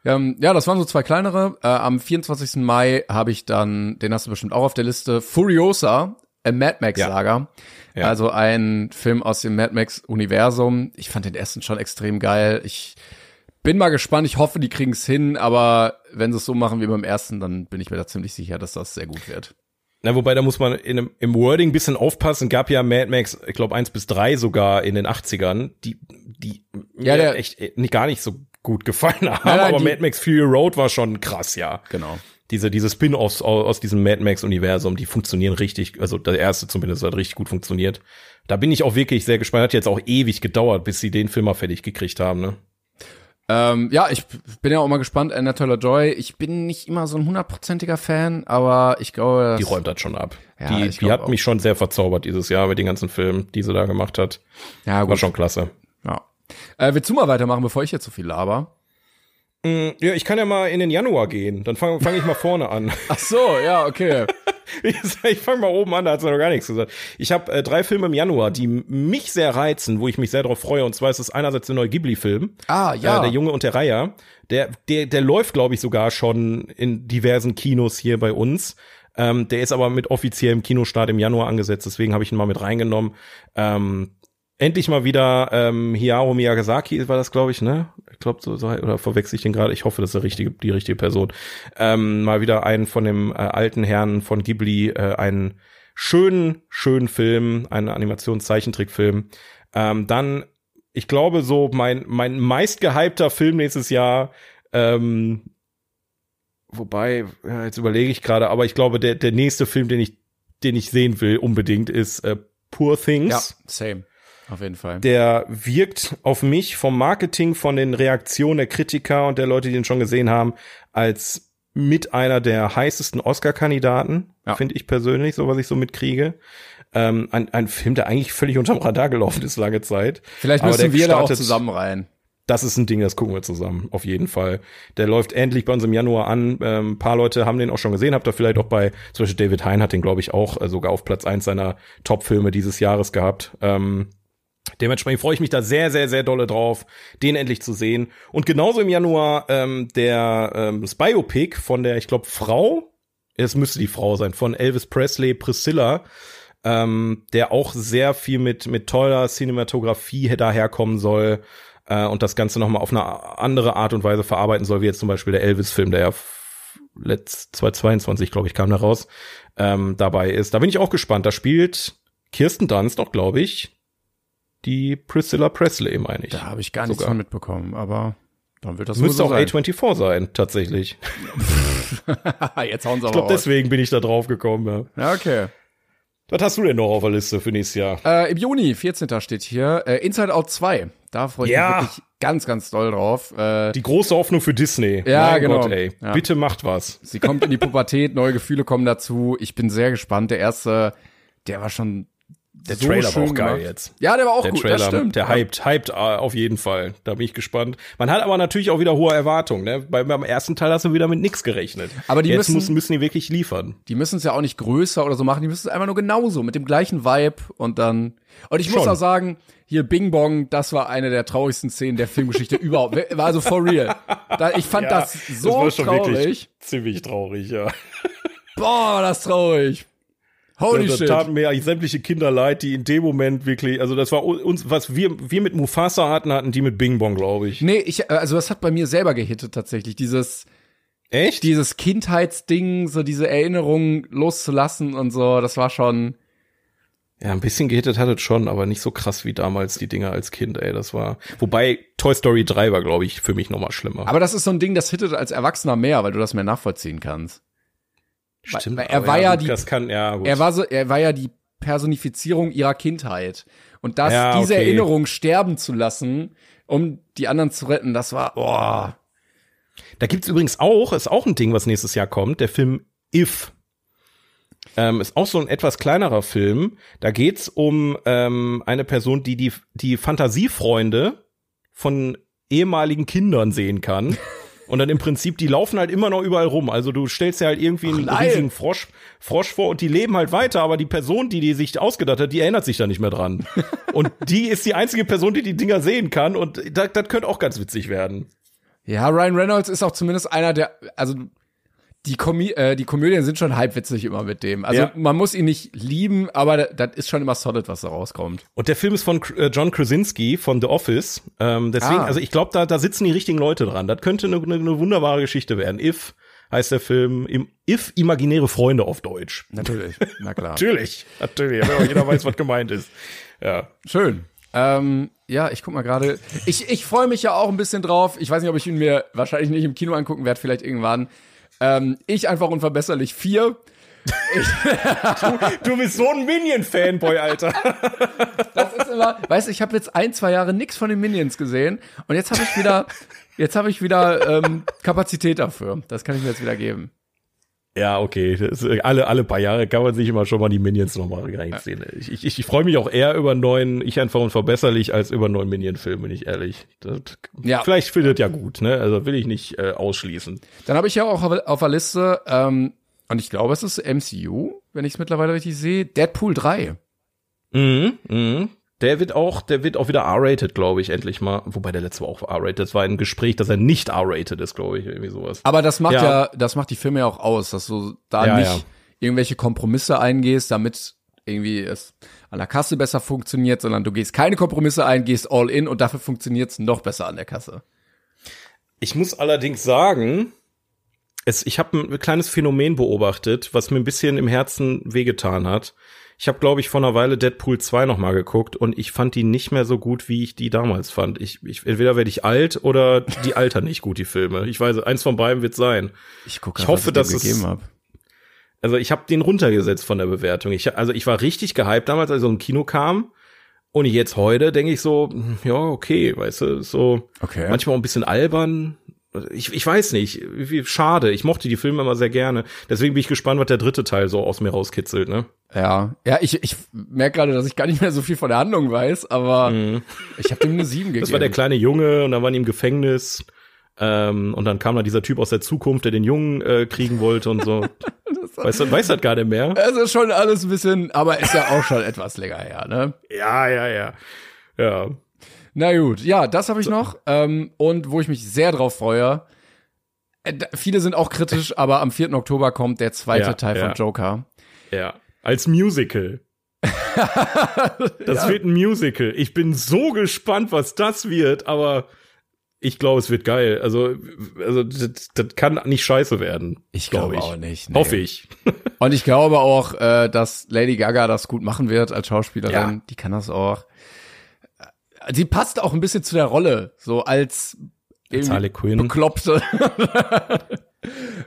Ähm, ja, das waren so zwei kleinere. Äh, am 24. Mai habe ich dann, den hast du bestimmt auch auf der Liste, Furiosa, a Mad Max Saga. Ja. Also ein Film aus dem Mad Max Universum. Ich fand den ersten schon extrem geil. Ich bin mal gespannt. Ich hoffe, die kriegen es hin. Aber wenn sie es so machen wie beim ersten, dann bin ich mir da ziemlich sicher, dass das sehr gut wird. Na, wobei, da muss man in einem, im Wording ein bisschen aufpassen. Gab ja Mad Max, ich glaube, eins bis drei sogar in den 80ern, die, die Ja, mir der- echt äh, nicht, gar nicht so gut gefallen haben. Nein, nein, aber die- Mad Max Fury Road war schon krass, ja. Genau. Diese, diese Spin-offs aus, diesem Mad Max-Universum, die funktionieren richtig, also der erste zumindest hat richtig gut funktioniert. Da bin ich auch wirklich sehr gespannt. Hat jetzt auch ewig gedauert, bis sie den Film mal fertig gekriegt haben, ne? Ähm, ja, ich bin ja auch mal gespannt. Anna Taylor-Joy. Ich bin nicht immer so ein hundertprozentiger Fan, aber ich glaube, Die räumt das schon ab. Ja, die die hat auch. mich schon sehr verzaubert dieses Jahr mit den ganzen Filmen, die sie da gemacht hat. ja, War gut. schon klasse. Ja. Äh, willst du mal weitermachen, bevor ich jetzt so viel laber? Ja, ich kann ja mal in den Januar gehen. Dann fange fang ich mal vorne an. Ach so, ja, okay. ich fange mal oben an, da hat sie noch gar nichts gesagt. Ich habe äh, drei Filme im Januar, die mich sehr reizen, wo ich mich sehr darauf freue. Und zwar ist es einerseits der neue Ghibli-Film. Ah, ja. Äh, der Junge und der Reiher. Der, der, der läuft, glaube ich, sogar schon in diversen Kinos hier bei uns. Ähm, der ist aber mit offiziellem Kinostart im Januar angesetzt, deswegen habe ich ihn mal mit reingenommen. Ähm, endlich mal wieder ähm, Hayao Miyazaki war das, glaube ich, ne? Ich glaube, so, so oder verwechsel ich den gerade? Ich hoffe, das ist der richtige, die richtige Person. Ähm, mal wieder einen von dem äh, alten Herrn von Ghibli, äh, einen schönen, schönen Film, einen Animationszeichentrickfilm. Ähm, dann, ich glaube, so mein mein meistgehypter Film nächstes Jahr. Ähm, wobei, ja, jetzt überlege ich gerade, aber ich glaube, der der nächste Film, den ich den ich sehen will, unbedingt ist äh, Poor Things ja, same. Auf jeden Fall. der wirkt auf mich vom Marketing, von den Reaktionen der Kritiker und der Leute, die ihn schon gesehen haben, als mit einer der heißesten Oscar-Kandidaten, Ja. finde ich persönlich, so was ich so mitkriege. Ähm, ein, ein Film, der eigentlich völlig unterm Radar gelaufen ist lange Zeit. Vielleicht müssen wir da auch startet- zusammen rein. Das ist ein Ding, das gucken wir zusammen, auf jeden Fall. Der läuft endlich bei uns im Januar an. Ähm, ein paar Leute haben den auch schon gesehen, habt ihr vielleicht auch bei, zum Beispiel David Hein hat den, glaube ich, auch äh, sogar auf Platz eins seiner Top-Filme dieses Jahres gehabt. Ähm, Dementsprechend freue ich mich da sehr, sehr, sehr dolle drauf, den endlich zu sehen. Und genauso im Januar ähm, der ähm, das Biopic von der, ich glaube, Frau, es müsste die Frau sein, von Elvis Presley, Priscilla, ähm, der auch sehr viel mit mit toller Cinematografie daherkommen soll äh, und das Ganze nochmal auf eine andere Art und Weise verarbeiten soll, wie jetzt zum Beispiel der Elvis-Film, der ja letzt 2022, glaube ich, kam da raus, ähm, dabei ist. Da bin ich auch gespannt. Da spielt Kirsten Dunst noch, glaube ich, die Priscilla Presley, meine ich. Da habe ich gar nichts von mitbekommen, aber dann wird das Müsste wohl auch so sein. A24 sein, tatsächlich. Jetzt hauen sie Ich aber glaube, raus. deswegen bin ich da drauf gekommen. Ja. Ja, okay. Was hast du denn noch auf der Liste für nächstes Jahr? Äh, Im Juni, 14. steht hier, äh, Inside Out 2. Da freue ich Ja. mich wirklich ganz, ganz doll drauf. Äh, Die große Hoffnung für Disney. Ja, mein genau. Gott, ey. Ja. Bitte macht was. sie kommt in die Pubertät, neue Gefühle kommen dazu. Ich bin sehr gespannt. Der erste, der war schon Der so Trailer war auch geil gemacht. jetzt. Ja, der war auch Der gut, Trailer, das stimmt. der hypt, hypt äh, auf jeden Fall. Da bin ich gespannt. Man hat aber natürlich auch wieder hohe Erwartungen. Ne? Bei, beim ersten Teil hast du wieder mit nix gerechnet. Aber die Jetzt müssen- müssen, die wirklich liefern. Die müssen es ja auch nicht größer oder so machen, die müssen es einfach nur genauso, mit dem gleichen Vibe und dann. Und ich muss Schon. auch sagen, hier Bing Bong, das war eine der traurigsten Szenen der Filmgeschichte überhaupt. War also for real. Da, ich fand das so war schon traurig. wirklich ziemlich traurig, ja. Boah, das traurig. Holy da shit. taten mir eigentlich sämtliche Kinder leid, die in dem Moment wirklich, also das war uns, was wir, wir mit Mufasa hatten, hatten die mit Bing Bong, glaube ich. Nee, ich, also das hat bei mir selber gehittet tatsächlich. Dieses, Echt? dieses Kindheitsding, so diese Erinnerungen loszulassen und so, das war schon. Ja, ein bisschen gehittet hat es schon, aber nicht so krass wie damals die Dinger als Kind, ey, das war, wobei Toy Story 3 war, glaube ich, für mich nochmal schlimmer. Aber das ist so ein Ding, das hittet als Erwachsener mehr, weil du das mehr nachvollziehen kannst. Stimmt, weil er aber war ja gut, die- kann, ja. Er war so, er war ja die Personifizierung ihrer Kindheit. Und das, Ja, diese okay. Erinnerung sterben zu lassen, um die anderen zu retten, das war, boah. Da gibt's übrigens auch, ist auch ein Ding, was nächstes Jahr kommt, der Film If. Ähm, ist auch so ein etwas kleinerer Film. Da geht's um ähm, eine Person, die die, die Fantasiefreunde von ehemaligen Kindern sehen kann. Und dann im Prinzip, die laufen halt immer noch überall rum. Also du stellst dir halt irgendwie einen nein. riesigen Frosch, Frosch vor und die leben halt weiter, aber die Person, die die sich ausgedacht hat, die erinnert sich da nicht mehr dran. und die ist die einzige Person, die die Dinger sehen kann und das, das könnte auch ganz witzig werden. Ja, Ryan Reynolds ist auch zumindest einer der, also die, Komö äh, die Komödien sind schon halbwitzig immer mit dem. Also Ja. man muss ihn nicht lieben, aber da- das ist schon immer solid, was da rauskommt. Und der Film ist von äh, John Krasinski von The Office. Ähm, deswegen, Ah. also ich glaube, da, da sitzen die richtigen Leute dran. Das könnte eine, eine, eine wunderbare Geschichte werden. If heißt der Film. Im, If imaginäre Freunde auf Deutsch. Natürlich, na klar. Natürlich, natürlich. Aber jeder weiß, was gemeint ist. Ja. Schön. Ähm, ja, ich guck mal gerade. Ich, ich freue mich ja auch ein bisschen drauf. Ich weiß nicht, ob ich ihn mir wahrscheinlich nicht im Kino angucken werde, vielleicht irgendwann. Ähm, ich einfach unverbesserlich vier. Du bist so ein Minion-Fanboy, Alter. Das ist immer, weißt du, ich habe jetzt ein, zwei Jahre nichts von den Minions gesehen und jetzt habe ich wieder, jetzt habe ich wieder ähm, Kapazität dafür. Das kann ich mir jetzt wieder geben. Ja, okay. Das ist, alle, alle paar Jahre kann man sich immer schon mal die Minions nochmal reinziehen. Ich, ich, ich, freue mich auch eher über einen neuen Ich einfach unverbesserlich als über einen neuen Minion-Film, bin ich ehrlich. Das, Ja. Vielleicht findet ja gut, ne? Also will ich nicht äh, ausschließen. Dann habe ich ja auch auf, auf der Liste, ähm, und ich glaube, es ist MCU, wenn ich es mittlerweile richtig sehe, Deadpool 3. Mhm, mhm. Der wird auch, der wird auch wieder R-rated, glaube ich, endlich mal. Wobei der letzte war auch R-rated. Das war ein Gespräch, dass er nicht R-rated ist, glaube ich, irgendwie sowas. Aber das macht ja. Ja. das macht die Filme ja auch aus, dass du da Ja, nicht irgendwelche Kompromisse eingehst, damit irgendwie es an der Kasse besser funktioniert, sondern du gehst keine Kompromisse ein, gehst all in und dafür funktioniert es noch besser an der Kasse. Ich muss allerdings sagen, es, ich habe ein kleines Phänomen beobachtet, was mir ein bisschen im Herzen wehgetan hat. Ich habe, glaube ich, vor einer Weile Deadpool 2 noch mal geguckt und ich fand die nicht mehr so gut, wie ich die damals fand. Ich, ich entweder werde ich alt oder die altern nicht gut, die Filme. Ich weiß, eins von beiden wird sein. Ich gucke, Ich hoffe, dass dir es- gegeben hab. Also ich habe den runtergesetzt von der Bewertung. Ich, also ich war richtig gehypt damals, als er im Kino kam. Und jetzt heute denke ich so, ja, okay, weißt du, so Okay. manchmal auch ein bisschen albern. Ich, ich weiß nicht, wie schade. Ich mochte die Filme immer sehr gerne. Deswegen bin ich gespannt, was der dritte Teil so aus mir rauskitzelt, ne? Ja, ja, ich, ich merke gerade, dass ich gar nicht mehr so viel von der Handlung weiß, aber ich habe dem eine 7 gegeben. Mhm. Das war der kleine Junge und dann waren die im Gefängnis. Ähm, und dann kam da dieser Typ aus der Zukunft, der den Jungen äh, kriegen wollte und so. weißt du, weiß das gar nicht mehr? Es ist schon alles ein bisschen, aber ist ja auch schon etwas länger her, ne? Ja, ja, ja. Ja. Na gut, ja, das habe ich noch. Ähm, und wo ich mich sehr drauf freue, äh, viele sind auch kritisch, aber am 4. Oktober kommt der zweite Ja, Teil ja. von Joker. Ja, als Musical. Das wird ein Musical. Ich bin so gespannt, was das wird, aber ich glaube, es wird geil. Also, also das, das kann nicht scheiße werden. Ich glaub glaube auch nicht. nee. Hoffe ich. Und ich glaube auch, äh, dass Lady Gaga das gut machen wird als Schauspielerin. Ja. Die kann das auch. Sie passt auch ein bisschen zu der Rolle, so als irgendwie Harley Quinn. Bekloppte.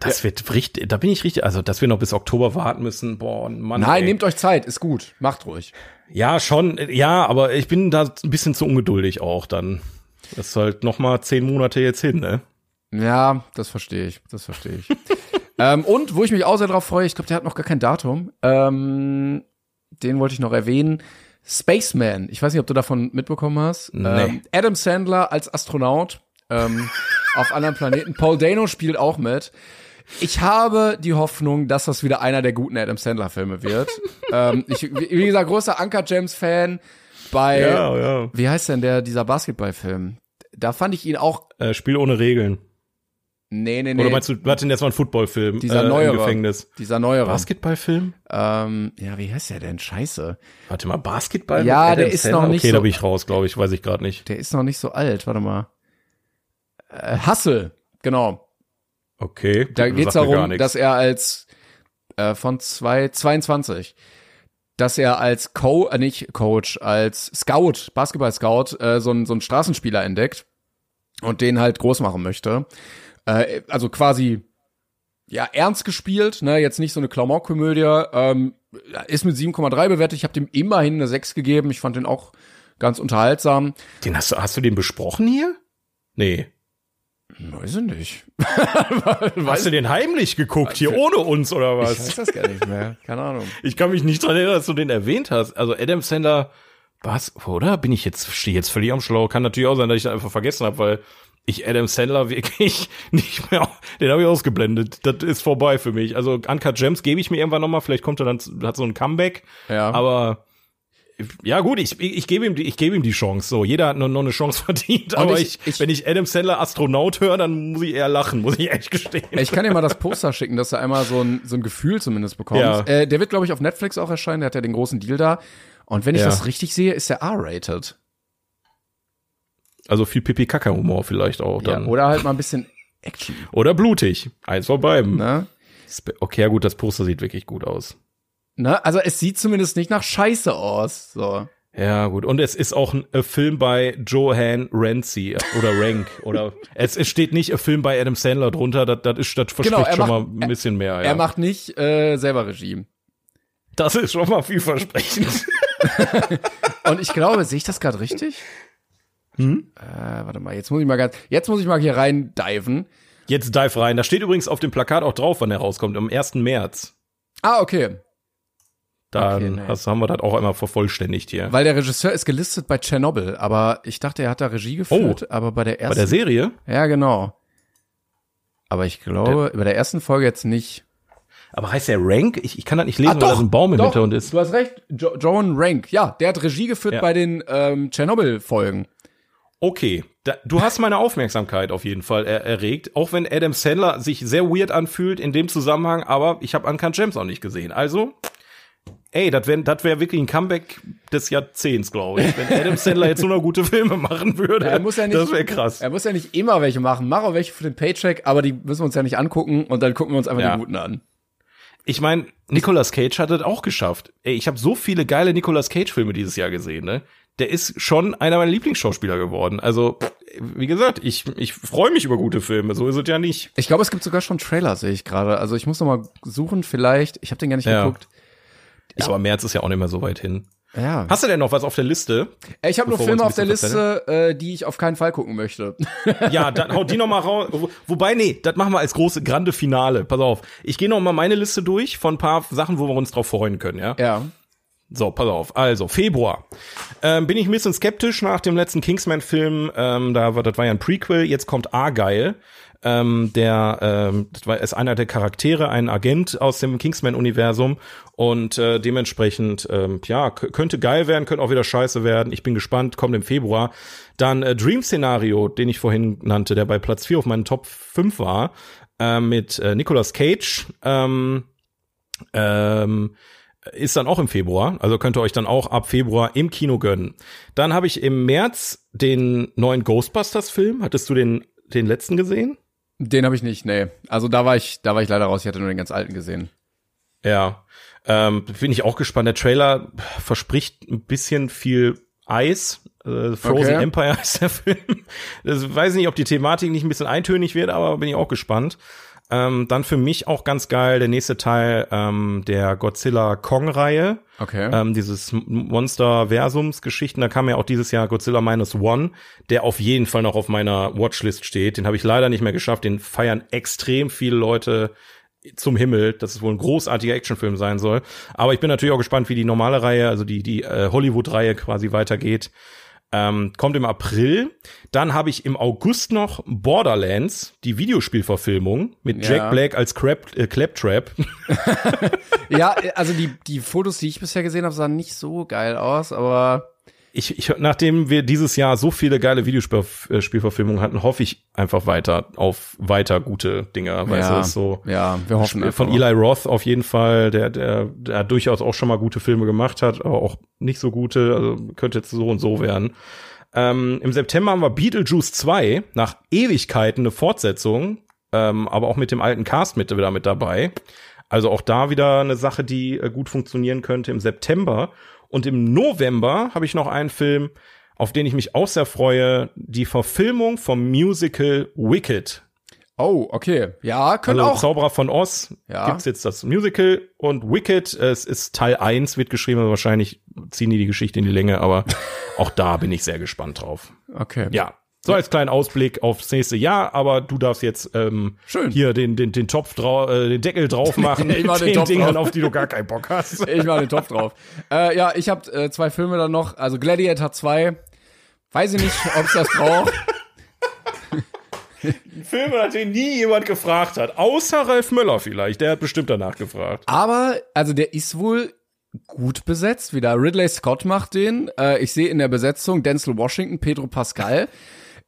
Das wird richtig, da bin ich richtig, also dass wir noch bis Oktober warten müssen, boah, Mann. Nein, ey. nehmt euch Zeit, ist gut. Macht ruhig. Ja, schon, ja, aber ich bin da ein bisschen zu ungeduldig auch dann. Das ist halt noch mal zehn Monate jetzt hin, ne? Ja, das verstehe ich. Das verstehe ich. ähm, und wo ich mich auch sehr drauf freue, ich glaube, der hat noch gar kein Datum. Ähm, den wollte ich noch erwähnen. Spaceman. Ich weiß nicht, ob du davon mitbekommen hast. Nee. Ähm, Adam Sandler als Astronaut ähm, auf anderen Planeten. Paul Dano spielt auch mit. Ich habe die Hoffnung, dass das wieder einer der guten Adam Sandler Filme wird. ähm, ich, wie gesagt, großer Anker James Fan bei, ja. wie heißt denn der, dieser Basketballfilm? Da fand ich ihn auch, Äh, Spiel ohne Regeln. nee, nee, nee. Oder meinst du, warte, denn jetzt mal ein Footballfilm? Dieser äh, neuere. Im Gefängnis. Dieser neuere. Basketballfilm? Ähm, ja, wie heißt der denn? Scheiße. Warte mal, Basketball? Ja, der ist Sandler? noch nicht Okay, so- da bin ich raus, glaube ich, weiß ich gerade nicht. Der ist noch nicht so alt. Warte mal. Äh, Hustle, genau. Okay. Da geht's darum, dass er als äh, von zwei, 22, dass er als Co, äh, nicht Coach, als Scout, Basketball-Scout, äh, so, einen so einen Straßenspieler entdeckt und den halt groß machen möchte. Äh, also quasi ja ernst gespielt, ne, jetzt nicht so eine Klamauk-Komödie. Ähm, ist mit 7,3 bewertet. Ich habe dem immerhin eine 6 gegeben. Ich fand den auch ganz unterhaltsam. Den hast du, hast du den besprochen hier? Nee. Weiß ich nicht. Hast du den heimlich geguckt hier ohne uns oder Ich was? weiß das gar nicht mehr. Keine Ahnung. Ich kann mich nicht dran erinnern, dass du den erwähnt hast. Also Adam Sandler, was, oder? Bin ich jetzt, stehe jetzt völlig am Schlauch? Kann natürlich auch sein, dass ich das einfach vergessen habe, weil ich Adam Sandler wirklich nicht mehr, den habe ich ausgeblendet. Das ist vorbei für mich. Also Uncut Gems gebe ich mir irgendwann nochmal, vielleicht kommt er dann, hat so ein Comeback. Ja. Aber ja gut, ich, ich, gebe ihm, die, ich gebe ihm die Chance. So, jeder hat noch, noch eine Chance verdient. Und aber ich- ich, wenn ich Adam Sandler Astronaut höre, dann muss ich eher lachen, muss ich ehrlich gestehen. Ich kann dir mal das Poster schicken, dass du einmal so ein, so ein Gefühl zumindest bekommst. Ja. Äh, der wird, glaube ich, auf Netflix auch erscheinen. Der hat ja den großen Deal da. Und wenn ich Ja. das richtig sehe, ist der R-rated. Also viel Pipi-Kaka-Humor vielleicht auch Ja, dann. oder halt mal ein bisschen Action. Oder blutig. Eins von beiden. Ne? Spe- Okay, ja gut, das Poster sieht wirklich gut aus. Ne? Also es sieht zumindest nicht nach Scheiße aus. So. Ja, gut. Und es ist auch ein äh, Film bei Johan Rancy oder Rank oder es, es steht nicht ein Film bei Adam Sandler drunter, das, das ist das verspricht Genau, schon macht- mal ein bisschen mehr, ja. Er macht nicht äh, selber Regie. das ist schon mal vielversprechend. Und ich glaube, sehe ich das gerade richtig? Hm? Äh, warte mal, jetzt muss ich mal ganz, jetzt muss ich mal hier rein diven. Jetzt dive rein. Da steht übrigens auf dem Plakat auch drauf, wann er rauskommt, am 1. März. Ah, okay. Dann Okay, nee. hast, haben wir das auch einmal vervollständigt hier. Weil der Regisseur ist gelistet bei Tschernobyl, aber ich dachte, er hat da Regie geführt, aber bei der Bei ersten der Serie? Ja, genau. Aber ich glaube, bei der ersten Folge jetzt nicht. Aber heißt der Rank? Ich, ich kann das nicht lesen, weil da ein Baum im Ah, doch, Hintergrund ist. Du hast recht. Jo Joan Rank, ja, der hat Regie geführt Ja. bei den ähm, Tschernobyl-Folgen. Okay, da, du hast meine Aufmerksamkeit auf jeden Fall er, erregt, auch wenn Adam Sandler sich sehr weird anfühlt in dem Zusammenhang, aber ich habe Uncut Gems auch nicht gesehen. Also, ey, das wäre das wär wirklich ein Comeback des Jahrzehnts, glaube ich. Wenn Adam Sandler jetzt nur noch gute Filme machen würde, Er muss ja nicht, das wäre krass. Er muss ja nicht immer welche machen. Mach auch welche für den Paycheck, aber die müssen wir uns ja nicht angucken und dann gucken wir uns einfach Ja. die guten an. Ich meine, Nicolas Cage hat das auch geschafft. Ey, ich habe so viele geile Nicolas Cage Filme dieses Jahr gesehen, ne? Der ist schon einer meiner Lieblingsschauspieler geworden. Also, wie gesagt, ich, ich freue mich über gute Filme, so ist es ja nicht. Ich glaube, es gibt sogar schon Trailer, sehe ich gerade. Also ich muss noch mal suchen, vielleicht. Ich habe den gar nicht Ja. geguckt. Aber März ist ja auch nicht mehr so weit hin. Ja. Hast du denn noch was auf der Liste? Äh, Ich habe wir Filme auf der Liste, äh, die ich auf keinen Fall gucken möchte. Ja, dann haut die noch mal raus. Wo- Wobei, nee, das machen wir als große, grande Finale. Pass auf. Ich gehe noch mal meine Liste durch von ein paar Sachen, wo wir uns drauf freuen können, ja? ja. So, pass auf. Also, Februar. Ähm, bin ich ein bisschen skeptisch nach dem letzten Kingsman-Film. Ähm, da war, das war ja ein Prequel. Jetzt kommt Argyle. Ähm, der ähm, ist einer der Charaktere, ein Agent aus dem Kingsman-Universum und äh, dementsprechend ähm, ja könnte geil werden, könnte auch wieder scheiße werden. Ich bin gespannt, kommt im Februar. Dann äh, Dream Szenario, den ich vorhin nannte, der bei Platz 4 auf meinen Top 5 war, äh, mit äh, Nicolas Cage. Ähm, ähm, ist dann auch im Februar, also könnt ihr euch dann auch ab Februar im Kino gönnen. Dann habe ich im März den neuen Ghostbusters-Film. Hattest du den, den letzten gesehen? Den habe ich nicht, nee. Also da war ich, da war ich leider raus. Ich hatte nur den ganz alten gesehen. Ja. Ähm, bin ich auch gespannt. Der Trailer verspricht ein bisschen viel Eis. Äh, Frozen Okay. Empire ist der Film. Das weiß nicht, ob die Thematik nicht ein bisschen eintönig wird, aber bin ich auch gespannt. Ähm, dann für mich auch ganz geil der nächste Teil ähm, der Godzilla Kong-Reihe. Okay. Ähm, dieses Monster-Versums-Geschichten. Da kam ja auch dieses Jahr Godzilla Minus One, der auf jeden Fall noch auf meiner Watchlist steht. Den habe ich leider nicht mehr geschafft. Den feiern extrem viele Leute zum Himmel, dass es wohl ein großartiger Actionfilm sein soll. Aber ich bin natürlich auch gespannt, wie die normale Reihe, also die, die äh, Hollywood-Reihe quasi weitergeht. Ähm, kommt im April. Dann habe ich im August noch Borderlands, die Videospielverfilmung mit Ja. Jack Black als Crap, äh, Claptrap. ja, also die, die Fotos, die ich bisher gesehen habe, sahen nicht so geil aus, aber Ich, ich, nachdem wir dieses Jahr so viele geile Videospielverfilmungen hatten, hoffe ich einfach weiter auf weiter gute Dinger. Weißt du, ja, ist so. ja, wir hoffen einfach von. Eli Roth auf jeden Fall, der, der, der durchaus auch schon mal gute Filme gemacht hat, aber auch nicht so gute, also könnte jetzt so und so werden. Ähm, Im September haben wir Beetlejuice 2, nach Ewigkeiten eine Fortsetzung, ähm, aber auch mit dem alten Cast mit, wieder mit dabei. Also auch da wieder eine Sache, die äh, gut funktionieren könnte im September. Und im November habe ich noch einen Film, auf den ich mich auch sehr freue, die Verfilmung vom Musical Wicked. Oh, okay. Ja, könnte Also auch. Zauberer von Oz Ja. gibt's jetzt das Musical und Wicked, es ist Teil 1, wird geschrieben, also wahrscheinlich ziehen die die Geschichte in die Länge, aber auch da bin ich sehr gespannt drauf. Okay. Ja, so als kleinen Ausblick aufs nächste Jahr, aber du darfst jetzt ähm, Schön. hier den, den, den Topf drauf, äh, den Deckel drauf machen Ich mach den den Topf Dingern, drauf. auf die du gar keinen Bock hast. Ich mache den Topf drauf. Äh, ja, ich habe äh, zwei Filme dann noch. Also Gladiator 2. Weiß ich nicht, ob's das braucht. Filme, nach denen nie jemand gefragt hat, außer Ralf Möller vielleicht, der hat bestimmt danach gefragt. Aber, also der ist wohl gut besetzt wieder. Ridley Scott macht den. Äh, ich sehe in der Besetzung Denzel Washington, Pedro Pascal.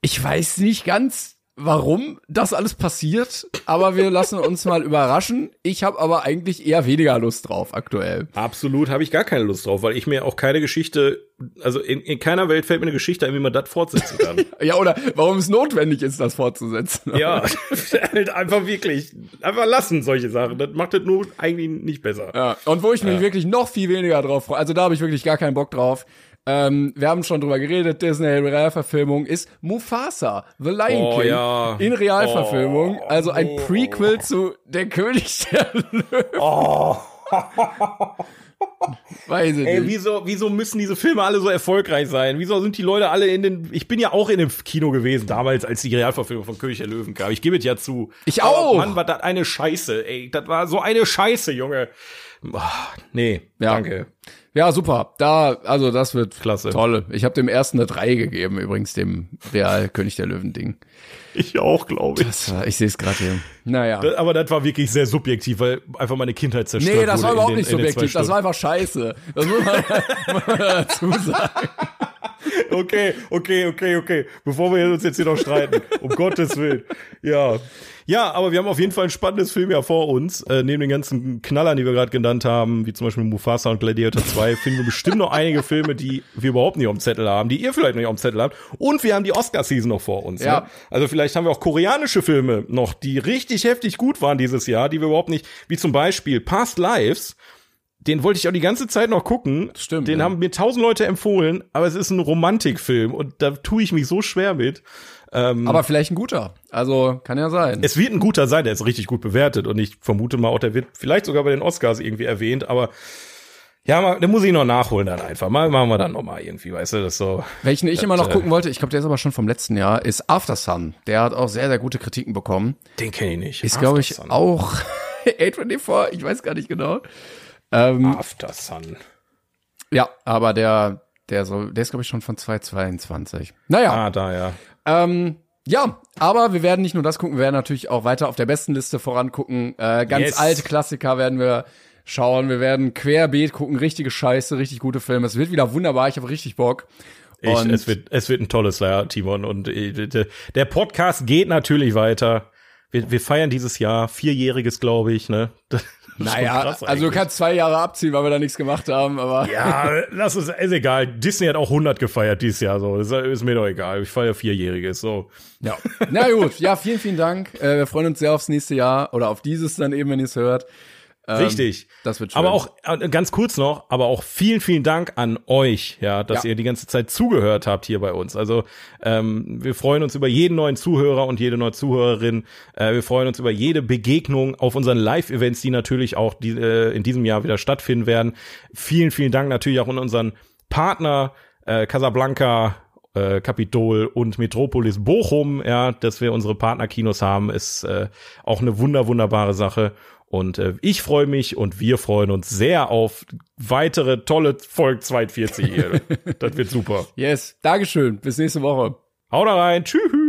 Ich weiß nicht ganz, warum das alles passiert, aber wir lassen uns mal überraschen. Ich habe aber eigentlich eher weniger Lust drauf aktuell. Absolut habe ich gar keine Lust drauf, weil ich mir auch keine Geschichte, also in, in keiner Welt fällt mir eine Geschichte ein, wie man das fortsetzen kann. Ja, oder warum es notwendig ist, das fortzusetzen. ja, halt einfach wirklich, einfach lassen solche Sachen. Das macht das nur eigentlich nicht besser. Ja, und wo ich mich wirklich noch viel weniger drauf freue, also da habe ich wirklich gar keinen Bock drauf. Ähm, wir haben schon drüber geredet, Disney Realverfilmung ist Mufasa, The Lion Oh, King, ja. in Realverfilmung, Oh, also ein oh. Prequel zu Der König der Löwen. Oh. Weiß ich Ey, nicht. wieso, wieso müssen diese Filme alle so erfolgreich sein? Wieso sind die Leute alle in den, ich bin ja auch in dem Kino gewesen, damals, als die Realverfilmung von König der Löwen kam. Ich gebe es ja zu. Ich Aber auch. Mann, war das eine Scheiße, ey. Das war so eine Scheiße, Junge. Ah, nee, Ja. danke. Ja, super. Da, also das wird Klasse. toll. Ich habe dem ersten eine 3 gegeben, übrigens dem Real König der Löwen Ding. Ich auch, glaube ich. Das, war- ich sehe es gerade hier. Naja. Das- Aber das war wirklich sehr subjektiv, weil einfach meine Kindheit zerstört Nee, das wurde war überhaupt den- nicht subjektiv, das war einfach scheiße. Das muss man, muss man dazu sagen. Okay, okay, okay, okay. Bevor wir uns jetzt hier noch streiten. Um Gottes Willen. Ja. Ja, aber wir haben auf jeden Fall ein spannendes Filmjahr vor uns. Äh, neben den ganzen Knallern, die wir gerade genannt haben, wie zum Beispiel Mufasa und Gladiator 2, finden wir bestimmt noch einige Filme, die wir überhaupt nicht auf dem Zettel haben, die ihr vielleicht noch nicht auf dem Zettel habt. Und wir haben die Oscar-Season noch vor uns. Ja. Ne? Also vielleicht haben wir auch koreanische Filme noch, die richtig heftig gut waren dieses Jahr, die wir überhaupt nicht, wie zum Beispiel Past Lives, den wollte ich auch die ganze Zeit noch gucken. Stimmt, Den ja. haben mir tausend Leute empfohlen, aber es ist ein Romantikfilm und da tue ich mich so schwer mit. Aber vielleicht ein guter. Also kann ja sein. Es wird ein guter sein, der ist richtig gut bewertet und ich vermute mal auch, der wird vielleicht sogar bei den Oscars irgendwie erwähnt, aber ja, mal, den muss ich noch nachholen dann einfach. Mal machen wir dann noch mal irgendwie, weißt du, das so. Welchen ich Das, immer noch äh, gucken wollte, ich glaube, der ist aber schon vom letzten Jahr, ist After Sun. Der hat auch sehr, sehr gute Kritiken bekommen. Den kenne ich nicht. Ist, glaube ich, auch A24, ich weiß gar nicht genau. Ähm, After Sun. ja, aber der, der soll, der ist, glaube ich, schon von 2022. Naja, Ah, da, ja. ähm, ja, aber wir werden nicht nur das gucken, wir werden natürlich auch weiter auf der besten Liste vorangucken. Äh, ganz Yes. alte Klassiker werden wir schauen. Wir werden querbeet gucken, richtige Scheiße, richtig gute Filme. Es wird wieder wunderbar, ich habe richtig Bock. Ich, Und- es wird, es wird ein tolles Jahr, Timon. Und äh, der- der Podcast geht natürlich weiter. Wir, wir feiern dieses Jahr vierjähriges, glaube ich, ne? Naja, krass also du kannst zwei Jahre abziehen, weil wir da nichts gemacht haben, aber Ja, lass es, ist egal. Disney hat auch 100 gefeiert dieses Jahr, so. Ist, ist mir doch egal. Ich feiere vierjähriges, so. ja. Na gut, ja, vielen, vielen Dank. Äh, wir freuen uns sehr aufs nächste Jahr oder auf dieses dann eben, wenn ihr es hört. Ähm, Richtig. Das wird schön. Aber auch äh, ganz kurz noch, aber auch vielen, vielen Dank an euch, ja, dass Ja. ihr die ganze Zeit zugehört habt hier bei uns. Also ähm, wir freuen uns über jeden neuen Zuhörer und jede neue Zuhörerin. Äh, wir freuen uns über jede Begegnung auf unseren Live-Events, die natürlich auch die, äh, in diesem Jahr wieder stattfinden werden. Vielen, vielen Dank natürlich auch an unseren Partner äh, Casablanca. äh, Kapitol und Metropolis Bochum, ja, dass wir unsere Partnerkinos haben, ist äh, auch eine wunder wunderbare Sache. Und äh, ich freue mich und wir freuen uns sehr auf weitere tolle Folge 42 hier. das wird super. yes, Dankeschön. Bis nächste Woche. Haut rein. Tschüss.